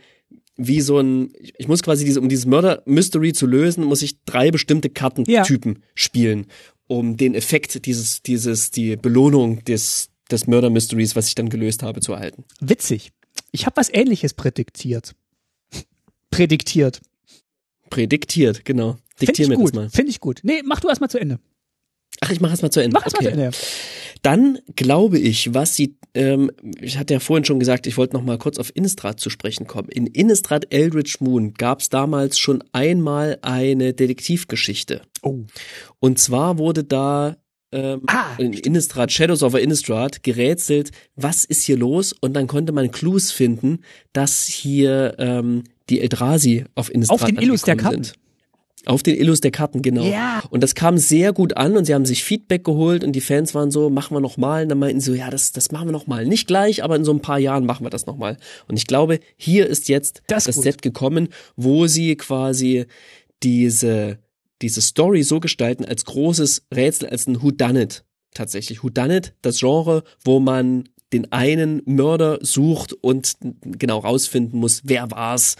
wie so ein, ich muss quasi diese, um dieses Murder Mystery zu lösen, muss ich drei bestimmte Kartentypen spielen, um den Effekt dieses, dieses, die Belohnung des, des Murder Mysteries, was ich dann gelöst habe, zu erhalten. Witzig. Ich habe was ähnliches prädiktiert. Prädiktiert. Prädiktiert, genau. Diktier mir gut. das mal. Finde ich gut. Nee, mach du erst mal zu Ende. Ach, ich mache es mal zu Ende. Mach erst mal zu Ende. Dann glaube ich, was sie, ähm, ich hatte ja vorhin schon gesagt, ich wollte noch mal kurz auf Innistrad zu sprechen kommen. In Innistrad Eldritch Moon gab es damals schon einmal eine Detektivgeschichte. Oh. Und zwar wurde da ähm, Ah, in Innistrad, Shadows over Innistrad, gerätselt, was ist hier los? Und dann konnte man Clues finden, dass hier ähm, die Eldrazi auf Innistrad Auf den Illus der Karten. Sind. Auf den Illus der Karten, genau. Ja. Und das kam sehr gut an und sie haben sich Feedback geholt und die Fans waren so, machen wir noch mal. Und dann meinten sie so, ja, das, das machen wir noch mal. Nicht gleich, aber in so ein paar Jahren machen wir das noch mal. Und ich glaube, hier ist jetzt Das das, gut. Set gekommen, wo sie quasi diese, diese Story so gestalten als großes Rätsel, als ein Whodunit. Tatsächlich. Whodunit, das Genre, wo man den einen Mörder sucht und genau rausfinden muss, wer war's.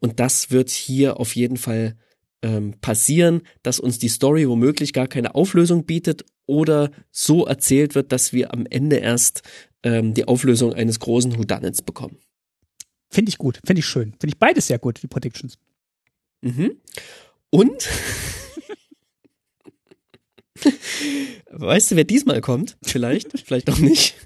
Und das wird hier auf jeden Fall ähm, passieren, dass uns die Story womöglich gar keine Auflösung bietet oder so erzählt wird, dass wir am Ende erst ähm, die Auflösung eines großen Whodunits bekommen. Finde ich gut. Finde ich schön. Finde ich beides sehr gut, die Predictions. Mhm. Und weißt du, wer diesmal kommt? Vielleicht, vielleicht auch nicht.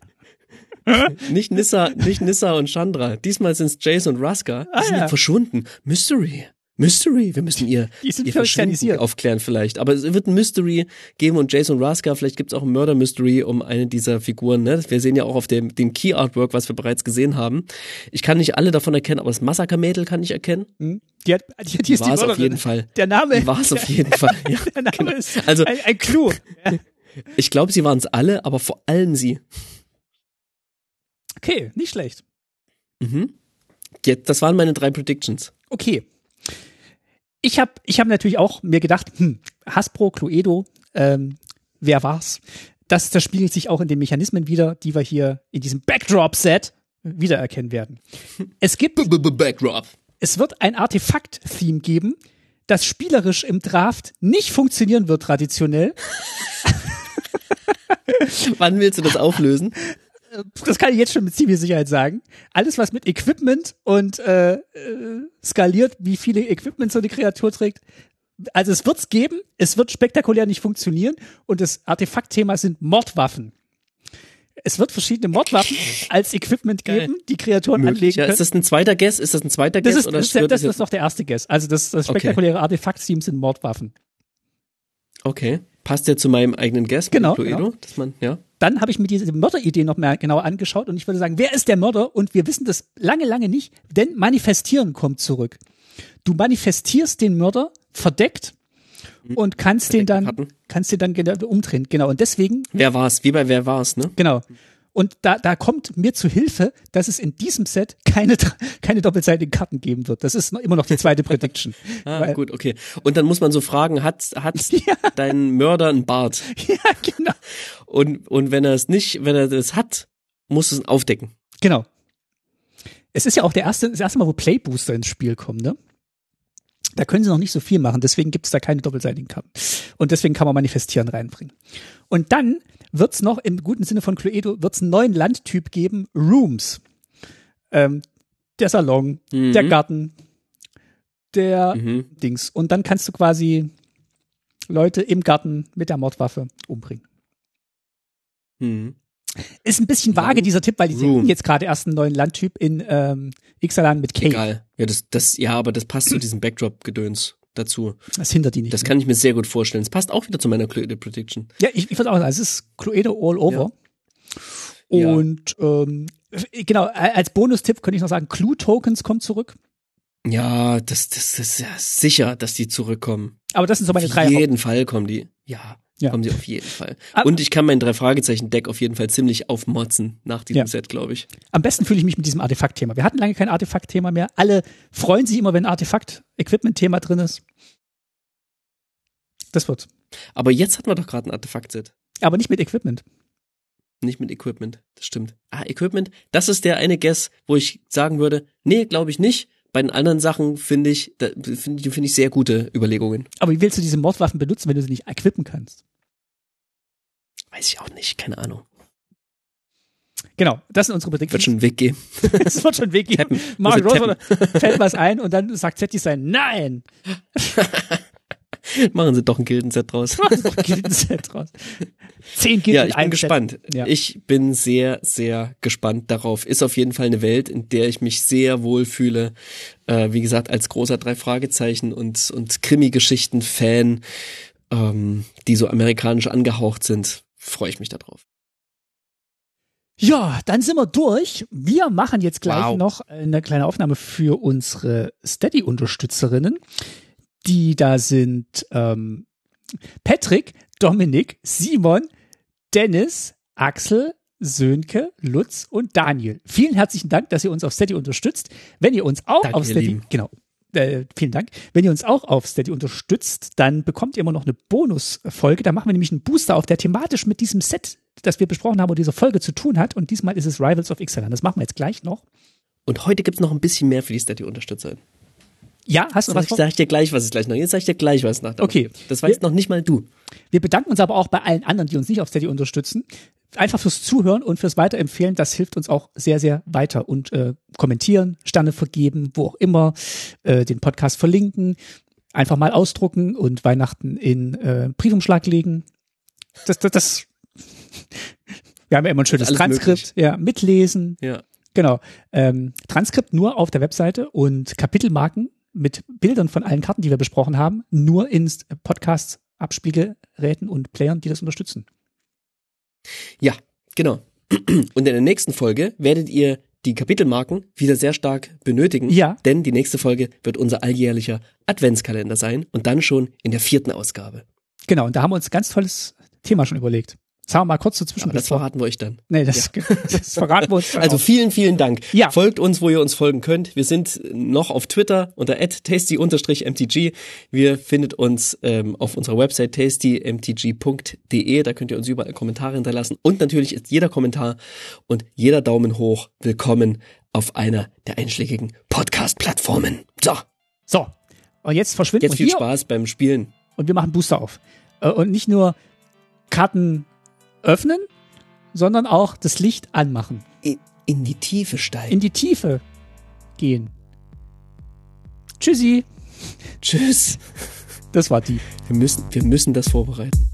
nicht Nissa, nicht Nissa und Chandra. Diesmal sind es Jace und Ruska. Die Ah, sind ja. verschwunden. Mystery. Mystery. Wir müssen ihr, Die ihr Verschwinden aufklären vielleicht. Aber es wird ein Mystery geben und Jason Ruska, vielleicht gibt es auch ein Murder Mystery um eine dieser Figuren. Ne? Wir sehen ja auch auf dem, dem Key Artwork, was wir bereits gesehen haben. Ich kann nicht alle davon erkennen, aber das Massaker-Mädel kann ich erkennen. Hm? Die, hat, die, die ist War die auf jeden Fall. Der Name, Die war es auf jeden Fall. Ja, der Name genau. ist Also ein, ein Clou. Ja. ich glaube, sie waren es alle, aber vor allem sie. Okay, nicht schlecht. Mhm. Jetzt, das waren meine drei Predictions. Okay. Ich habe ich hab natürlich auch mir gedacht, hm, Hasbro, Cluedo, ähm, wer war's? Das, das spiegelt sich auch in den Mechanismen wieder, die wir hier in diesem Backdrop-Set wiedererkennen werden. Es gibt, Backdrop. es wird ein Artefakt-Theme geben, das spielerisch im Draft nicht funktionieren wird traditionell. Wann willst du das auflösen? Das kann ich jetzt schon mit ziemlicher Sicherheit sagen. Alles, was mit Equipment und äh, äh, skaliert, wie viele Equipment so eine Kreatur trägt. Also es wird's geben, es wird spektakulär nicht funktionieren und das Artefaktthema sind Mordwaffen. Es wird verschiedene Mordwaffen als Equipment Geil. geben, die Kreaturen Möglich. anlegen Ja, können. ist das ein zweiter Guess? Ist das ein zweiter Das Guess? ist, oder das, ist, das ist noch der erste Guess. Also das, das Okay. spektakuläre Artefakt-Team sind Mordwaffen. Okay. Passt der zu meinem eigenen mit Genau, Cluedo? genau. Dass man, ja. Dann habe ich mir diese Mörderidee noch mehr genauer angeschaut und ich würde sagen, wer ist der Mörder? Und wir wissen das lange, lange nicht, denn Manifestieren kommt zurück. Du manifestierst den Mörder verdeckt und kannst den dann, Karten. kannst den dann genau umdrehen. Genau. Und deswegen Wer war's? Wie bei Wer war's, ne? Genau. Und da, da kommt mir zu Hilfe, dass es in diesem Set keine, keine doppelseitigen Karten geben wird. Das ist immer noch die zweite Prediction. Ah, Weil- gut, okay. Und dann muss man so fragen, hat, hat Ja. dein Mörder einen Bart? Ja, genau. Und, und wenn er es nicht, wenn er das hat, muss es aufdecken. Genau. Es ist ja auch der erste, das erste Mal, wo Playbooster ins Spiel kommen, ne? Da können sie noch nicht so viel machen, deswegen gibt es da keine doppelseitigen Karten. Und deswegen kann man Manifestieren reinbringen. Und dann wird's noch im guten Sinne von Cluedo, wird's einen neuen Landtyp geben, Rooms. Ähm, der Salon, Mhm. der Garten, der Mhm. Dings. Und dann kannst du quasi Leute im Garten mit der Mordwaffe umbringen. Mhm. Ist ein bisschen vage, dieser Tipp, weil die sehen jetzt gerade erst einen neuen Landtyp in ähm, Ixalan mit Cave. Egal. Ja, das, das, ja, aber das passt zu diesem Backdrop-Gedöns dazu. Das hindert die nicht. Das ne? kann ich mir sehr gut vorstellen. Es passt auch wieder zu meiner Cluedo Prediction. ja, ich, ich würde auch sagen, es ist Cluedo all over. Ja. Und ähm, genau, als Bonustipp könnte ich noch sagen, Clue-Tokens kommen zurück. Ja, das, das, das ist ja sicher, dass die zurückkommen. Aber das sind so meine Auf drei jeden Fall kommen die. Ja, Ja. kommen sie auf jeden Fall. Aber- Und ich kann mein drei Fragezeichen Deck auf jeden Fall ziemlich aufmotzen nach diesem Ja. Set, glaube ich. Am besten fühle ich mich mit diesem Artefakt-Thema. Wir hatten lange kein Artefakt-Thema mehr. Alle freuen sich immer, wenn ein Artefakt-Equipment-Thema drin ist. Das wird. Aber jetzt hatten wir doch gerade ein Artefakt-Set. Aber nicht mit Equipment. Nicht mit Equipment. Das stimmt. Ah, Equipment. Das ist der eine Guess, wo ich sagen würde, nee, glaube ich nicht. Bei den anderen Sachen finde ich, finde finde ich sehr gute Überlegungen. Aber wie willst du diese Mordwaffen benutzen, wenn du sie nicht equippen kannst? Weiß ich auch nicht, keine Ahnung. Genau, das sind unsere Wird Predictions. schon einen Weg geben. Es wird schon einen Weg. Tappen. Mark Rose fällt was ein und dann sagt Zetti sein Nein! Machen sie doch ein Gildenset draus. Mach doch Gildenset raus. Zehn Gilden Ja, ich bin gespannt. Ja. Ich bin sehr, sehr gespannt darauf. Ist auf jeden Fall eine Welt, in der ich mich sehr wohl fühle. Äh, wie gesagt, als großer drei Fragezeichen und und Krimi-Geschichten-Fan, ähm, die so amerikanisch angehaucht sind, freue ich mich darauf. Ja, dann sind wir durch. Wir machen jetzt gleich Wow. noch eine kleine Aufnahme für unsere Steady-Unterstützerinnen. Die da sind ähm, Patrick, Dominik, Simon, Dennis, Axel, Sönke, Lutz und Daniel. Vielen herzlichen Dank, dass ihr uns auf Steady unterstützt. Wenn ihr uns auch Danke, auf Steady, Lieben. genau, äh, vielen Dank. Wenn ihr uns auch auf Steady unterstützt, dann bekommt ihr immer noch eine Bonusfolge. Da machen wir nämlich einen Booster auf, der thematisch mit diesem Set, das wir besprochen haben, oder dieser Folge zu tun hat. Und diesmal ist es Rivals of Ixalan. Das machen wir jetzt gleich noch. Und heute gibt's noch ein bisschen mehr für die Steady-Unterstützer. Ja, hast du Sag was ich, vor? sag ich dir gleich, was es gleich noch. Jetzt sag ich dir gleich, was nach. Okay. Das weißt noch nicht mal du. Wir bedanken uns aber auch bei allen anderen, die uns nicht auf Steady unterstützen. Einfach fürs Zuhören und fürs Weiterempfehlen. Das hilft uns auch sehr, sehr weiter. Und äh, kommentieren, Sterne vergeben, wo auch immer, äh, den Podcast verlinken, einfach mal ausdrucken und Weihnachten in äh, Briefumschlag legen. Das, das, das. Wir haben ja immer ein schönes Transkript. Ja, mitlesen. Ja. Genau. Ähm, Transkript nur auf der Webseite und Kapitelmarken mit Bildern von allen Karten, die wir besprochen haben, nur in Podcasts, Abspielgeräten und Playern, die das unterstützen. Ja, genau. Und in der nächsten Folge werdet ihr die Kapitelmarken wieder sehr stark benötigen. Ja. Denn die nächste Folge wird unser alljährlicher Adventskalender sein und dann schon in der vierten Ausgabe. Genau, und da haben wir uns ein ganz tolles Thema schon überlegt. Sagen wir mal kurz dazwischen. das verraten wir euch dann. nee, das, das verraten wir uns. dann Also auch. vielen, vielen Dank. Ja. Folgt uns, wo ihr uns folgen könnt. Wir sind noch auf Twitter unter tasty-mtg. Wir findet uns ähm, auf unserer Website tastymtg.de. Da könnt ihr uns überall Kommentare hinterlassen. Und natürlich ist jeder Kommentar und jeder Daumen hoch willkommen auf einer der einschlägigen Podcast-Plattformen. So, so, und jetzt verschwinden jetzt wir viel hier Spaß beim Spielen. und wir machen Booster auf. Äh, Und nicht nur Karten öffnen, sondern auch das Licht anmachen. In, in die Tiefe steigen. In die Tiefe gehen. Tschüssi. Tschüss. Das war die. Wir müssen, wir müssen das vorbereiten.